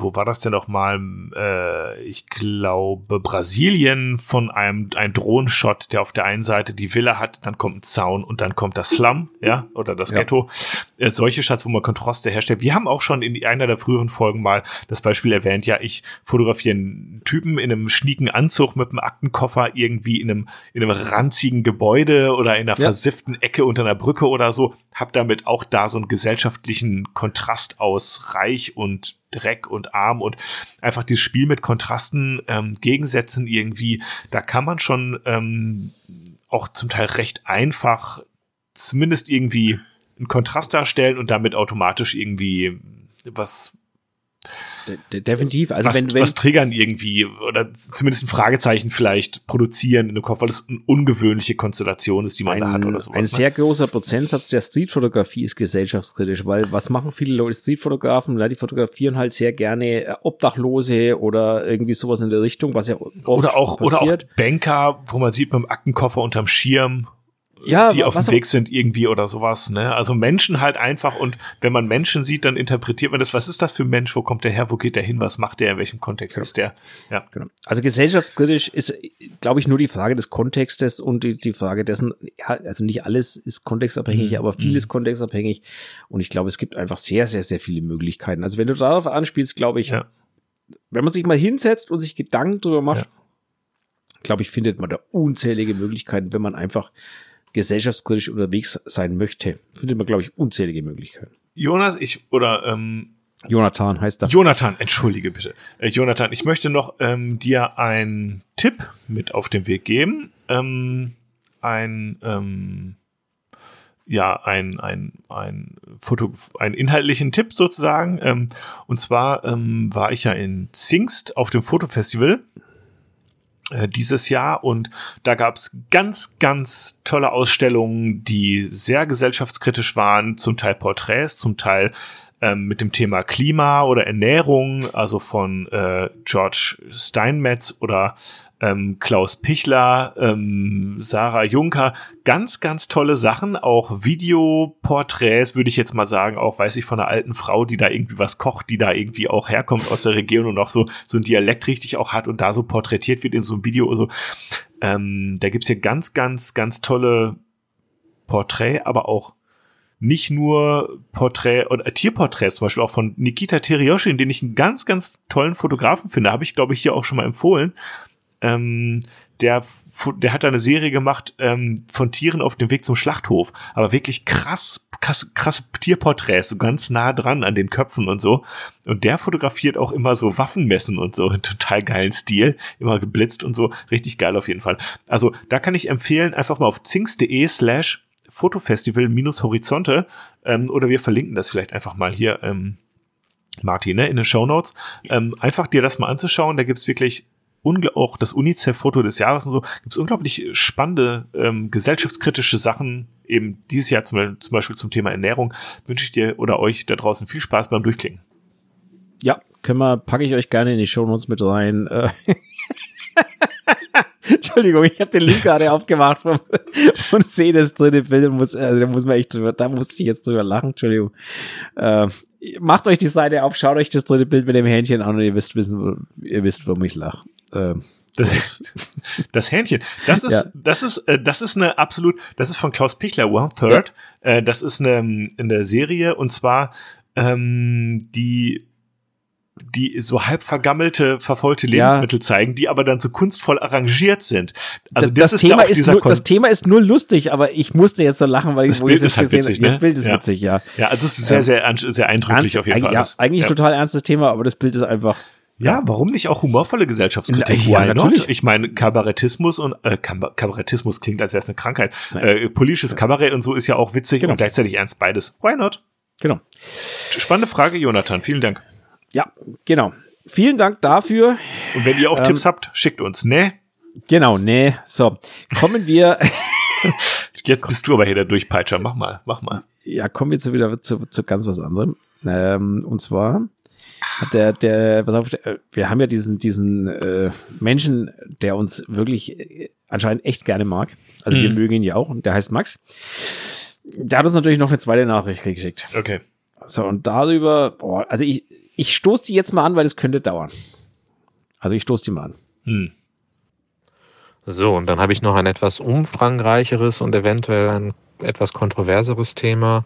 wo war das denn noch mal? Äh, ich glaube Brasilien von einem ein Drohnenshot, der auf der einen Seite die Villa hat, dann kommt ein Zaun und dann kommt das Slum, ja, oder das ja. Ghetto. Äh, solche Shots, wo man Kontraste herstellt. Wir haben auch schon in einer der früheren Folgen mal das Beispiel erwähnt. Ja, ich fotografiere einen Typen in einem schnieken Anzug mit einem Aktenkoffer irgendwie in einem in einem ranzigen Gebäude oder in einer ja. versifften Ecke unter einer Brücke oder so. Hab damit auch da so einen gesellschaftlichen Kontrast aus Reich und Dreck und Arm und einfach dieses Spiel mit Kontrasten, ähm, Gegensätzen irgendwie, da kann man schon ähm, auch zum Teil recht einfach zumindest irgendwie einen Kontrast darstellen und damit automatisch irgendwie was De definitiv. Also was, wenn, wenn was triggern irgendwie oder zumindest ein Fragezeichen vielleicht produzieren in dem Kopf, weil es eine ungewöhnliche Konstellation ist, die man ein, da hat oder sowas. Ein ne? sehr großer Prozentsatz der Streetfotografie ist gesellschaftskritisch, weil was machen viele Leute Streetfotografen? Ja, die fotografieren halt sehr gerne äh, Obdachlose oder irgendwie sowas in der Richtung, was ja oft oder auch passiert. oder auch Banker, wo man sieht mit dem Aktenkoffer unterm Schirm ja, die auf dem Weg sind irgendwie oder sowas. Ne? Also Menschen halt einfach und wenn man Menschen sieht, dann interpretiert man das. Was ist das für ein Mensch? Wo kommt der her? Wo geht der hin? Was macht der? In welchem Kontext ja. ist der? Ja. Genau. Also gesellschaftskritisch ist, glaube ich, nur die Frage des Kontextes und die, die Frage dessen, ja, also nicht alles ist kontextabhängig, mhm. aber vieles mhm. kontextabhängig. Und ich glaube, es gibt einfach sehr, sehr, sehr viele Möglichkeiten. Also wenn du darauf anspielst, glaube ich, ja. wenn man sich mal hinsetzt und sich Gedanken drüber macht, glaube ich, findet man da unzählige Möglichkeiten, wenn man einfach gesellschaftskritisch unterwegs sein möchte, findet man, glaube ich, unzählige Möglichkeiten. Jonas, ich, oder, ähm, Jonathan heißt er. Jonathan, entschuldige bitte. Äh, Jonathan, ich möchte noch ähm, dir einen Tipp mit auf den Weg geben. Ähm, ein, ähm, ja ein, ein, ein Foto, einen inhaltlichen Tipp sozusagen. Ähm, und zwar ähm, war ich ja in Zingst auf dem Fotofestival dieses Jahr. Und da gab's ganz, ganz tolle Ausstellungen, die sehr gesellschaftskritisch waren, zum Teil Porträts, zum Teil ähm, mit dem Thema Klima oder Ernährung, also von äh, George Steinmetz oder ähm, Klaus Pichler, ähm, Sarah Juncker, ganz, ganz tolle Sachen, auch Videoporträts, würde ich jetzt mal sagen, auch weiß ich von einer alten Frau, die da irgendwie was kocht, die da irgendwie auch herkommt aus der Region und auch so, so ein Dialekt richtig auch hat und da so porträtiert wird in so einem Video. Also, ähm, da gibt's hier ganz, ganz, ganz tolle Porträt, aber auch nicht nur Porträt oder Tierporträts, zum Beispiel auch von Nikita Terioshin, den ich einen ganz, ganz tollen Fotografen finde, habe ich, glaube ich, hier auch schon mal empfohlen. Ähm, der, der hat da eine Serie gemacht ähm, von Tieren auf dem Weg zum Schlachthof, aber wirklich krass, krass, krasse Tierporträts, so ganz nah dran an den Köpfen und so. Und der fotografiert auch immer so Waffenmessen und so, in total geilen Stil, immer geblitzt und so, richtig geil auf jeden Fall. Also da kann ich empfehlen, einfach mal auf zinks.de slash Fotofestival minus Horizonte ähm, oder wir verlinken das vielleicht einfach mal hier, ähm, Martin, ne, in den Show Notes. Ähm, einfach dir das mal anzuschauen, da gibt's wirklich auch das UNICEF-Foto des Jahres und so, gibt es unglaublich spannende ähm, gesellschaftskritische Sachen, eben dieses Jahr zum, zum Beispiel zum Thema Ernährung. Wünsche ich dir oder euch da draußen viel Spaß beim Durchklingen. Ja, können wir, packe ich euch gerne in die Show Notes mit rein. Entschuldigung, ich habe den Link gerade aufgemacht vom, und sehe das dritte Bild und muss, also da muss man echt drüber, da musste ich jetzt drüber lachen, Entschuldigung. Äh, macht euch die Seite auf, schaut euch das dritte Bild mit dem Hähnchen an und ihr wisst wissen, ihr wisst, warum ich lache. Äh, das, das Hähnchen. Das ist, ja. das ist, äh, das ist eine absolut, das ist von Klaus Pichler, One Third. Ja. Äh, das ist eine, eine Serie und zwar ähm, die die so halb vergammelte, verfaulte Lebensmittel ja. zeigen, die aber dann so kunstvoll arrangiert sind. Also das, das, das Thema da ist nur, das Thema ist nur lustig, aber ich musste jetzt so lachen, weil ich das Bild ist halt witzig, ne? Das Bild ist ja. witzig, ja. Ja, also es ist sehr, sehr, sehr eindrücklich Ernst, auf jeden Fall. Ja, eigentlich ja. total ernstes Thema, aber das Bild ist einfach ja, warum nicht auch humorvolle Gesellschaftskritik? Ja, natürlich. Not? Ich meine, Kabarettismus und äh, Kabarettismus klingt, als wäre es eine Krankheit. Äh, politisches Kabarett und so ist ja auch witzig genau. und gleichzeitig ernst beides. Why not? Genau. Spannende Frage, Jonathan. Vielen Dank. Ja, genau. Vielen Dank dafür. Und wenn ihr auch ähm, Tipps habt, schickt uns, ne? Genau, ne. So, kommen wir. Jetzt bist du aber hier der Durchpeitscher. Mach mal, mach mal. Ja, kommen wir zu wieder zu, zu ganz was anderem. Ähm, und zwar hat der, der, pass auf, wir haben ja diesen, diesen äh, Menschen, der uns wirklich äh, anscheinend echt gerne mag. Also mhm. wir mögen ihn ja auch und der heißt Max. Der hat uns natürlich noch eine zweite Nachricht geschickt. Okay. So, und darüber, boah, also ich, ich stoße die jetzt mal an, weil es könnte dauern. Also ich stoße die mal an. Hm. So, und dann habe ich noch ein etwas umfangreicheres und eventuell ein etwas kontroverseres Thema.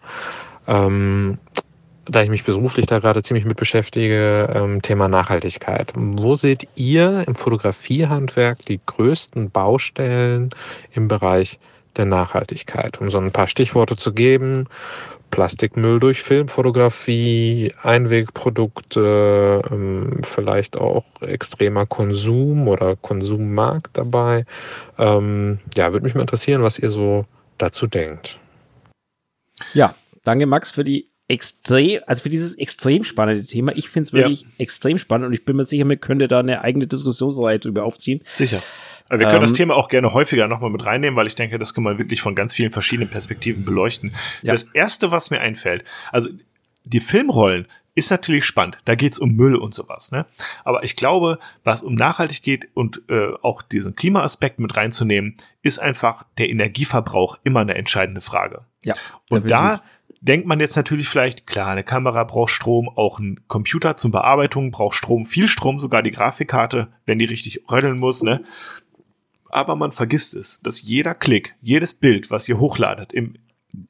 Ähm, da ich mich beruflich da gerade ziemlich mit beschäftige, ähm, Thema Nachhaltigkeit. Wo seht ihr im Fotografiehandwerk die größten Baustellen im Bereich der Nachhaltigkeit? Um so ein paar Stichworte zu geben, Plastikmüll durch Filmfotografie, Einwegprodukte, ähm, vielleicht auch extremer Konsum oder Konsummarkt dabei. Ähm, ja, würde mich mal interessieren, was ihr so dazu denkt. Ja, danke Max für die extrem, also für dieses extrem spannende Thema. Ich finde es wirklich ja. extrem spannend und ich bin mir sicher, wir könnte da eine eigene Diskussionsreihe drüber aufziehen. Sicher. Wir können ähm, das Thema auch gerne häufiger nochmal mit reinnehmen, weil ich denke, das kann man wirklich von ganz vielen verschiedenen Perspektiven beleuchten. Ja. Das erste, was mir einfällt, also die Filmrollen ist natürlich spannend. Da geht's um Müll und sowas. Ne? Aber ich glaube, was um nachhaltig geht und äh, auch diesen Klimaaspekt mit reinzunehmen, ist einfach der Energieverbrauch immer eine entscheidende Frage. Ja. Und da denkt man jetzt natürlich vielleicht, klar, eine Kamera braucht Strom, auch ein Computer zum Bearbeitung braucht Strom, viel Strom, sogar die Grafikkarte, wenn die richtig rödeln muss, ne? Aber man vergisst es, dass jeder Klick, jedes Bild, was ihr hochladet im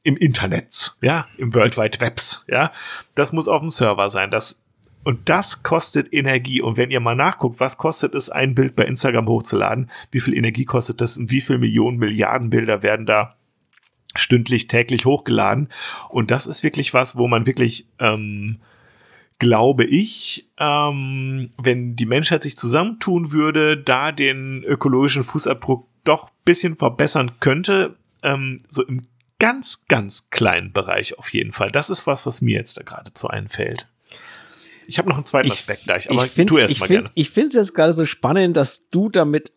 im Internet, ja, im World Wide Webs, ja, das muss auf dem Server sein, das und das kostet Energie. Und wenn ihr mal nachguckt, was kostet es, ein Bild bei Instagram hochzuladen, wie viel Energie kostet das und wie viel Millionen, Milliarden Bilder werden da stündlich, täglich hochgeladen. Und das ist wirklich was, wo man wirklich ähm, glaube ich, ähm, wenn die Menschheit sich zusammentun würde, da den ökologischen Fußabdruck doch bisschen verbessern könnte, ähm, so im ganz, ganz kleinen Bereich auf jeden Fall. Das ist was, was mir jetzt da geradezu einfällt. Ich habe noch einen zweiten Aspekt gleich, aber ich find, tu erst ich mal find, gerne. Ich finde es jetzt gerade so spannend, dass du damit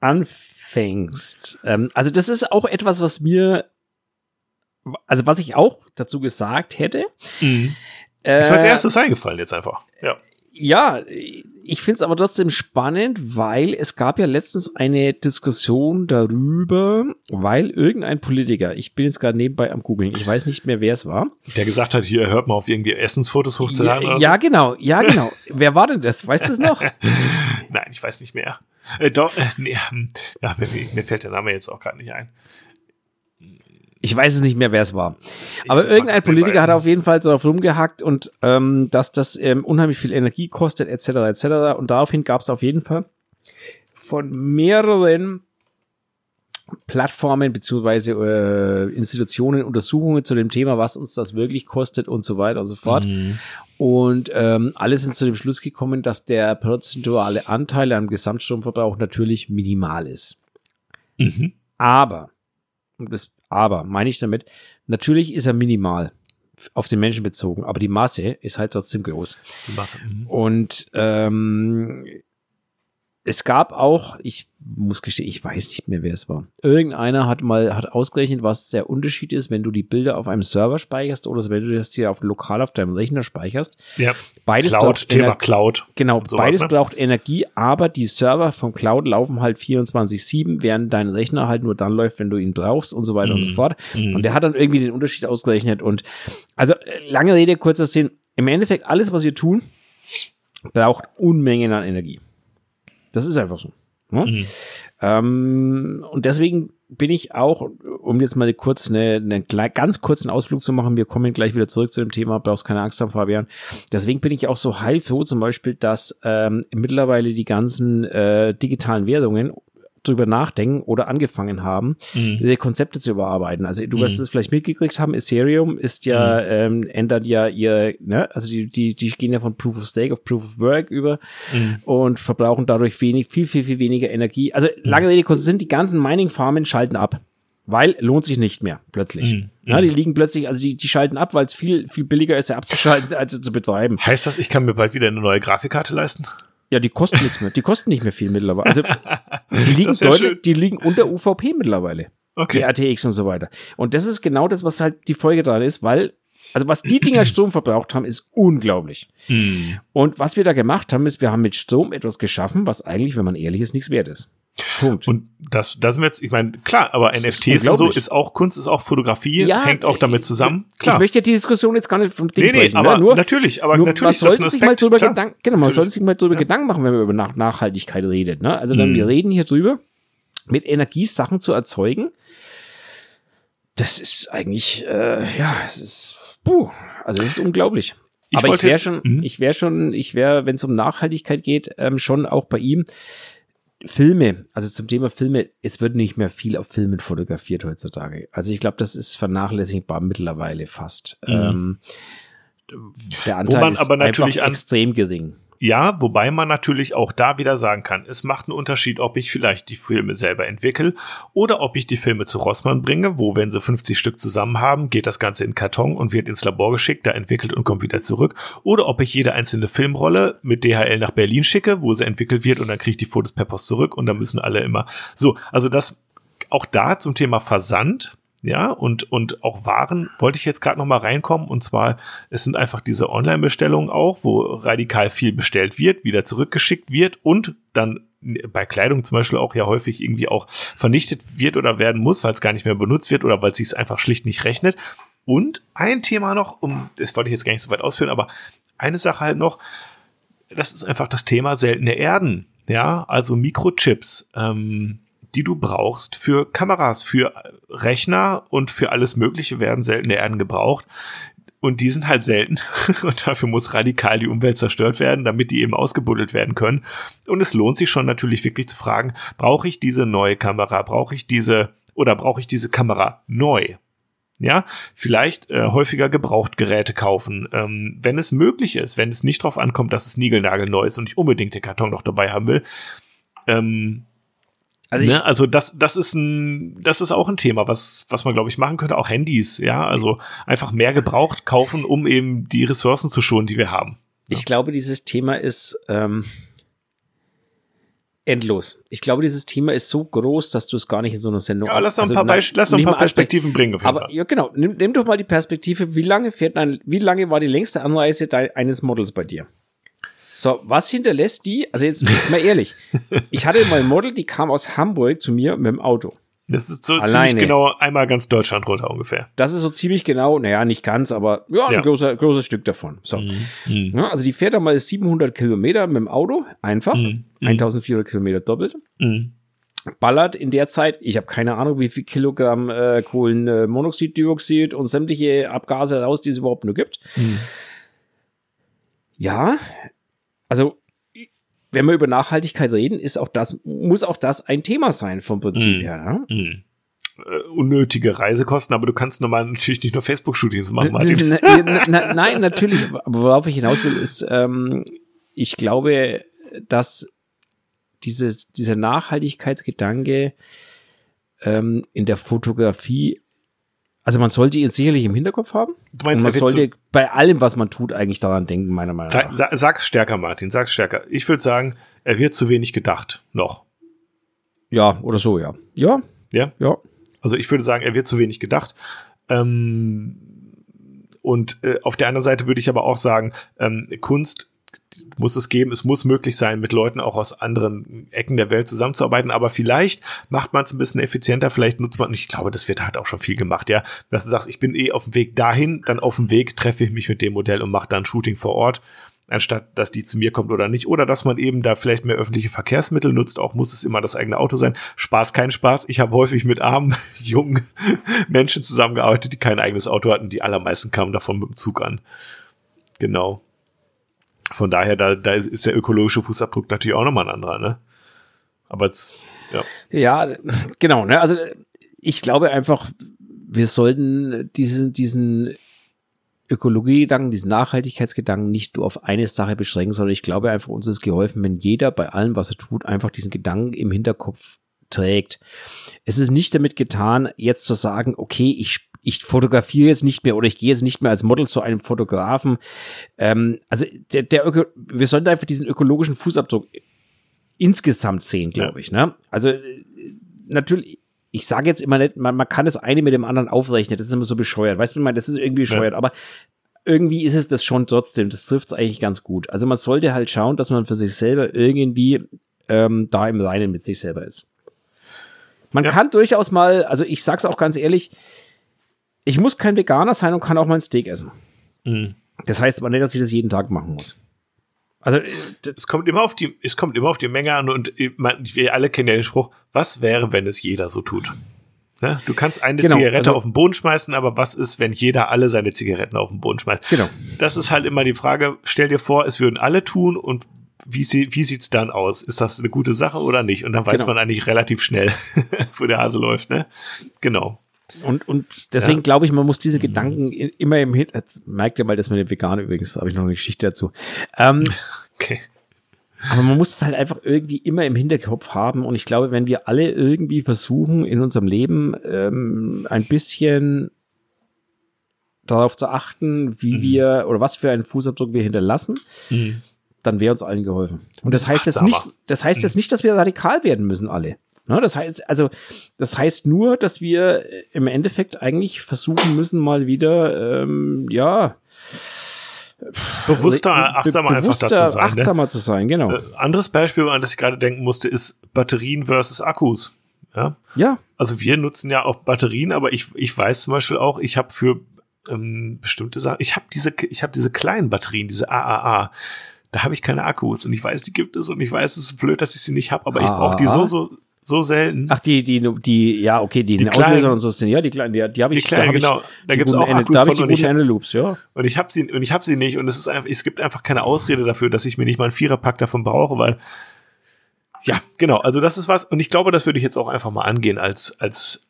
anfängst. Ähm, also das ist auch etwas, was mir, also was ich auch dazu gesagt hätte. Mhm. Ist mir als Äh, erstes eingefallen jetzt einfach. Ja. Ja, ich finde es aber trotzdem spannend, weil es gab ja letztens eine Diskussion darüber, weil irgendein Politiker, ich bin jetzt gerade nebenbei am googeln, ich weiß nicht mehr, wer es war. Der gesagt hat, hier hört mal auf irgendwie Essensfotos hochzuladen. Ja, oder ja, genau, ja, genau. wer war denn das? Weißt du es noch? so. Nein, ich weiß nicht mehr. Äh, doch, äh, nee, hm, ach, mir, mir fällt der Name jetzt auch gerade nicht ein. Ich weiß es nicht mehr, wer es war. Ich Aber sag irgendein Politiker hat auf jeden Fall so drauf rumgehackt und ähm, dass das ähm, unheimlich viel Energie kostet, etc. etc. Und daraufhin gab es auf jeden Fall von mehreren Plattformen beziehungsweise äh, Institutionen Untersuchungen zu dem Thema, was uns das wirklich kostet und so weiter und so fort. Mhm. Und ähm, alle sind zu dem Schluss gekommen, dass der prozentuale Anteil am Gesamtstromverbrauch natürlich minimal ist. Mhm. Aber, und das aber meine ich damit, natürlich ist er minimal auf den Menschen bezogen, aber die Masse ist halt trotzdem groß. Die Masse. Mhm. Und ähm, es gab auch, ich muss gestehen, ich weiß nicht mehr, wer es war. Irgendeiner hat mal hat ausgerechnet, was der Unterschied ist, wenn du die Bilder auf einem Server speicherst oder wenn du das hier auf, lokal auf deinem Rechner speicherst. Ja, Beides Cloud, braucht Thema Ener- Cloud. Genau, sowas, beides ne? braucht Energie, aber die Server vom Cloud laufen halt 24-7, während dein Rechner halt nur dann läuft, wenn du ihn brauchst und so weiter und so Mhm. fort. Mhm. Und der hat dann irgendwie den Unterschied ausgerechnet. Und also lange Rede, kurzer Sinn. Im Endeffekt, alles, was wir tun, braucht Unmengen an Energie. Das ist einfach so. Ne? Mhm. Ähm, und deswegen bin ich auch, um jetzt mal kurz eine, eine ganz kurzen Ausflug zu machen, wir kommen gleich wieder zurück zu dem Thema, brauchst keine Angst haben, Fabian. Deswegen bin ich auch so heilfroh zum Beispiel, dass ähm, mittlerweile die ganzen äh, digitalen Währungen drüber nachdenken oder angefangen haben, Mhm. diese Konzepte zu überarbeiten. Also du Mhm. wirst es vielleicht mitgekriegt haben, Ethereum ist ja, ähm, ändert ja ihr, ne, also die, die, die gehen ja von Proof of Stake auf Proof of Work über Mhm. und verbrauchen dadurch wenig, viel, viel, viel weniger Energie. Also lange Rede, kurzer Sinn, die ganzen Mining-Farmen schalten ab. Weil lohnt sich nicht mehr, plötzlich. Mhm. Ja, die liegen plötzlich, also die, die schalten ab, weil es viel, viel billiger ist, sie abzuschalten, als sie zu betreiben. Heißt das, ich kann mir bald wieder eine neue Grafikkarte leisten? Ja, die kosten nichts mehr. Die kosten nicht mehr viel mittlerweile. Also die liegen deutlich, schön. die liegen unter UVP mittlerweile. Die Okay. RTX und so weiter. Und das ist genau das, was halt die Folge dran ist, weil, also was die Dinger Strom verbraucht haben, ist unglaublich. Mhm. Und was wir da gemacht haben, ist, wir haben mit Strom etwas geschaffen, was eigentlich, wenn man ehrlich ist, nichts wert ist. Punkt. Und das, das sind wir jetzt, ich meine, klar, aber ist NFTs und so ist auch Kunst, ist auch Fotografie, Ja, hängt auch damit zusammen. Ich Klar. möchte die Diskussion jetzt gar nicht vom Ding nee, nee, brechen, aber ne? nur, natürlich, aber nur natürlich man das sollte sich mal drüber. Gedanken, genau, man Natürlich. sollte sich mal drüber Ja. Gedanken machen, wenn man über Nach Nachhaltigkeit redet, ne? Also dann, Mhm. wir reden hier drüber, mit Energie Sachen zu erzeugen. Das ist eigentlich, äh, ja, es ist, puh, also es ist unglaublich. Ich Aber ich wäre jetzt- schon, Mhm. ich wäre schon, ich wäre, wenn es um Nachhaltigkeit geht, ähm, schon auch bei ihm. Filme, also zum Thema Filme, es wird nicht mehr viel auf Filmen fotografiert heutzutage. Also ich glaube, das ist vernachlässigbar mittlerweile fast. Mhm. Ähm, der Anteil ist aber natürlich extrem gering. Ja, wobei man natürlich auch da wieder sagen kann, es macht einen Unterschied, ob ich vielleicht die Filme selber entwickle oder ob ich die Filme zu Rossmann bringe, wo, wenn sie 50 Stück zusammen haben, geht das Ganze in Karton und wird ins Labor geschickt, da entwickelt und kommt wieder zurück. Oder ob ich jede einzelne Filmrolle mit DHL nach Berlin schicke, wo sie entwickelt wird und dann kriege ich die Fotos per Post zurück und dann müssen alle immer. So, also das auch da zum Thema Versand. Ja, und, und auch Waren wollte ich jetzt gerade noch mal reinkommen. Und zwar, es sind einfach diese Online-Bestellungen auch, wo radikal viel bestellt wird, wieder zurückgeschickt wird und dann bei Kleidung zum Beispiel auch ja häufig irgendwie auch vernichtet wird oder werden muss, weil es gar nicht mehr benutzt wird oder weil es sich einfach schlicht nicht rechnet. Und ein Thema noch, um, das wollte ich jetzt gar nicht so weit ausführen, aber eine Sache halt noch, das ist einfach das Thema seltene Erden. Ja, also Mikrochips, ähm, die du brauchst für Kameras, für Rechner und für alles Mögliche werden seltene Erden gebraucht. Und die sind halt selten. Und dafür muss radikal die Umwelt zerstört werden, damit die eben ausgebuddelt werden können. Und es lohnt sich schon natürlich wirklich zu fragen, brauche ich diese neue Kamera? Brauche ich diese oder brauche ich diese Kamera neu? Ja, vielleicht äh, häufiger Gebrauchtgeräte kaufen, ähm, wenn es möglich ist, wenn es nicht drauf ankommt, dass es niegelnagelneu ist und ich unbedingt den Karton noch dabei haben will. Ähm, Also, ne? also das, das ist ein, das ist auch ein Thema, was, was man glaube ich machen könnte. Auch Handys, ja, also einfach mehr gebraucht kaufen, um eben die Ressourcen zu schonen, die wir haben. Ich ja. glaube, dieses Thema ist ähm, endlos. Ich glaube, dieses Thema ist so groß, dass du es gar nicht in so einer Sendung. Ja, lass doch also, ein paar, lass doch ein paar Perspektiven bringen. Auf jeden aber Fall. ja, genau. Nimm, nimm doch mal die Perspektive. Wie lange fährt ein, wie lange war die längste Anreise eines Models bei dir? So, was hinterlässt die? Also jetzt, jetzt mal ehrlich. ich hatte mal ein Model, die kam aus Hamburg zu mir mit dem Auto. Das ist so Alleine. ziemlich genau einmal ganz Deutschland runter ungefähr. Das ist so ziemlich genau, naja, nicht ganz, aber ja, ein ja. Großer, großes Stück davon. So. Mhm. Ja, also die fährt einmal 700 Kilometer mit dem Auto, einfach. Mhm. 1400 mhm. Kilometer doppelt. Mhm. Ballert in der Zeit, ich habe keine Ahnung, wie viel Kilogramm äh, Kohlenmonoxiddioxid und sämtliche Abgase raus, die es überhaupt nur gibt. Mhm. Ja, also wenn wir über Nachhaltigkeit reden, ist auch das, muss auch das ein Thema sein vom Prinzip mm. her. Ne? Mm. Äh, unnötige Reisekosten, aber du kannst normal natürlich nicht nur Facebook-Shootings machen, Martin. nein, natürlich. Aber worauf ich hinaus will, ist, ähm, ich glaube, dass diese, dieser Nachhaltigkeitsgedanke ähm, in der Fotografie also man sollte ihn sicherlich im Hinterkopf haben. Du meinst, und man sollte bei allem, was man tut, eigentlich daran denken, meiner Meinung nach. Sag, sag's stärker, Martin, sag's stärker. Ich würde sagen, er wird zu wenig gedacht. Noch. Ja, oder so, ja. Ja. Ja? Ja. Also ich würde sagen, er wird zu wenig gedacht. Ähm, und äh, auf der anderen Seite würde ich aber auch sagen, ähm, Kunst muss es geben, es muss möglich sein, mit Leuten auch aus anderen Ecken der Welt zusammenzuarbeiten, aber vielleicht macht man es ein bisschen effizienter, vielleicht nutzt man, ich glaube, das wird halt auch schon viel gemacht, ja, dass du sagst, ich bin eh auf dem Weg dahin, dann auf dem Weg treffe ich mich mit dem Modell und mache dann Shooting vor Ort, anstatt dass die zu mir kommt oder nicht, oder dass man eben da vielleicht mehr öffentliche Verkehrsmittel nutzt, auch muss es immer das eigene Auto sein. Spaß, kein Spaß. Ich habe häufig mit armen, jungen Menschen zusammengearbeitet, die kein eigenes Auto hatten, die allermeisten kamen davon mit dem Zug an. Genau. Von daher, da, da ist der ökologische Fußabdruck natürlich auch nochmal ein anderer, ne? Aber jetzt, ja. Ja, genau, ne? Also ich glaube einfach, wir sollten diesen, diesen Ökologiegedanken, diesen Nachhaltigkeitsgedanken nicht nur auf eine Sache beschränken, sondern ich glaube einfach, uns ist geholfen, wenn jeder bei allem, was er tut, einfach diesen Gedanken im Hinterkopf trägt. Es ist nicht damit getan, jetzt zu sagen, okay, ich ich fotografiere jetzt nicht mehr oder ich gehe jetzt nicht mehr als Model zu einem Fotografen. Ähm, also der, der Öko wir sollten einfach diesen ökologischen Fußabdruck insgesamt sehen, glaube ja. ich. Ne? Also äh, natürlich, ich sage jetzt immer nicht, man, man kann das eine mit dem anderen aufrechnen, das ist immer so bescheuert. Weißt du, das ist irgendwie bescheuert, ja. aber irgendwie ist es das schon trotzdem. Das trifft es eigentlich ganz gut. Also man sollte halt schauen, dass man für sich selber irgendwie ähm, da im Reinen mit sich selber ist. Man ja. kann durchaus mal, also ich sag's auch ganz ehrlich, ich muss kein Veganer sein und kann auch mal ein Steak essen. Mhm. Das heißt aber nicht, dass ich das jeden Tag machen muss. Also es kommt immer auf die, es kommt immer auf die Menge an und wir alle kennen ja den Spruch: Was wäre, wenn es jeder so tut? Ne? Du kannst eine genau, Zigarette also, auf den Boden schmeißen, aber was ist, wenn jeder alle seine Zigaretten auf den Boden schmeißt? Genau. Das ist halt immer die Frage. Stell dir vor, es würden alle tun und wie, sie, wie sieht's dann aus? Ist das eine gute Sache oder nicht? Und dann weiß genau. man eigentlich relativ schnell, wo der Hase läuft, ne? Genau. Und, und deswegen ja. glaube ich, man muss diese Gedanken immer im Hinterkopf, merkt ihr mal, dass man den Veganer übrigens, habe ich noch eine Geschichte dazu. Ähm, okay. Aber man muss es halt einfach irgendwie immer im Hinterkopf haben. Und ich glaube, wenn wir alle irgendwie versuchen, in unserem Leben ähm, ein bisschen darauf zu achten, wie mhm. wir oder was für einen Fußabdruck wir hinterlassen, mhm. dann wäre uns allen geholfen. Und das heißt jetzt nicht, das heißt jetzt mhm. nicht, dass wir radikal werden müssen, alle. Ne, das heißt, also, das heißt nur, dass wir im Endeffekt eigentlich versuchen müssen, mal wieder, ähm, ja, bewusster, achtsamer be bewusster, einfach dazu sein. Ne? Achtsamer ne? zu sein, genau. Äh, anderes Beispiel, an das ich gerade denken musste, ist Batterien versus Akkus. Ja. Ja. Also wir nutzen ja auch Batterien, aber ich, ich weiß zum Beispiel auch, ich habe für ähm, bestimmte Sachen, ich habe diese, ich habe diese kleinen Batterien, diese AAA. Da habe ich keine Akkus und ich weiß, die gibt es und ich weiß, es ist blöd, dass ich sie nicht habe, aber ich brauche die so, so, so selten. Ach, die, die, die, ja, okay, die, die Auslöser und so sind, ja, die kleinen, die, die habe ich, die kleinen, da hab genau. Ich, da gibt's auch Akkus da habe ich die guten Endeloops, ja. Und ich habe sie, und ich habe sie nicht und es ist einfach, es gibt einfach keine Ausrede dafür, dass ich mir nicht mal einen Viererpack davon brauche, weil, ja, genau, also das ist was, und ich glaube, das würde ich jetzt auch einfach mal angehen als, als,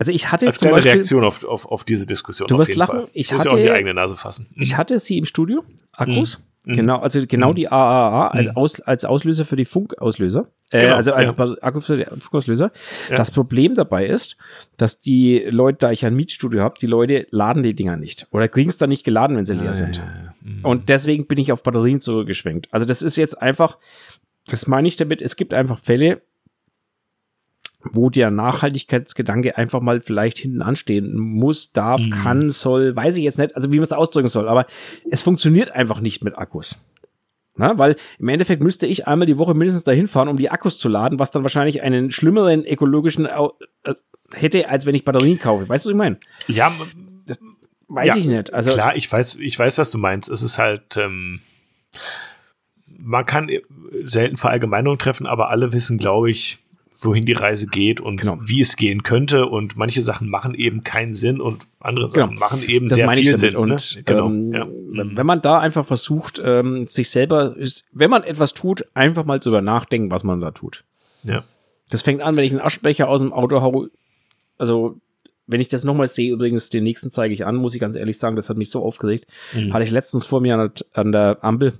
Also ich hatte Als zum kleine Beispiel, Reaktion auf, auf, auf diese Diskussion. Du wirst lachen, Fall. ich Muss ja auch die eigene Nase fassen. ich hatte sie im Studio, Akkus. Mhm. Genau, also genau Mhm. die AAA als, Mhm. Aus, als Auslöser für die Funkauslöser. Äh, Genau, also als ja. Akku für die Funkauslöser. Ja. Das Problem dabei ist, dass die Leute, da ich ein Mietstudio habe, die Leute laden die Dinger nicht. Oder kriegen es dann nicht geladen, wenn sie leer sind. Ja, ja. Mhm. Und deswegen bin ich auf Batterien zurückgeschwenkt. Also das ist jetzt einfach, das meine ich damit, es gibt einfach Fälle, wo der Nachhaltigkeitsgedanke einfach mal vielleicht hinten anstehen muss, darf, Mhm. kann, soll, weiß ich jetzt nicht, also wie man es ausdrücken soll, aber es funktioniert einfach nicht mit Akkus. Na, weil im Endeffekt müsste ich einmal die Woche mindestens dahin fahren, um die Akkus zu laden, was dann wahrscheinlich einen schlimmeren ökologischen äh, hätte, als wenn ich Batterien kaufe. Weißt du, was ich meine? ja, Weiß Ja, ich nicht. Also klar, ich weiß, ich weiß, was du meinst. Es ist halt, ähm, man kann selten Verallgemeinungen treffen, aber alle wissen, glaube ich, wohin die Reise geht und Genau. wie es gehen könnte. Und manche Sachen machen eben keinen Sinn und andere Sachen Genau. machen eben das sehr viel. Sinn. Und ne? genau. ähm, ja. wenn wenn man da einfach versucht, ähm, sich selber, wenn man etwas tut, einfach mal drüber nachdenken, was man da tut. ja. Das fängt an, wenn ich einen Aschenbecher aus dem Auto hau. Also, wenn ich das nochmal sehe, übrigens, den nächsten zeige ich an, muss ich ganz ehrlich sagen, das hat mich so aufgeregt. Mhm. Hatte ich letztens vor mir an der, an der Ampel,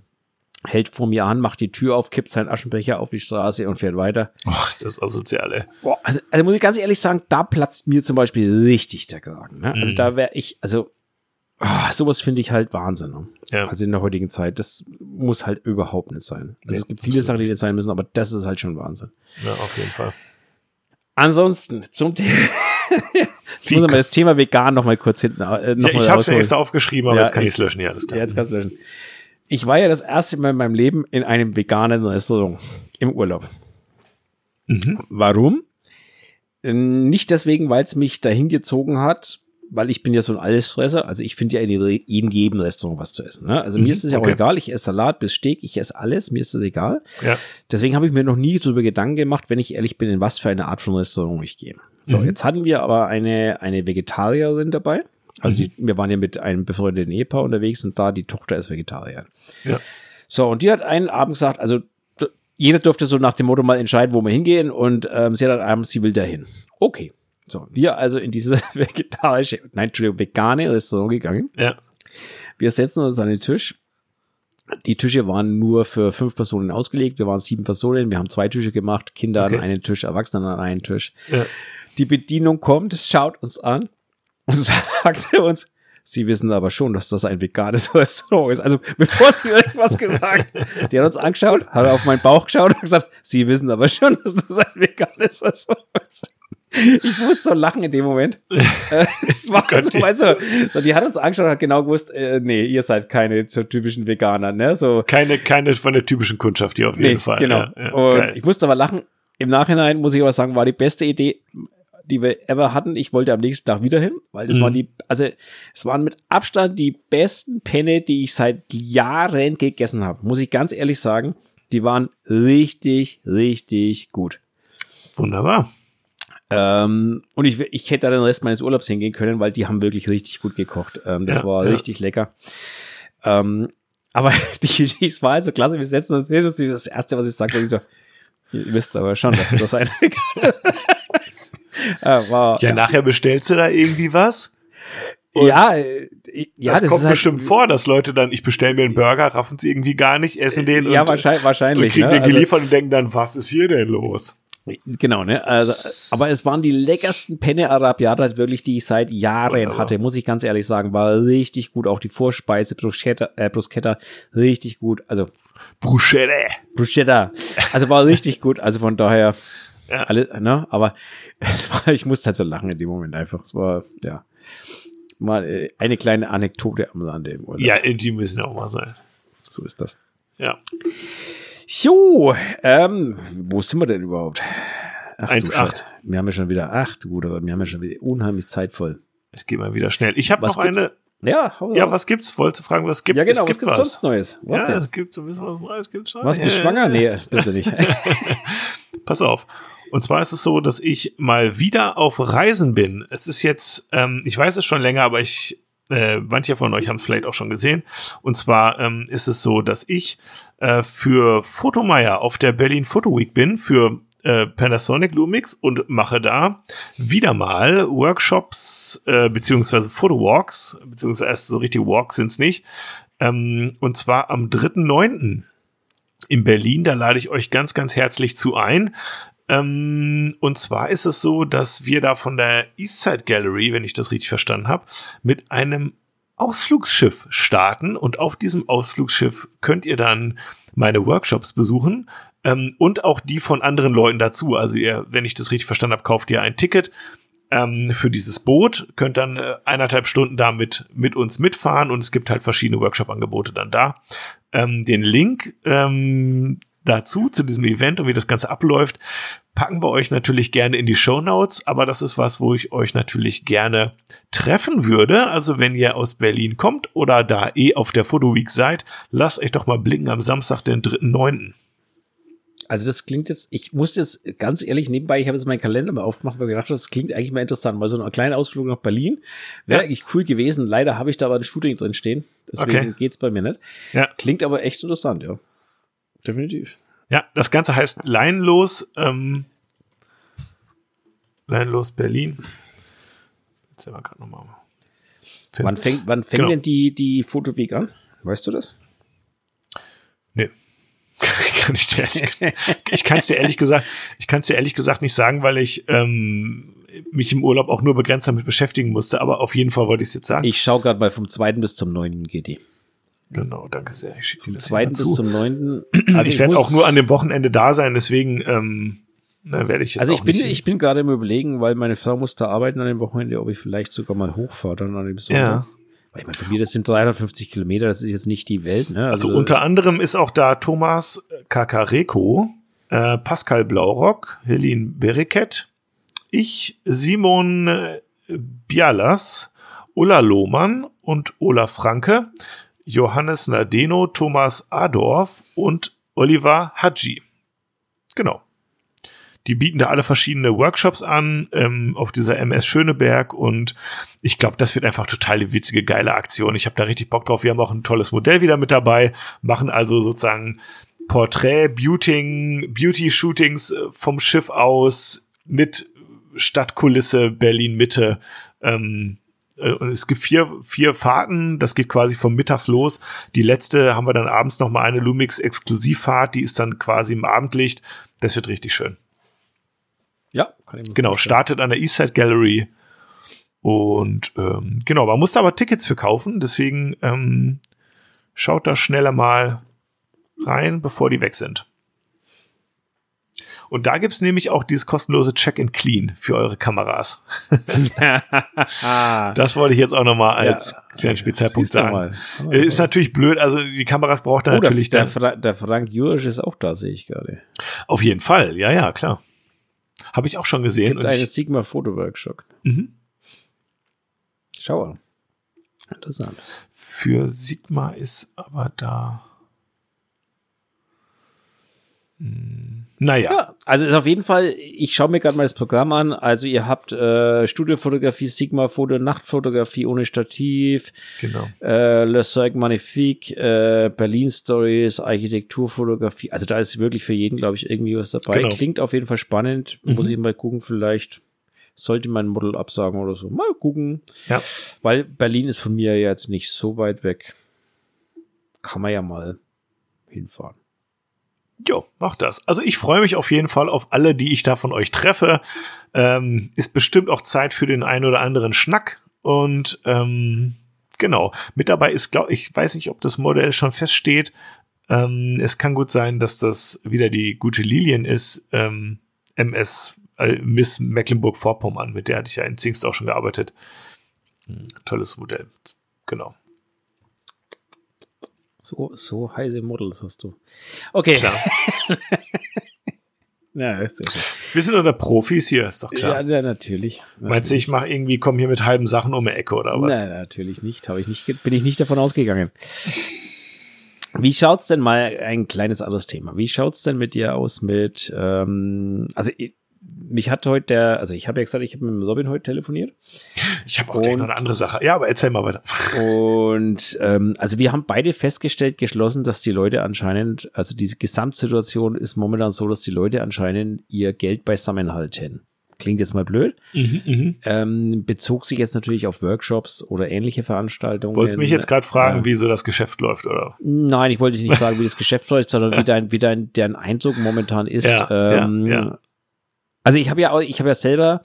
hält vor mir an, macht die Tür auf, kippt seinen Aschenbecher auf die Straße und fährt weiter. Oh, das ist asozial, ey. Boah, also, also muss ich ganz ehrlich sagen, da platzt mir zum Beispiel richtig der Kragen. Ne? Also Mhm. da wäre ich, also ah, sowas finde ich halt Wahnsinn. Ne? Ja. Also in der heutigen Zeit, das muss halt überhaupt nicht sein. Also Nee, es gibt viele absolut. Sachen, die nicht sein müssen, aber das ist halt schon Wahnsinn. ja, auf jeden Fall. Ansonsten zum Thema. ich muss ko- das Thema vegan noch mal kurz hinten. Äh, noch Ja, mal ich habe es rausholen. extra aufgeschrieben, aber Ja, jetzt kann ich- ich es löschen. Ja, alles klar. Ja, jetzt kannst du löschen. Ich war ja das erste Mal in meinem Leben in einem veganen Restaurant im Urlaub. Mhm. Warum? Äh, Nicht deswegen, weil es mich dahin gezogen hat, weil ich bin ja so ein Allesfresser. Also ich finde ja in jedem- in jedem Restaurant was zu essen. Ne? Also Mhm, mir ist es ja okay. auch egal. Ich esse Salat bis Steak, ich esse alles. Mir ist es egal. Ja. Deswegen habe ich mir noch nie darüber Gedanken gemacht, wenn ich ehrlich bin, in was für eine Art von Restaurant ich gehe. So, Mhm. jetzt hatten wir aber eine, eine Vegetarierin dabei. Also Mhm. die, wir waren ja mit einem befreundeten Ehepaar unterwegs und da die Tochter ist Vegetarier. Ja. So, und die hat einen Abend gesagt, also jeder durfte so nach dem Motto mal entscheiden, wo wir hingehen und ähm, sie hat dann abends, sie will dahin. Okay. So, wir also in dieses vegetarische, nein, Entschuldigung, vegane Restaurant gegangen. Ja. Wir setzen uns an den Tisch. Die Tische waren nur für fünf Personen ausgelegt. Wir waren sieben Personen. Wir haben zwei Tische gemacht. Kinder Okay. an einen Tisch, Erwachsene an einen Tisch. Ja. Die Bedienung kommt, schaut uns an und sagt zu uns, Sie wissen aber schon, dass das ein veganes Restaurant ist. Also bevor sie irgendwas gesagt hat, die hat uns angeschaut, hat auf meinen Bauch geschaut und gesagt, Sie wissen aber schon, dass das ein veganes Restaurant ist. Ich musste so lachen in dem Moment. Äh, Es war so, die- weißt du, so, die hat uns angeschaut und hat genau gewusst, äh, nee, ihr seid keine so typischen Veganer, ne? So, Keine, keine von der typischen Kundschaft hier auf jeden Fall. Genau. Ja, ja, und geil. ich musste aber lachen. Im Nachhinein muss ich aber sagen, war die beste Idee, die wir ever hatten. Ich wollte am nächsten Tag wieder hin, weil das Mhm. waren die, also es waren mit Abstand die besten Penne, die ich seit Jahren gegessen habe. Muss ich ganz ehrlich sagen, die waren richtig, richtig gut. Wunderbar. Ähm, und ich, ich hätte da den Rest meines Urlaubs hingehen können, weil die haben wirklich richtig gut gekocht. Ähm, das Ja, war ja. richtig lecker. Ähm, aber die, die es war also klasse. Wir setzen uns hin und das erste, was ich sagte, ich so, ihr wisst aber schon, dass das eine äh, war, Ja, nachher bestellst du da irgendwie was? und ja, äh, ja, das, kommt ist halt- bestimmt vor, dass Leute dann, ich bestelle mir einen Burger, raffen sie irgendwie gar nicht, essen den Ja, und, wahrscheinlich, und wahrscheinlich. kriegen ne? den Also- geliefert und denken dann, was ist hier denn los? Genau, ne? Also, aber es waren die leckersten Penne Arabiata, wirklich, die ich seit Jahren hatte, muss ich ganz ehrlich sagen. War richtig gut. Auch die Vorspeise, Bruschetta, äh, Bruschetta, richtig gut. Also, Bruschetta. Bruschetta. Also war richtig gut. Also von daher, Ja. alle, ne? Aber es war, ich musste halt so lachen in dem Moment einfach. Es war, ja. Mal äh, eine kleine Anekdote am Rande im Urlaub. Ja, die müssen auch mal sein. So ist das. Ja. Jo, ähm, wo sind wir denn überhaupt? Ach, du 1,8. Scheiße. Wir haben ja schon wieder, ach du guter Gott, wir haben ja schon wieder unheimlich zeitvoll. Es geht mal wieder schnell. Ich habe noch gibt's? eine. Ja, Ja, was gibt's? Wolltest du fragen, was gibt Ja, genau, es? was gibt gibt's sonst Neues? Was ja, denn? es gibt so ein bisschen was Neues. Gibt's schon. Was, bist du Ja, schwanger? ja, ja. Nee, bist du nicht. Pass auf. Und zwar ist es so, dass ich mal wieder auf Reisen bin. Es ist jetzt, ähm, ich weiß es schon länger, aber ich, äh, manche von euch haben es vielleicht auch schon gesehen. Und zwar ähm, ist es so, dass ich äh, für Fotomeier auf der Berlin Photo Week bin für äh, Panasonic Lumix und mache da wieder mal Workshops äh, beziehungsweise Photowalks, beziehungsweise erst so richtige Walks sind's nicht. Ähm, und zwar am 3.9. in Berlin. Da lade ich euch ganz, ganz herzlich zu ein. Ähm, und zwar ist es so, dass wir da von der Eastside Gallery, wenn ich das richtig verstanden habe, mit einem Ausflugsschiff starten und auf diesem Ausflugsschiff könnt ihr dann meine Workshops besuchen ähm, und auch die von anderen Leuten dazu. Also ihr, wenn ich das richtig verstanden habe, kauft ihr ein Ticket ähm, für dieses Boot, könnt dann äh, eineinhalb Stunden damit mit uns mitfahren und es gibt halt verschiedene Workshop-Angebote dann da. Ähm, den Link ähm, dazu, zu diesem Event und wie das Ganze abläuft, packen wir euch natürlich gerne in die Show Notes, aber das ist was, wo ich euch natürlich gerne treffen würde. Also wenn ihr aus Berlin kommt oder da eh auf der Photo Week seid, lasst euch doch mal blicken am Samstag, den 3.9. Also das klingt jetzt, ich muss jetzt ganz ehrlich nebenbei, ich habe jetzt meinen Kalender mal aufgemacht, weil ich gedacht, das klingt eigentlich mal interessant. Mal so ein kleiner Ausflug nach Berlin wäre ja. eigentlich cool gewesen. Leider habe ich da aber ein Shooting drin stehen, deswegen okay. geht's bei mir nicht. Ja. Klingt aber echt interessant, ja. Definitiv. Ja, das Ganze heißt Leinlos, ähm, Leinlos Berlin. Jetzt sehen wir gerade nochmal. Wann fängt, wann fängt genau. denn die, die Fotoweg an? Weißt du das? Nee. kann ich dir ehrlich, ich kann es dir ehrlich gesagt, ich kann es dir ehrlich gesagt nicht sagen, weil ich ähm, mich im Urlaub auch nur begrenzt damit beschäftigen musste, aber auf jeden Fall wollte ich es jetzt sagen. Ich schaue gerade mal vom 2. bis zum 9. geht die. Genau, danke sehr. Ich schicke dir das 2. bis zum 9. Also ich, ich werde auch nur an dem Wochenende da sein, deswegen ähm, na, werde ich jetzt Also ich bin, ich bin gerade im Überlegen, weil meine Frau muss da arbeiten an dem Wochenende, ob ich vielleicht sogar mal hochfahre dann an dem Sonntag. Ja. Weil ich meine, für mir, das sind 350 Kilometer, das ist jetzt nicht die Welt. Ne? Also, also unter anderem ist auch da Thomas Kakareko, äh, Pascal Blaurock, Helene Beriket, ich, Simon äh, Bialas, Ulla Lohmann und Olaf Franke. Johannes Nadeno, Thomas Adorf und Oliver Hadji. Genau. Die bieten da alle verschiedene Workshops an ähm, auf dieser MS Schöneberg und ich glaube, das wird einfach total witzige, geile Aktion. Ich habe da richtig Bock drauf. Wir haben auch ein tolles Modell wieder mit dabei, machen also sozusagen Porträt, Beauty, Beauty-Shootings äh, vom Schiff aus mit Stadtkulisse Berlin Mitte. Ähm, äh, es gibt vier, vier Fahrten, das geht quasi vom Mittags los. Die letzte haben wir dann abends noch mal eine Lumix Exklusivfahrt, die ist dann quasi im Abendlicht. Das wird richtig schön. Ja, kann ich Genau, startet an der Eastside Gallery. Und ähm, genau, man muss da aber Tickets für kaufen, deswegen ähm, schaut da schneller mal rein, bevor die weg sind. Und da gibt's nämlich auch dieses kostenlose Check-and-Clean für eure Kameras. das wollte ich jetzt auch nochmal als ja, kleinen Spezialpunkt sagen. Ist natürlich blöd, also die Kameras braucht er oh, natürlich der, der, der Frank Jurisch ist auch da, sehe ich gerade. Auf jeden Fall, ja, ja, klar. Habe ich auch schon gesehen. Gibt eine Sigma Photo Workshop. Mhm. Schau Interessant. Für Sigma ist aber da naja. Ja, also ist auf jeden Fall, ich schaue mir gerade mal das Programm an. Also ihr habt äh, Studiofotografie, Sigma-Foto, Nachtfotografie ohne Stativ, genau. äh, Le Cirque Magnifique, äh, Berlin Stories, Architekturfotografie. Also da ist wirklich für jeden, glaube ich, irgendwie was dabei. Genau. Klingt auf jeden Fall spannend. Mhm. Muss ich mal gucken, vielleicht sollte mein Model absagen oder so. Mal gucken. Ja. Weil Berlin ist von mir jetzt nicht so weit weg. Kann man ja mal hinfahren. Jo, mach das. Also ich freue mich auf jeden Fall auf alle, die ich da von euch treffe. Ähm, ist bestimmt auch Zeit für den einen oder anderen Schnack. Und ähm, genau, mit dabei ist, glaube ich, weiß nicht, ob das Modell schon feststeht. Ähm, es kann gut sein, dass das wieder die gute Lilien ist. Ähm, MS äh, Miss Mecklenburg-Vorpommern, mit der hatte ich ja in Zingst auch schon gearbeitet. Hm, tolles Modell. Genau. So, so heiße Models hast du. Okay. Klar. ja, ist ja Wir sind unter Profis hier, ist doch klar. Ja, ja natürlich, natürlich. Meinst du, ich mache irgendwie, komme hier mit halben Sachen um die Ecke oder was? Nein, natürlich nicht. Habe ich nicht, bin ich nicht davon ausgegangen. Wie schaut's denn mal ein kleines anderes Thema? Wie schaut's denn mit dir aus mit, ähm, also mich hat heute der, also ich habe ja gesagt, ich habe mit Robin heute telefoniert. Ich habe auch gleich noch eine andere Sache. Ja, aber erzähl mal weiter. Und ähm, also wir haben beide festgestellt, geschlossen, dass die Leute anscheinend, also diese Gesamtsituation ist momentan so, dass die Leute anscheinend ihr Geld beisammen halten. Klingt jetzt mal blöd. Mhm, Ähm, bezog sich jetzt natürlich auf Workshops oder ähnliche Veranstaltungen. Wolltest du mich jetzt gerade fragen, Ja. wie so das Geschäft läuft, oder? Nein, ich wollte dich nicht fragen, wie das Geschäft läuft, sondern wie dein, wie dein, dein Eindruck momentan ist. Ja, ähm, ja, ja. Also ich habe ja auch, ich habe ja selber,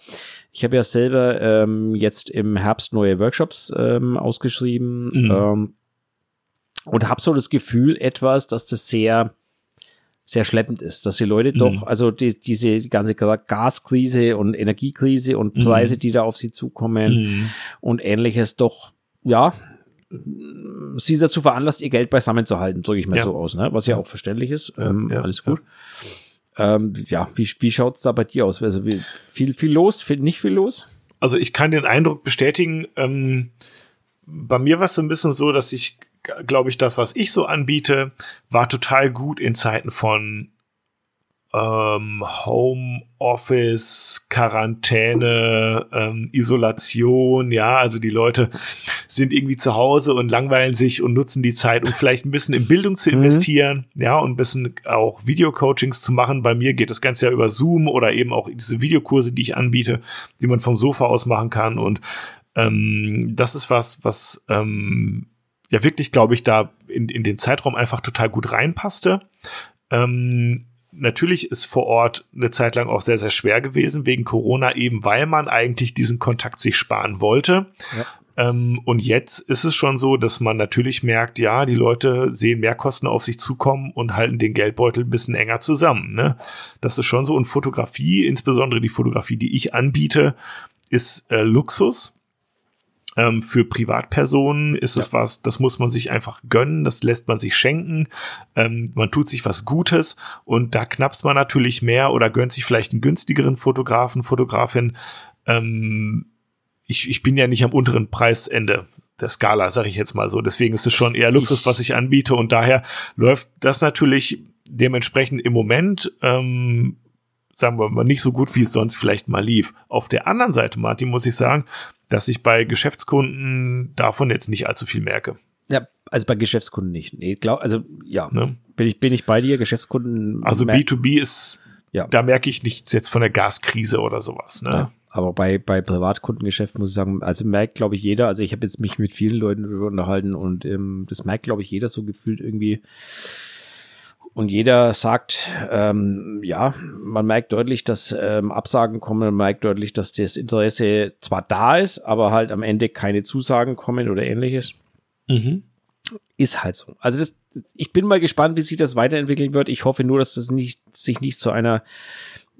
ich habe ja selber ähm, jetzt im Herbst neue Workshops ähm, ausgeschrieben Mhm. ähm, und habe so das Gefühl etwas, dass das sehr sehr schleppend ist, dass die Leute Mhm. doch, also die, diese ganze Gaskrise und Energiekrise und Mhm. Preise, die da auf sie zukommen, Mhm. und ähnliches doch, ja, sie dazu veranlasst, ihr Geld beisammen zu halten, drücke ich mal Ja. so aus, ne? was ja auch verständlich ist. Ja, ähm, ja, alles gut. Ja, ähm, ja wie, wie schaut's da bei dir aus? Also viel, viel los, viel, nicht viel los? Also ich kann den Eindruck bestätigen, ähm, bei mir war es ein bisschen so, dass ich, glaube ich, das, was ich so anbiete, war total gut in Zeiten von ähm, Homeoffice, Quarantäne, ähm, Isolation, ja, also die Leute sind irgendwie zu Hause und langweilen sich und nutzen die Zeit, um vielleicht ein bisschen in Bildung zu Mhm. investieren, ja, und ein bisschen auch Videocoachings zu machen. Bei mir geht das Ganze ja über Zoom oder eben auch diese Videokurse, die ich anbiete, die man vom Sofa aus machen kann. Und ähm, das ist was, was ähm, ja wirklich, glaube ich, da in, in den Zeitraum einfach total gut reinpasste. Ähm, natürlich ist vor Ort eine Zeit lang auch sehr, sehr schwer gewesen wegen Corona, eben weil man eigentlich diesen Kontakt sich sparen wollte. Ja. Ähm, und jetzt ist es schon so, dass man natürlich merkt, ja, die Leute sehen Mehrkosten auf sich zukommen und halten den Geldbeutel ein bisschen enger zusammen. Ne? Das ist schon so. Und Fotografie, insbesondere die Fotografie, die ich anbiete, ist äh, Luxus. Ähm, für Privatpersonen ist es was, das muss man sich einfach gönnen, das lässt man sich schenken. Ähm, man tut sich was Gutes und da knappst man natürlich mehr oder gönnt sich vielleicht einen günstigeren Fotografen, Fotografin. Ähm, ich, ich bin ja nicht am unteren Preisende der Skala, sage ich jetzt mal so. Deswegen ist es schon eher Luxus, was ich anbiete und daher läuft das natürlich dementsprechend im Moment ähm, sagen wir mal, nicht so gut, wie es sonst vielleicht mal lief. Auf der anderen Seite, Martin, muss ich sagen, dass ich bei Geschäftskunden davon jetzt nicht allzu viel merke. Ja, also bei Geschäftskunden nicht. Nee, glaub, also ja, Ne? bin, ich, bin ich bei dir. Geschäftskunden. Also mer- B2B ist, Ja. da merke ich nichts jetzt von der Gaskrise oder sowas. Ne? Ja, aber bei, bei Privatkundengeschäft muss ich sagen, also merkt, glaube ich, jeder, also ich habe jetzt mich mit vielen Leuten darüber unterhalten und ähm, das merkt, glaube ich, jeder so gefühlt irgendwie. Und jeder sagt, ähm, ja, man merkt deutlich, dass ähm, Absagen kommen, man merkt deutlich, dass das Interesse zwar da ist, aber halt am Ende keine Zusagen kommen oder ähnliches. Mhm. Ist halt so. Also das, ich bin mal gespannt, wie sich das weiterentwickeln wird. Ich hoffe nur, dass das nicht, sich nicht zu einer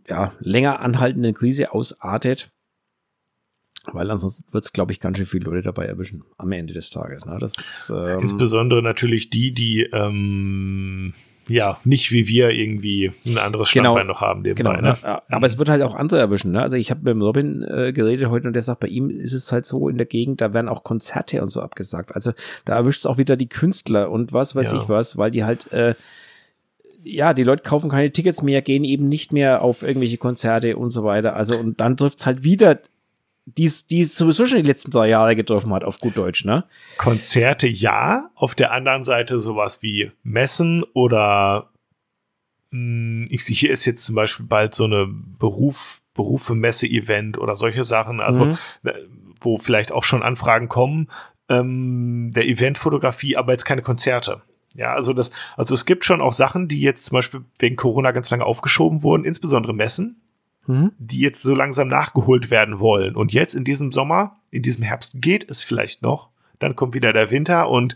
ja, länger anhaltenden Krise ausartet. Weil ansonsten wird es, glaube ich, ganz schön viele Leute dabei erwischen am Ende des Tages. Ne? Das ist, ähm, Insbesondere natürlich die, die ähm, ja nicht wie wir irgendwie ein anderes Genau. Standbein noch haben nebenbei. Genau, ne? Ja, aber es wird halt auch andere erwischen. Ne? Also ich habe mit dem Robin äh, geredet heute und der sagt, bei ihm ist es halt so in der Gegend, da werden auch Konzerte und so abgesagt. Also da erwischt es auch wieder die Künstler und was weiß Ja. ich was, weil die halt, äh, ja, die Leute kaufen keine Tickets mehr, gehen eben nicht mehr auf irgendwelche Konzerte und so weiter. Also und dann trifft es halt wieder die es sowieso schon die letzten drei Jahre getroffen hat, auf gut Deutsch, ne? Konzerte ja, auf der anderen Seite sowas wie Messen oder mh, ich sehe, hier ist jetzt zum Beispiel bald so eine Beruf, Berufe, Messe-Event oder solche Sachen, also Mhm. äh, wo vielleicht auch schon Anfragen kommen, ähm, der Eventfotografie, aber jetzt keine Konzerte. Ja, also das, also es gibt schon auch Sachen, die jetzt zum Beispiel wegen Corona ganz lange aufgeschoben wurden, insbesondere Messen, Mhm. die jetzt so langsam nachgeholt werden wollen. Und jetzt in diesem Sommer, in diesem Herbst geht es vielleicht noch. Dann kommt wieder der Winter und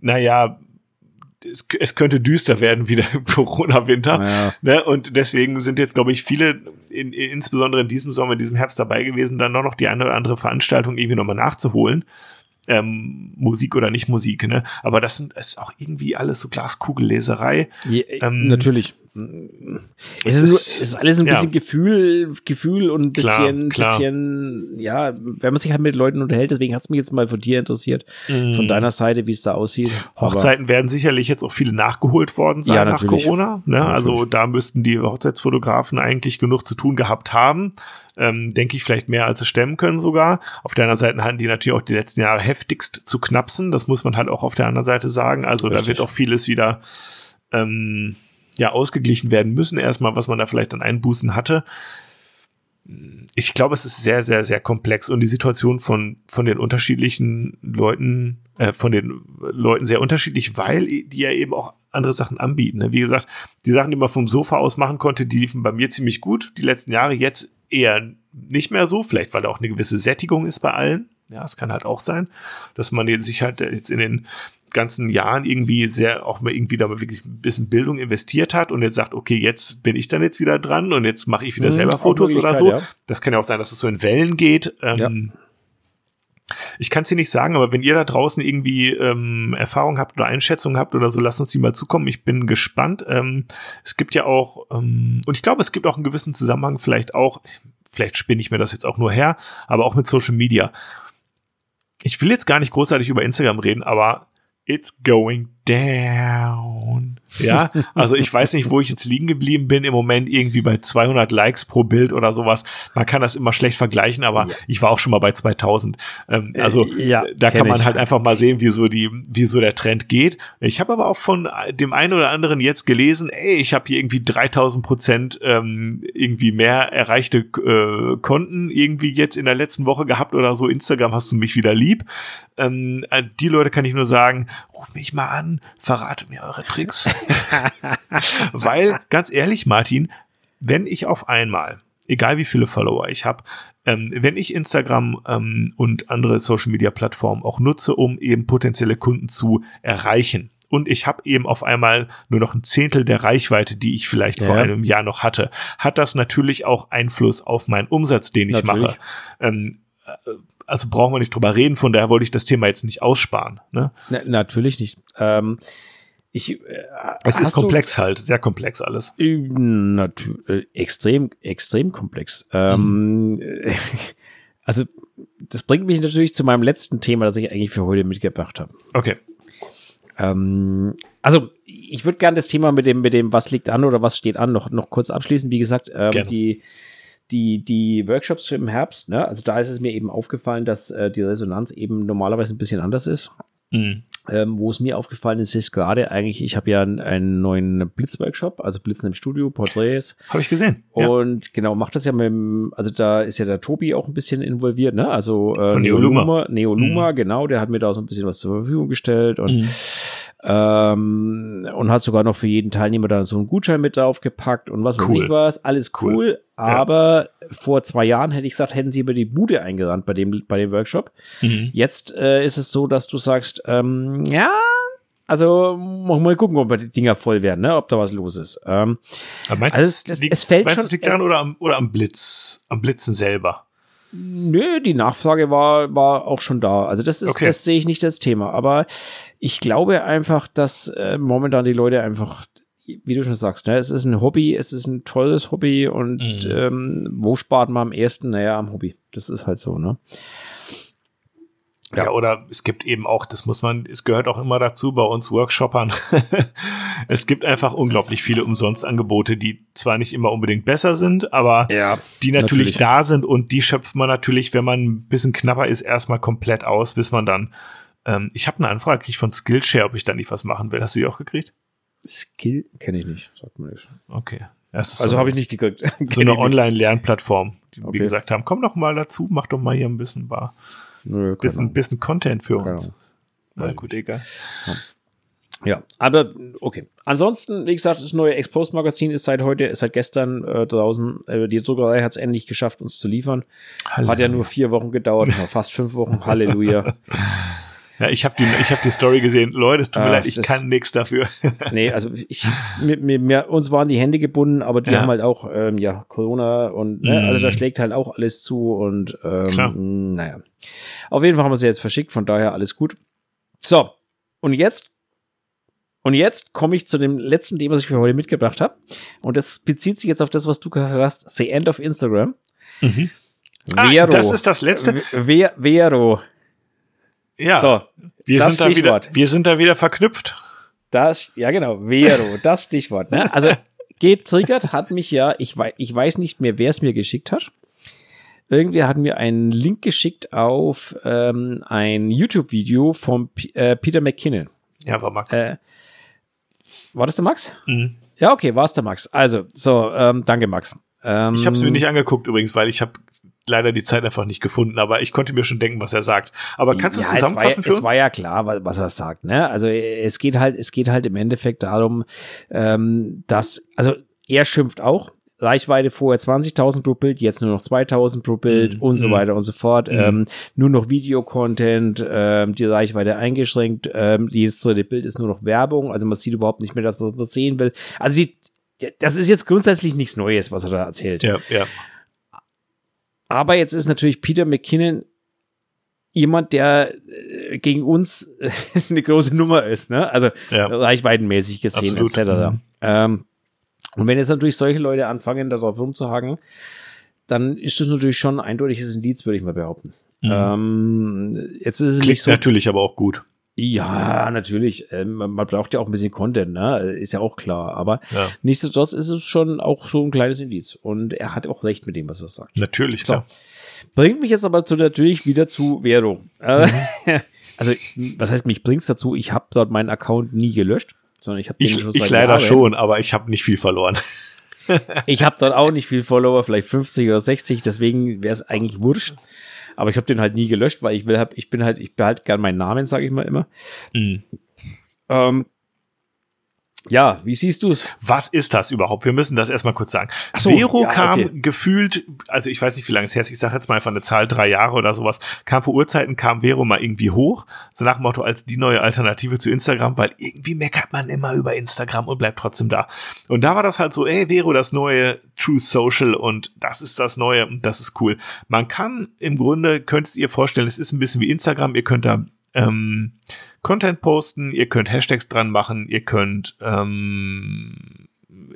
naja, es, es könnte düster werden wieder im Corona-Winter. Ja. Ne? Und deswegen sind jetzt, glaube ich, viele, in, insbesondere in diesem Sommer, in diesem Herbst dabei gewesen, dann noch, noch die eine oder andere Veranstaltung irgendwie nochmal nachzuholen. Ähm, Musik oder nicht Musik, ne? Aber das sind ist auch irgendwie alles so Glaskugelleserei. Je, Ähm, natürlich. Es, ist, nur, es ist alles ein bisschen ja. Gefühl, Gefühl und ein bisschen, klar, bisschen, ja, wenn man sich halt mit Leuten unterhält, deswegen hat es mich jetzt mal von dir interessiert, mm. von deiner Seite, wie es da aussieht. Hochzeiten Aber, werden sicherlich jetzt auch viele nachgeholt worden sein ja, nach Corona. Ne? Also da müssten die Hochzeitsfotografen eigentlich genug zu tun gehabt haben. Ähm, denke ich vielleicht mehr als sie stemmen können sogar. Auf der anderen Seite hatten die natürlich auch die letzten Jahre heftigst zu knapsen. Das muss man halt auch auf der anderen Seite sagen. Also Richtig. da wird auch vieles wieder ähm, ja ausgeglichen werden müssen, erstmal, was man da vielleicht an Einbußen hatte. Ich glaube, es ist sehr, sehr, sehr komplex und die Situation von, von den unterschiedlichen Leuten, äh, von den Leuten sehr unterschiedlich, weil die ja eben auch andere Sachen anbieten. Ne? Wie gesagt, die Sachen, die man vom Sofa aus machen konnte, die liefen bei mir ziemlich gut die letzten Jahre, jetzt eher nicht mehr so, vielleicht weil da auch eine gewisse Sättigung ist bei allen. Ja, es kann halt auch sein, dass man sich halt jetzt in den ganzen Jahren irgendwie sehr auch mal irgendwie da wirklich ein bisschen Bildung investiert hat und jetzt sagt, okay, jetzt bin ich dann jetzt wieder dran und jetzt mache ich wieder mhm, selber Fotos oder so. Ja. Das kann ja auch sein, dass es so in Wellen geht. Ähm, ja. Ich kann es dir nicht sagen, aber wenn ihr da draußen irgendwie ähm, Erfahrung habt oder Einschätzungen habt oder so, lasst uns die mal zukommen. Ich bin gespannt. Ähm, es gibt ja auch, ähm, und ich glaube, es gibt auch einen gewissen Zusammenhang vielleicht auch, vielleicht spinne ich mir das jetzt auch nur her, aber auch mit Social Media. Ich will jetzt gar nicht großartig über Instagram reden, aber it's going down. Ja, also ich weiß nicht, wo ich jetzt liegen geblieben bin. Im Moment irgendwie bei 200 Likes pro Bild oder sowas. Man kann das immer schlecht vergleichen, aber ja. ich war auch schon mal bei 2000. Ähm, äh, also äh, ja, da kann man ich. halt einfach mal sehen, wie so die, wie so der Trend geht. Ich habe aber auch von dem einen oder anderen jetzt gelesen, ey, ich habe hier irgendwie 3000 Prozent ähm, irgendwie mehr erreichte äh, Konten irgendwie jetzt in der letzten Woche gehabt oder so. Instagram hast du mich wieder lieb. Ähm, äh, die Leute kann ich nur sagen, ruf mich mal an, verrate mir eure Tricks. Weil, ganz ehrlich, Martin, wenn ich auf einmal, egal wie viele Follower ich habe, ähm, wenn ich Instagram ähm, und andere Social-Media-Plattformen auch nutze, um eben potenzielle Kunden zu erreichen, und ich habe eben auf einmal nur noch ein Zehntel der Reichweite, die ich vielleicht ja. vor einem Jahr noch hatte, hat das natürlich auch Einfluss auf meinen Umsatz, den ich natürlich. mache. Ähm, äh, also brauchen wir nicht drüber reden, von daher wollte ich das Thema jetzt nicht aussparen. Ne? Na, natürlich nicht. Ähm, ich, äh, es ist komplex halt, sehr komplex alles. Äh, Natürlich, extrem, extrem komplex. Ähm, mhm. also das bringt mich natürlich zu meinem letzten Thema, das ich eigentlich für heute mitgebracht habe. Okay. Ähm, also ich würde gerne das Thema mit dem, mit dem, was liegt an oder was steht an, noch, noch kurz abschließen. Wie gesagt, ähm, die die, die Workshops im Herbst, ne, also da ist es mir eben aufgefallen, dass äh, die Resonanz eben normalerweise ein bisschen anders ist. Mhm. Ähm, wo es mir aufgefallen ist, ist gerade eigentlich, ich habe ja einen, einen neuen Blitzworkshop, also Blitzen im Studio, Porträts. Habe ich gesehen. Und ja. genau, macht das ja mit dem, also da ist ja der Tobi auch ein bisschen involviert, ne? Also äh, Von Neoluma. Neoluma, mhm. genau, der hat mir da so ein bisschen was zur Verfügung gestellt und mhm. Ähm, und hat sogar noch für jeden Teilnehmer da so einen Gutschein mit draufgepackt und was cool. weiß ich was. Alles cool. cool. Aber ja. vor zwei Jahren hätte ich gesagt, hätten sie über die Bude eingerannt bei dem, bei dem Workshop. Mhm. Jetzt äh, ist es so, dass du sagst, ähm, ja, also mal gucken, ob die Dinger voll werden, ne? ob da was los ist. Ähm, Aber meinst also es, das, liegt, es fällt meinst schon. Es liegt daran oder am, oder am Blitz, am Blitzen selber? Nö, die Nachfrage war, war auch schon da. Also das ist, okay. das sehe ich nicht als Thema. Aber ich glaube einfach, dass äh, momentan die Leute einfach, wie du schon sagst, ne, es ist ein Hobby, es ist ein tolles Hobby und mhm. ähm, wo spart man am ersten? Naja, am Hobby. Das ist halt so, ne? Ja. ja, oder es gibt eben auch, das muss man, es gehört auch immer dazu bei uns Workshoppern. es gibt einfach unglaublich viele Umsonstangebote, die zwar nicht immer unbedingt besser sind, aber ja, die natürlich, natürlich, da sind und die schöpft man natürlich, wenn man ein bisschen knapper ist, erstmal komplett aus, bis man dann. Ähm, ich habe eine Anfrage gekriegt von Skillshare, ob ich da nicht was machen will. Hast du die auch gekriegt? Skill kenne ich nicht, sagt man nicht. Okay. also so habe ich nicht gekriegt. so eine Online-Lernplattform, die okay. gesagt haben, komm doch mal dazu, mach doch mal hier ein bisschen Bar. Nö, bisschen, bisschen Content für uns. Na gut, egal. Ja. Aber okay. Ansonsten, wie gesagt, das neue Exposed-Magazin ist seit heute, seit gestern äh, draußen. Äh, die Druckerei hat es endlich geschafft, uns zu liefern. Halleluja. Hat ja nur vier Wochen gedauert, fast fünf Wochen. Halleluja. Ja, ich habe die, ich hab die Story gesehen. Leute, es tut mir leid, ich kann nichts dafür. nee, also ich, mir, mir, mir, uns waren die Hände gebunden, aber die ja. haben halt auch, ähm, ja, Corona und, ne, mm. also da schlägt halt auch alles zu und, ähm, Klar. naja. Auf jeden Fall haben wir sie jetzt verschickt, von daher alles gut. So, und jetzt Und jetzt komme ich zu dem letzten Thema, was ich für heute mitgebracht habe. Und das bezieht sich jetzt auf das, was du gesagt hast, The End of Instagram. Mhm. Ah, das ist das letzte. Ver Vero. Ja. So, wir sind, da wieder, wir sind da wieder verknüpft. Das, ja genau, Vero, das Stichwort. Ne? Also geht triggert hat mich ja, ich weiß, ich weiß nicht mehr, wer es mir geschickt hat. Irgendwie hat mir einen Link geschickt auf ähm, ein YouTube-Video von P äh, Peter McKinnon. Ja, war Max. Äh, war das der Max? Mhm. Ja, okay, war es der Max. Also, so, ähm, danke, Max. Ähm, ich habe es mir nicht angeguckt übrigens, weil ich habe leider die Zeit einfach nicht gefunden, aber ich konnte mir schon denken, was er sagt. Aber kannst du ja, es zusammenfassen es war, für uns? Es war ja klar, was er sagt. Ne? Also es geht halt, es geht halt im Endeffekt darum, ähm, dass, also er schimpft auch. Reichweite vorher 20.000 pro Bild, jetzt nur noch 2.000 pro Bild mm, und so mm, weiter und so fort. Mm. Ähm, nur noch Videocontent, ähm, die Reichweite eingeschränkt. Ähm, jedes dritte Bild ist nur noch Werbung, also man sieht überhaupt nicht mehr das, was man sehen will. Also die, das ist jetzt grundsätzlich nichts Neues, was er da erzählt. Ja, ja. Aber jetzt ist natürlich Peter McKinnon jemand, der äh, gegen uns äh, eine große Nummer ist, ne? Also ja. reichweitenmäßig gesehen, Absolut. etc. Mhm. Ähm, und wenn jetzt natürlich solche Leute anfangen, darauf rumzuhaken, dann ist das natürlich schon ein eindeutiges Indiz, würde ich mal behaupten. Mhm. Ähm, jetzt ist es Klingt nicht so, natürlich aber auch gut. Ja, natürlich. Ähm, man braucht ja auch ein bisschen Content, ne? Ist ja auch klar. Aber ja. nichtsdestotrotz ist es schon auch so ein kleines Indiz. Und er hat auch recht mit dem, was er sagt. Natürlich, so. klar. Bringt mich jetzt aber zu, natürlich wieder zu. Äh, mhm. also, was heißt, mich bringt's dazu? Ich habe dort meinen Account nie gelöscht, sondern ich habe den ich, schon Ich leider Jahren. schon, aber ich habe nicht viel verloren. ich habe dort auch nicht viel Follower, vielleicht 50 oder 60, deswegen wäre es eigentlich wurscht. Aber ich habe den halt nie gelöscht, weil ich will, hab, ich bin halt, ich behalte gern meinen Namen, sage ich mal immer. Mhm. Ähm, ja, wie siehst du es? Was ist das überhaupt? Wir müssen das erstmal kurz sagen. So, Vero ja, kam okay. gefühlt, also ich weiß nicht, wie lange es her ist, ich sage jetzt mal von der Zahl drei Jahre oder sowas, kam vor Urzeiten, kam Vero mal irgendwie hoch, so nach dem Motto als die neue Alternative zu Instagram, weil irgendwie meckert man immer über Instagram und bleibt trotzdem da. Und da war das halt so, ey, Vero, das neue True Social und das ist das Neue und das ist cool. Man kann im Grunde, könntest ihr vorstellen, es ist ein bisschen wie Instagram, ihr könnt da ähm, Content posten, ihr könnt Hashtags dran machen, ihr könnt ähm,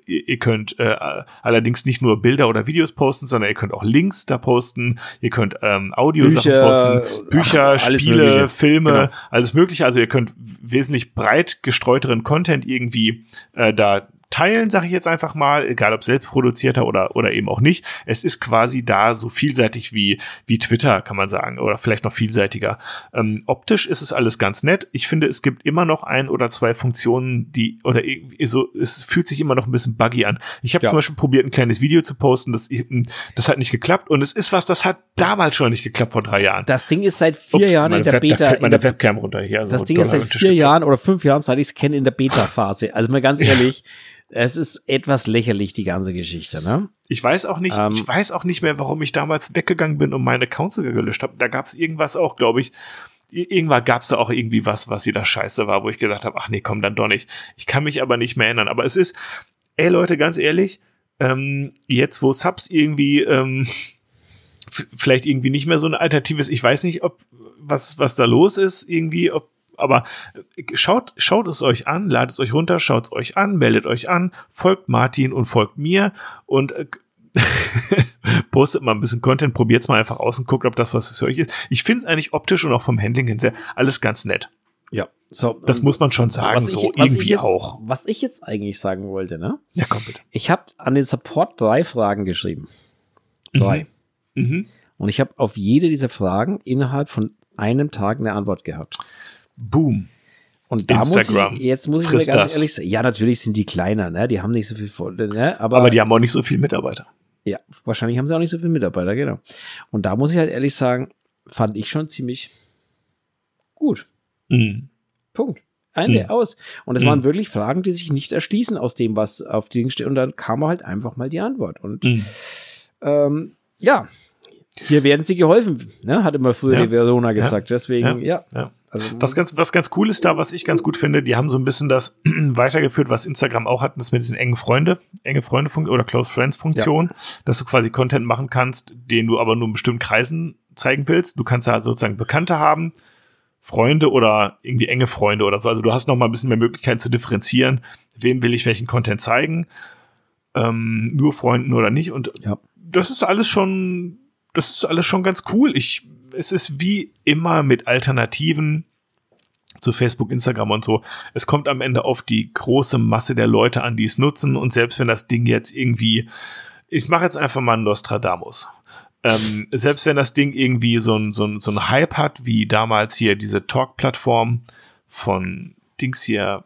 ihr, ihr könnt äh, allerdings nicht nur Bilder oder Videos posten, sondern ihr könnt auch Links da posten, ihr könnt ähm, Audiosachen posten, Bücher, ach, Spiele, mögliche. Filme, genau. alles mögliche. Also ihr könnt wesentlich breit gestreuteren Content irgendwie äh, da teilen, sage ich jetzt einfach mal, egal ob selbstproduzierter oder, oder eben auch nicht. Es ist quasi da so vielseitig wie, wie Twitter, kann man sagen, oder vielleicht noch vielseitiger. Ähm, optisch ist es alles ganz nett. Ich finde, es gibt immer noch ein oder zwei Funktionen, die, oder so, es fühlt sich immer noch ein bisschen buggy an. Ich habe ja. zum Beispiel probiert, ein kleines Video zu posten, das, das hat nicht geklappt und es ist was, das hat damals schon nicht geklappt vor drei Jahren. Das Ding ist seit vier Ups, Jahren in der Web, Beta. Da fällt meine Webcam runter hier. Also das Ding ist seit vier Jahren oder fünf Jahren, seit ich es kenne, in der Beta-Phase. Also mal ganz ehrlich, es ist etwas lächerlich, die ganze Geschichte, ne? Ich weiß auch nicht, ähm, ich weiß auch nicht mehr, warum ich damals weggegangen bin und meine Accounts sogar gelöscht habe. Da gab es irgendwas auch, glaube ich. Irgendwann gab es da auch irgendwie was, was wieder scheiße war, wo ich gesagt habe, ach nee, komm dann doch nicht. Ich kann mich aber nicht mehr erinnern. Aber es ist, ey Leute, ganz ehrlich, ähm, jetzt wo Subs irgendwie ähm, vielleicht irgendwie nicht mehr so ein alternatives, ich weiß nicht, ob was was da los ist, irgendwie, ob aber äh, schaut, schaut es euch an, ladet es euch runter, schaut es euch an, meldet euch an, folgt Martin und folgt mir und äh, postet mal ein bisschen Content, probiert es mal einfach aus und guckt, ob das was für euch ist. Ich finde es eigentlich optisch und auch vom Handling hin sehr alles ganz nett. Ja, so, das muss man schon sagen, ich, so irgendwie jetzt, auch. Was ich jetzt eigentlich sagen wollte, ne? Ja, komm bitte. Ich habe an den Support drei Fragen geschrieben. Drei. Mhm. Mhm. Und ich habe auf jede dieser Fragen innerhalb von einem Tag eine Antwort gehabt. Boom. Und da Instagram muss ich, jetzt muss ich mir ganz das. ehrlich sagen, ja, natürlich sind die kleiner, ne? Die haben nicht so viel, ne? aber, aber die haben auch nicht so viel Mitarbeiter. Ja, wahrscheinlich haben sie auch nicht so viel Mitarbeiter, genau. Und da muss ich halt ehrlich sagen, fand ich schon ziemlich gut. Mhm. Punkt. Ende mhm. aus. Und es mhm. waren wirklich Fragen, die sich nicht erschließen aus dem, was auf dem steht. Und dann kam halt einfach mal die Antwort. Und mhm. ähm, ja, hier werden sie geholfen, ne? hat immer früher ja. die Verona gesagt. Ja. Deswegen, ja. ja. Also, was ganz, was ganz cool ist da, was ich ganz gut finde, die haben so ein bisschen das weitergeführt, was Instagram auch hat, das mit diesen engen Freunde, enge Freunde oder Close Friends Funktion, dass du quasi Content machen kannst, den du aber nur in bestimmten Kreisen zeigen willst. Du kannst da halt sozusagen Bekannte haben, Freunde oder irgendwie enge Freunde oder so. Also du hast noch mal ein bisschen mehr Möglichkeiten zu differenzieren, wem will ich welchen Content zeigen, ähm, nur Freunden oder nicht. Und Ja. das ist alles schon, das ist alles schon ganz cool. Ich, es ist wie immer mit Alternativen zu Facebook, Instagram und so. Es kommt am Ende auf die große Masse der Leute an, die es nutzen. Und selbst wenn das Ding jetzt irgendwie, ich mache jetzt einfach mal einen Nostradamus. Ähm, selbst wenn das Ding irgendwie so ein, so ein, so ein Hype hat, wie damals hier diese Talk-Plattform von Dings hier,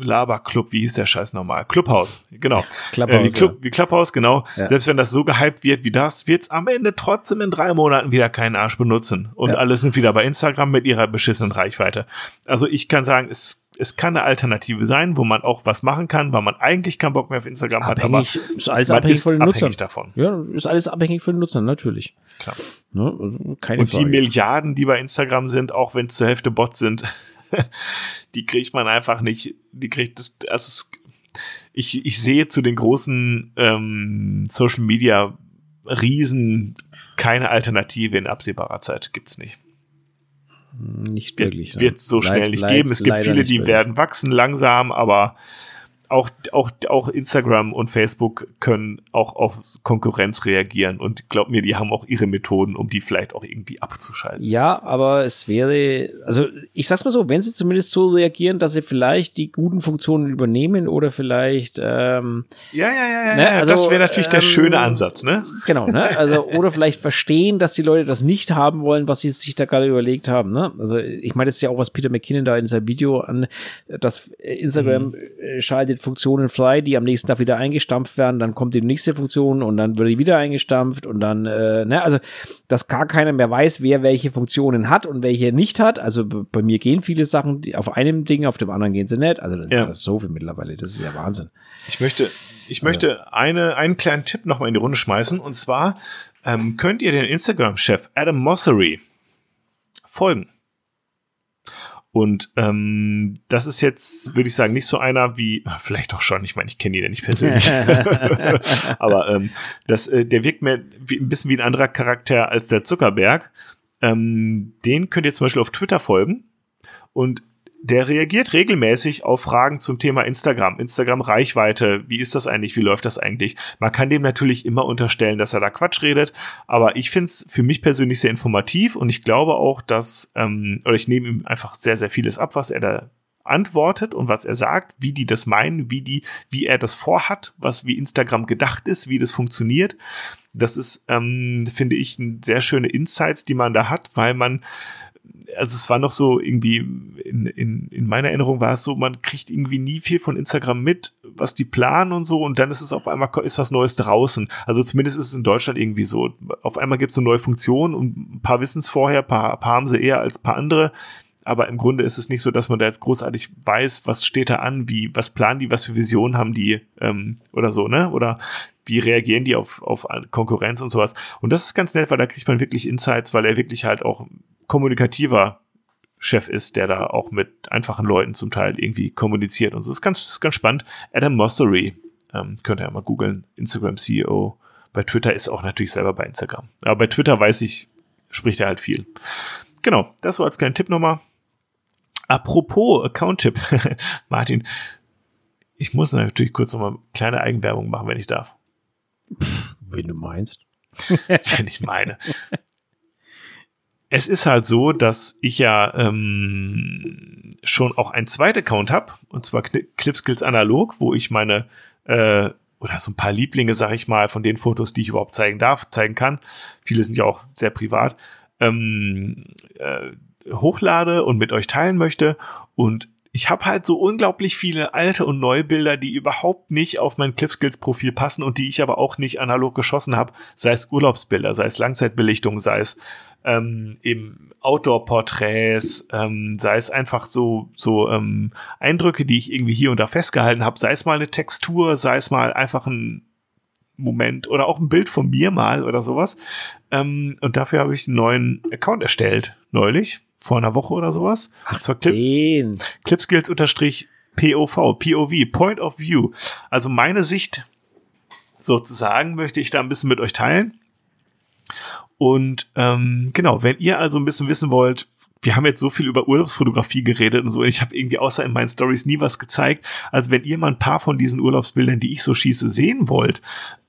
Laberclub, wie hieß der Scheiß nochmal? Clubhouse, genau. Clubhouse, äh, wie, Club, wie Clubhouse, genau. Ja. Selbst wenn das so gehypt wird wie das, wird's am Ende trotzdem in drei Monaten wieder keinen Arsch benutzen. Und Ja. alle sind wieder bei Instagram mit ihrer beschissenen Reichweite. Also ich kann sagen, es, es kann eine Alternative sein, wo man auch was machen kann, weil man eigentlich keinen Bock mehr auf Instagram Abhängig, hat, ist alles aber abhängig ist von den abhängig Nutzern. davon. Ja, ist alles abhängig von den Nutzern, natürlich. Klar. Ne? also Keine Und die Frage. Milliarden, die bei Instagram sind, auch wenn es zur Hälfte Bots sind, die kriegt man einfach nicht. Die kriegt das. Also ich, ich sehe zu den großen ähm, Social Media Riesen keine Alternative in absehbarer Zeit. Gibt's nicht. Nicht Wird, wirklich. ne? wird so schnell Leid- nicht leid- geben. Es gibt viele, die wirklich. werden wachsen langsam, aber auch, auch, auch Instagram und Facebook können auch auf Konkurrenz reagieren und glaub mir, die haben auch ihre Methoden, um die vielleicht auch irgendwie abzuschalten. Ja, aber es wäre, also ich sag's mal so, wenn sie zumindest so reagieren, dass sie vielleicht die guten Funktionen übernehmen oder vielleicht, ähm, Ja, ja, ja, ja. Ne, also, das wäre natürlich der ähm, schöne Ansatz, ne? genau, ne? Also, oder vielleicht verstehen, dass die Leute das nicht haben wollen, was sie sich da gerade überlegt haben, ne? Also, ich meine, das ist ja auch, was Peter McKinnon da in seinem Video an, dass Instagram äh, schaltet Funktionen frei, die am nächsten Tag wieder eingestampft werden, dann kommt die nächste Funktion und dann wird die wieder eingestampft und dann, äh, ne, also, dass gar keiner mehr weiß, wer welche Funktionen hat und welche nicht hat. Also, bei mir gehen viele Sachen auf einem Ding, auf dem anderen gehen sie nicht. Also, das, Ja. das ist so viel mittlerweile, das ist ja Wahnsinn. Ich möchte, ich möchte eine, einen kleinen Tipp noch mal in die Runde schmeißen. Und zwar ähm, könnt ihr den Instagram-Chef Adam Mossery folgen. Und ähm, das ist jetzt, würde ich sagen, nicht so einer wie, ah, vielleicht auch schon, ich meine, ich kenne ihn ja nicht persönlich. Aber ähm, das, äh, der wirkt mir wie, ein bisschen wie ein anderer Charakter als der Zuckerberg. Ähm, den könnt ihr zum Beispiel auf Twitter folgen. Und der reagiert regelmäßig auf Fragen zum Thema Instagram, Instagram-Reichweite. Wie ist das eigentlich? Wie läuft das eigentlich? Man kann dem natürlich immer unterstellen, dass er da Quatsch redet, aber ich finde es für mich persönlich sehr informativ und ich glaube auch, dass, ähm, oder ich nehme ihm einfach sehr, sehr vieles ab, was er da antwortet und was er sagt, wie die das meinen, wie die, wie er das vorhat, was wie Instagram gedacht ist, wie das funktioniert. Das ist, ähm, finde ich, sehr schöne Insights, die man da hat, weil man also es war noch so irgendwie, in, in, in meiner Erinnerung war es so, man kriegt irgendwie nie viel von Instagram mit, was die planen und so, und dann ist es auf einmal, ist was Neues draußen. Also zumindest ist es in Deutschland irgendwie so. Auf einmal gibt es eine neue Funktion und ein paar wissen es vorher, paar, paar haben sie eher als paar andere. Aber im Grunde ist es nicht so, dass man da jetzt großartig weiß, was steht da an, wie, was planen die, was für Visionen haben die, ähm, oder so, ne? Oder wie reagieren die auf, auf Konkurrenz und sowas. Und das ist ganz nett, weil da kriegt man wirklich Insights, weil er wirklich halt auch kommunikativer Chef ist, der da auch mit einfachen Leuten zum Teil irgendwie kommuniziert und so. Ist ganz, ist ganz spannend. Adam Mossery, ähm, könnt ihr ja mal googeln, Instagram CEO. Bei Twitter ist auch natürlich selber bei Instagram. Aber bei Twitter weiß ich, spricht er halt viel. Genau, das so als kleinen Tipp nochmal. Apropos Account-Tipp, Martin, ich muss natürlich kurz nochmal kleine Eigenwerbung machen, wenn ich darf. Wenn du meinst. wenn ich meine. Es ist halt so, dass ich ja ähm, schon auch einen zweiten Account habe, und zwar Clipskills Analog, wo ich meine äh, oder so ein paar Lieblinge, sag ich mal, von den Fotos, die ich überhaupt zeigen darf, zeigen kann. Viele sind ja auch sehr privat. Ähm, äh, hochlade und mit euch teilen möchte. Und ich habe halt so unglaublich viele alte und neue Bilder, die überhaupt nicht auf mein Clipskills-Profil passen und die ich aber auch nicht analog geschossen habe. Sei es Urlaubsbilder, sei es Langzeitbelichtung, sei es ähm, eben Outdoor-Porträts, ähm, sei es einfach so, so ähm, Eindrücke, die ich irgendwie hier und da festgehalten habe, sei es mal eine Textur, sei es mal einfach ein Moment oder auch ein Bild von mir mal oder sowas. Ähm, und dafür habe ich einen neuen Account erstellt, neulich, vor einer Woche oder sowas. Und zwar Clip. Clipskills unterstrich POV, POV, Point of View. Also meine Sicht sozusagen möchte ich da ein bisschen mit euch teilen. Und ähm, genau, wenn ihr also ein bisschen wissen wollt, wir haben jetzt so viel über Urlaubsfotografie geredet und so. Ich habe irgendwie außer in meinen Stories nie was gezeigt. Also wenn ihr mal ein paar von diesen Urlaubsbildern, die ich so schieße, sehen wollt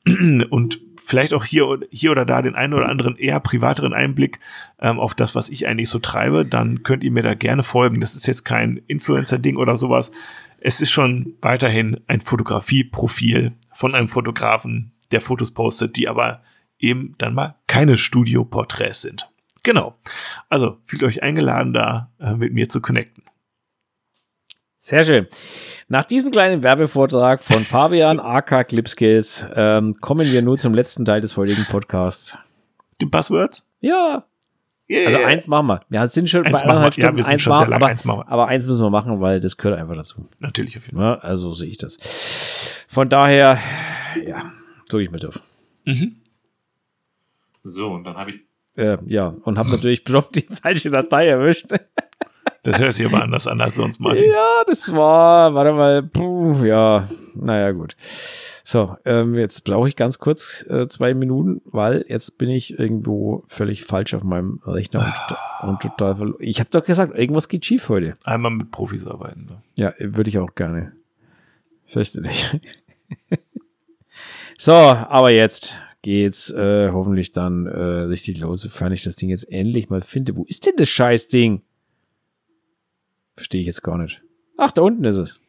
und vielleicht auch hier, hier oder da den einen oder anderen eher privateren Einblick ähm, auf das, was ich eigentlich so treibe, dann könnt ihr mir da gerne folgen. Das ist jetzt kein Influencer-Ding oder sowas. Es ist schon weiterhin ein Fotografieprofil von einem Fotografen, der Fotos postet, die aber eben dann mal keine Studioporträts sind. Genau. Also fühlt euch eingeladen, da äh, mit mir zu connecten. Sehr schön. Nach diesem kleinen Werbevortrag von Fabian AK Clipskills ähm, kommen wir nur zum letzten Teil des heutigen Podcasts. Die Buzzwords? Ja. Yeah. Also eins machen wir. Ja, es sind schon eins bei anderthalb Stunden. Ja, wir sind eins schon machen, sehr lang. aber, eins machen wir. aber eins müssen wir machen, weil das gehört einfach dazu. Natürlich auf jeden Fall. Ja, also sehe ich das. Von daher, ja, so ich mit auf. Mhm. So, und dann habe ich Äh, ja, und habe natürlich prompt die falsche Datei erwischt. Das hört sich aber anders an als sonst, Martin. Ja, das war, warte mal, puh, ja, naja, gut. So, ähm, jetzt brauche ich ganz kurz äh, zwei Minuten, weil jetzt bin ich irgendwo völlig falsch auf meinem Rechner und, und total verloren. Ich habe doch gesagt, irgendwas geht schief heute. Einmal mit Profis arbeiten. Ne? Ja, würde ich auch gerne. Fürchterlich. so, aber jetzt geht's äh, hoffentlich dann äh, richtig los, sofern ich das Ding jetzt endlich mal finde. Wo ist denn das Scheißding? Verstehe ich jetzt gar nicht. Ach, da unten ist es.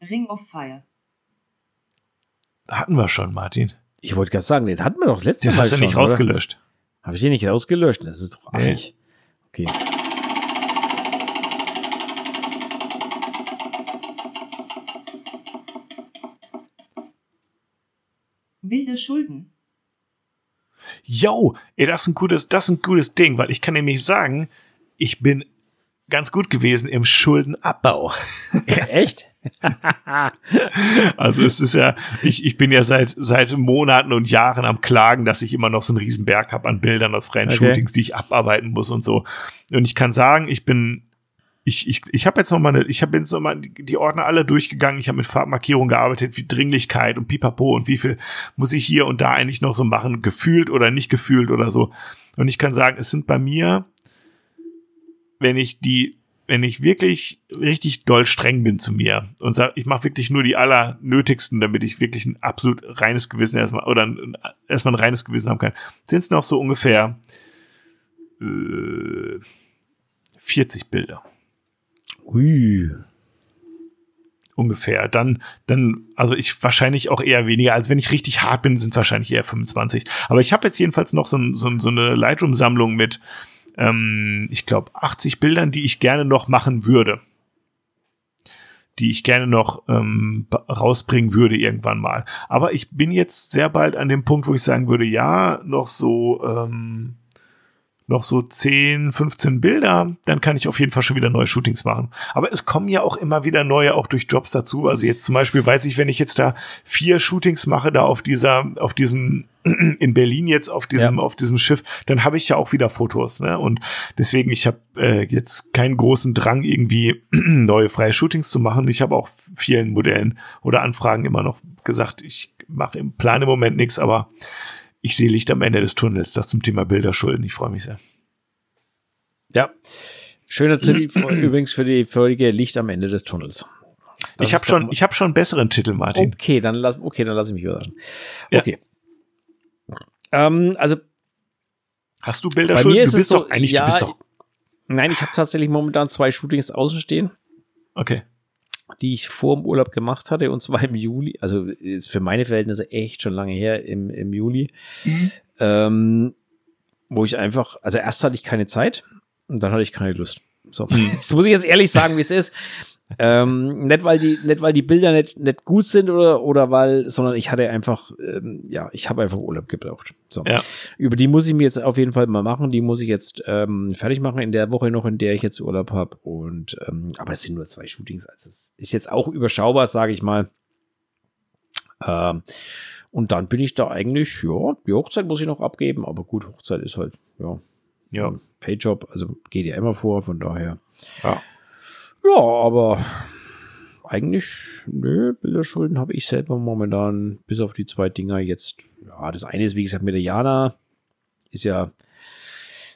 Ring of Fire. Hatten wir schon, Martin. Ich wollte gerade sagen, den hatten wir doch das letzte Den Mal hast du schon, nicht rausgelöscht. Habe ich den nicht rausgelöscht? Das ist doch Nee. affig. Okay. Schulden. Yo, ey, das ist ein gutes, das ist ein gutes Ding, weil ich kann nämlich sagen, ich bin ganz gut gewesen im Schuldenabbau. Echt? Also es ist ja, ich, ich bin ja seit, seit Monaten und Jahren am Klagen, dass ich immer noch so einen riesen Berg habe an Bildern aus freien Okay. Shootings, die ich abarbeiten muss und so. Und ich kann sagen, ich bin, ich, ich, ich habe jetzt noch mal eine, ich habe jetzt noch mal die, Ordner alle durchgegangen, ich habe mit Farbmarkierung gearbeitet, wie Dringlichkeit und Pipapo und wie viel muss ich hier und da eigentlich noch so machen, gefühlt oder nicht gefühlt oder so. Und ich kann sagen, es sind bei mir, wenn ich die wenn ich wirklich richtig doll streng bin zu mir und sage, ich mache wirklich nur die allernötigsten, damit ich wirklich ein absolut reines Gewissen erstmal oder ein, erstmal ein reines Gewissen haben kann, sind es noch so ungefähr äh, 40 Bilder. Ui. Ungefähr. Dann, dann, also ich wahrscheinlich auch eher weniger. Also wenn ich richtig hart bin, sind wahrscheinlich eher 25. Aber ich habe jetzt jedenfalls noch so, so, so eine Lightroom-Sammlung mit, ähm, ich glaube, 80 Bildern, die ich gerne noch machen würde. Die ich gerne noch ähm, rausbringen würde irgendwann mal. Aber ich bin jetzt sehr bald an dem Punkt, wo ich sagen würde, ja, noch so, ähm, noch so 10, 15 Bilder, dann kann ich auf jeden Fall schon wieder neue Shootings machen. Aber es kommen ja auch immer wieder neue, auch durch Jobs dazu. Also jetzt zum Beispiel weiß ich, wenn ich jetzt da vier Shootings mache, da auf dieser, auf diesem, in Berlin jetzt auf diesem, Ja. auf diesem Schiff, dann habe ich ja auch wieder Fotos. Ne? Und deswegen, ich habe äh, jetzt keinen großen Drang, irgendwie neue freie Shootings zu machen. Ich habe auch vielen Modellen oder Anfragen immer noch gesagt, ich mache im Plan im Moment nichts, aber ich sehe Licht am Ende des Tunnels. Das zum Thema Bilderschulden. Ich freue mich sehr. Ja. Schöner Titel übrigens für die folge Licht am Ende des Tunnels. Das ich habe schon, ich habe schon einen besseren Titel, Martin. Okay, dann lass, okay, dann lass ich mich überraschen. Ja. Okay. Ähm, also Hast du bei Bilderschulden? mir ist du es bist so, doch eigentlich, ja, du bist doch. nein, ich habe tatsächlich momentan zwei Shootings außen stehen, Okay. Die ich vor dem Urlaub gemacht hatte und zwar im Juli, also ist für meine Verhältnisse echt schon lange her im, im Juli, ähm, wo ich einfach, also erst hatte ich keine Zeit und dann hatte ich keine Lust. So, das muss ich jetzt ehrlich sagen, wie es ist. Ähm, nicht weil die, nicht weil die Bilder nicht, nicht gut sind oder oder weil, sondern ich hatte einfach, ähm, ja, ich habe einfach Urlaub gebraucht. So, Ja. über die muss ich mir jetzt auf jeden Fall mal machen. Die muss ich jetzt ähm, fertig machen in der Woche noch, in der ich jetzt Urlaub habe. Und ähm, aber es sind nur zwei Shootings, also es ist jetzt auch überschaubar, sage ich mal. Ähm, und dann bin ich da eigentlich, ja, die Hochzeit muss ich noch abgeben, aber gut, Hochzeit ist halt, ja, Ja. Payjob, also geht ja immer vor, von daher. Ja. Ja, aber eigentlich, nö, Bilderschulden habe ich selber momentan, bis auf die zwei Dinger jetzt. Ja, das eine ist, wie gesagt, mit der Jana. Ist ja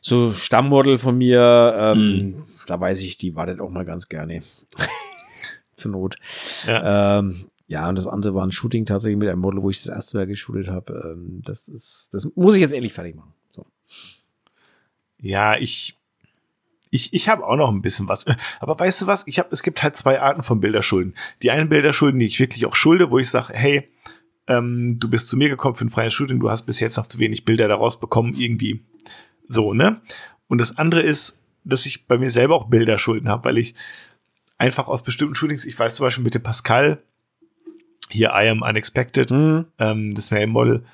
so Stammmodel von mir. Ähm, Da weiß ich, die wartet auch mal ganz gerne. Zur Not. Ja. Ähm, ja, und das andere war ein Shooting tatsächlich mit einem Model, wo ich das erste Mal geshootet habe. Ähm, das ist, das muss ich jetzt endlich fertig machen. So. Ja, ich, ich, ich habe auch noch ein bisschen was. Aber weißt du was? Ich habe, es gibt halt zwei Arten von Bilderschulden. Die einen Bilderschulden, die ich wirklich auch schulde, wo ich sage, hey, ähm, du bist zu mir gekommen für ein freies Shooting, du hast bis jetzt noch zu wenig Bilder daraus bekommen, irgendwie so, ne? Und das andere ist, dass ich bei mir selber auch Bilderschulden habe, weil ich einfach aus bestimmten Shootings, ich weiß zum Beispiel mit dem Pascal, hier I Am Unexpected, Mhm. ähm, das Mail-Model,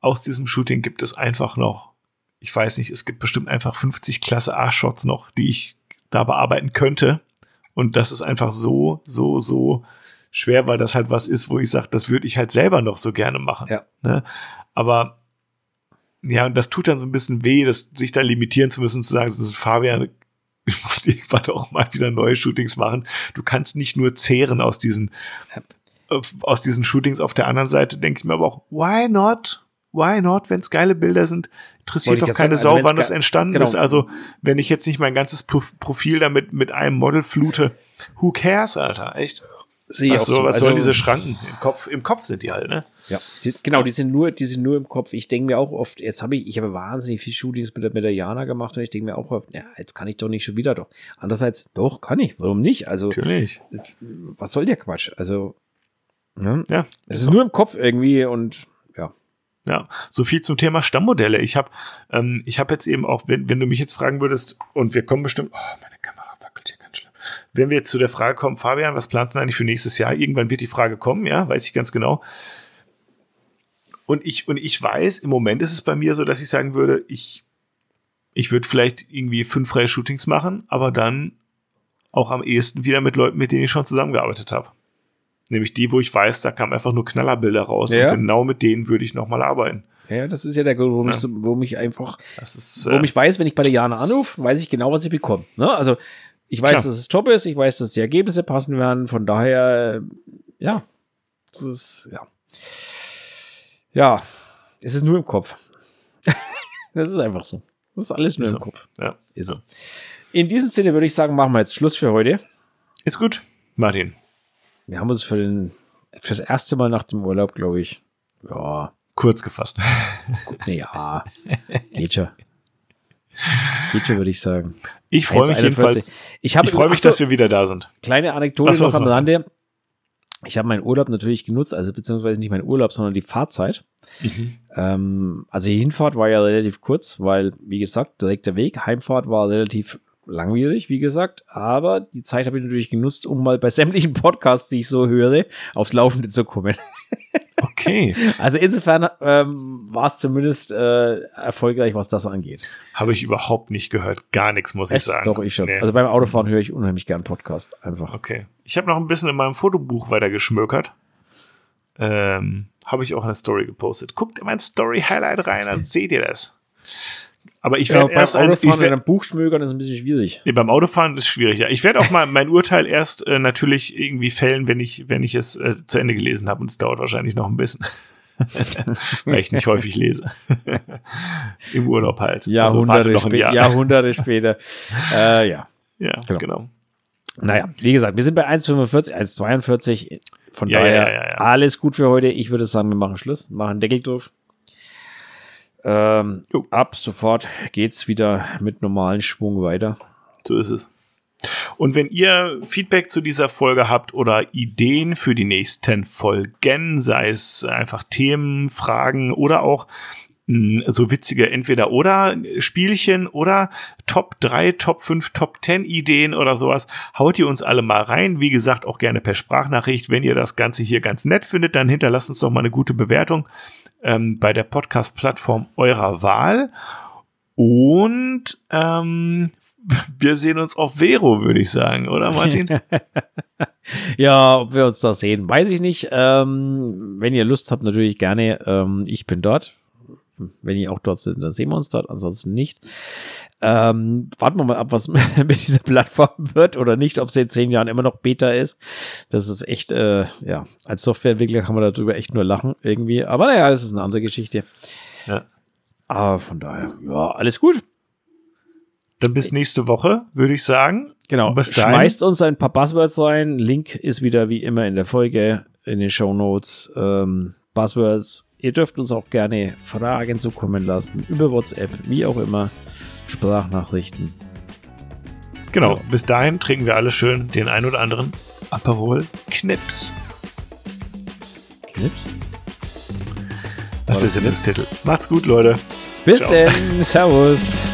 aus diesem Shooting gibt es einfach noch, ich weiß nicht, es gibt bestimmt einfach 50 Klasse A-Shots noch, die ich da bearbeiten könnte. Und das ist einfach so, so, so schwer, weil das halt was ist, wo ich sage, das würde ich halt selber noch so gerne machen. Ja. Ne? Aber ja, und das tut dann so ein bisschen weh, das, sich da limitieren zu müssen, zu sagen, Fabian, ich muss irgendwann auch mal wieder neue Shootings machen. Du kannst nicht nur zehren aus diesen, äh, aus diesen Shootings. Auf der anderen Seite denke ich mir aber auch, why not? Why not? Wenn es geile Bilder sind, interessiert Wollte doch keine sagen, also Sau, wann das entstanden genau. ist. Also, wenn ich jetzt nicht mein ganzes Prof- Profil damit mit einem Model flute, who cares, Alter? Echt? Sehe auch so, so. was Also- sollen diese Schranken? Im Kopf, im Kopf sind die halt, ne? Ja, die, genau, die sind nur, die sind nur im Kopf. Ich denke mir auch oft, jetzt habe ich, ich habe wahnsinnig viel Shootings mit der, mit der Jana gemacht und ich denke mir auch oft, ja, jetzt kann ich doch nicht schon wieder doch. Andererseits, doch, kann ich. Warum nicht? Also, Natürlich. was soll der Quatsch? Also, ne? Ja. es ist nur im Kopf irgendwie und ja. So viel zum Thema Stammmodelle. Ich habe ähm, ich habe jetzt eben auch, wenn, wenn du mich jetzt fragen würdest, und wir kommen bestimmt, oh, meine Kamera wackelt hier ganz schlimm. Wenn wir jetzt zu der Frage kommen, Fabian, was planst du eigentlich für nächstes Jahr? Irgendwann wird die Frage kommen, ja, weiß ich ganz genau. Und ich, und ich weiß, im Moment ist es bei mir so, dass ich sagen würde, ich, ich würde vielleicht irgendwie fünf freie Shootings machen, aber dann auch am ehesten wieder mit Leuten, mit denen ich schon zusammengearbeitet habe. Nämlich die, wo ich weiß, da kamen einfach nur Knallerbilder raus Ja. und genau mit denen würde ich nochmal arbeiten. Ja, das ist ja der Grund, warum, Ja. ich, so, warum ich einfach, Das ist, warum äh, ich weiß, wenn ich bei der Jana anrufe, weiß ich genau, was ich bekomme. Ne? Also, ich weiß, Klar. dass es top ist, ich weiß, dass die Ergebnisse passen werden, von daher, äh, ja, das ist, ja. Ja, es ist nur im Kopf. das ist einfach so. Das ist alles nur Ist im so. Kopf. ja. Ist so. In diesem Sinne würde ich sagen, machen wir jetzt Schluss für heute. ist gut, Martin. Wir haben uns für den, fürs erste Mal nach dem Urlaub, glaube ich, ja, Kurz gefasst. ja, geht schon. Geht schon, würde ich sagen. Ich freue mich 1,41. jedenfalls. Ich, Ich freue mich, dass wir wieder da sind. Kleine Anekdote so, noch am. Rande. Ich habe meinen Urlaub natürlich genutzt, also beziehungsweise nicht meinen Urlaub, sondern die Fahrzeit. Ähm, also die Hinfahrt war ja relativ kurz, weil, wie gesagt, direkt der Weg. Heimfahrt war relativ langwierig, wie gesagt. Aber die Zeit habe ich natürlich genutzt, um mal bei sämtlichen Podcasts, die ich so höre, aufs Laufende zu kommen. Okay. Also insofern ähm, war es zumindest äh, erfolgreich, was das angeht. Habe ich überhaupt nicht gehört. Gar nichts, muss ich Echt? sagen. Doch, ich schon. Nee. Also beim Autofahren höre ich unheimlich gern Podcast. Einfach. okay. Ich habe noch ein bisschen in meinem Fotobuch weiter geschmökert. Ähm, habe ich auch eine Story gepostet. Guckt in mein Story-Highlight rein, dann seht ihr das. Aber ich Ja, werde beim erst ein, Autofahren werd, mit einem Buch schmögern ist ein bisschen schwierig. Nee, beim Autofahren ist schwierig, ja. Ich werde auch mal mein Urteil erst äh, natürlich irgendwie fällen, wenn ich, wenn ich es äh, zu Ende gelesen habe. Und es dauert wahrscheinlich noch ein bisschen. Weil ich nicht häufig lese. Im Urlaub halt. Also Jahrhunderte, noch ein spä Jahr. Jahrhunderte später. Äh, ja. Ja, Genau. genau. Naja, wie gesagt, wir sind bei 1,45, 1,42. Von Ja, daher ja, ja, ja. alles gut für heute. Ich würde sagen, wir machen Schluss, machen Deckel drauf. Ähm, ab sofort geht's wieder mit normalen Schwung weiter. So ist es. Und wenn ihr Feedback zu dieser Folge habt oder Ideen für die nächsten Folgen, sei es einfach Themen, Fragen oder auch mh, so witzige entweder-oder Spielchen oder Top 3, Top 5, Top 10 Ideen oder sowas, haut ihr uns alle mal rein. Wie gesagt, auch gerne per Sprachnachricht. Wenn ihr das Ganze hier ganz nett findet, dann hinterlasst uns doch mal eine gute Bewertung ähm, bei der Podcast-Plattform eurer Wahl. Und ähm, wir sehen uns auf Vero, würde ich sagen, oder Martin? Ja, ob wir uns da sehen, weiß ich nicht. Ähm, wenn ihr Lust habt, natürlich gerne. Ähm, ich bin dort. Wenn ihr auch dort sind, dann sehen wir uns dort, ansonsten nicht. Ähm, warten wir mal ab, was mit dieser Plattform wird oder nicht, ob sie in zehn Jahren immer noch Beta ist. Das ist echt, äh, ja, als Softwareentwickler kann man darüber echt nur lachen irgendwie. Aber naja, das ist eine andere Geschichte. Ja. Aber von daher, ja, alles gut. Dann bis nächste Woche, würde ich sagen. Genau. Bis dahin- Schmeißt uns ein paar Buzzwords rein. Link ist wieder wie immer in der Folge, in den Show Notes. Ähm, Buzzwords. Ihr dürft uns auch gerne Fragen zukommen lassen. Über WhatsApp, wie auch immer. Sprachnachrichten. Genau. Ja. Bis dahin trinken wir alle schön den ein oder anderen Aperol Knips. Knips. Das War ist das der Sendungstitel. Macht's gut, Leute. Bis Ciao. denn. Servus.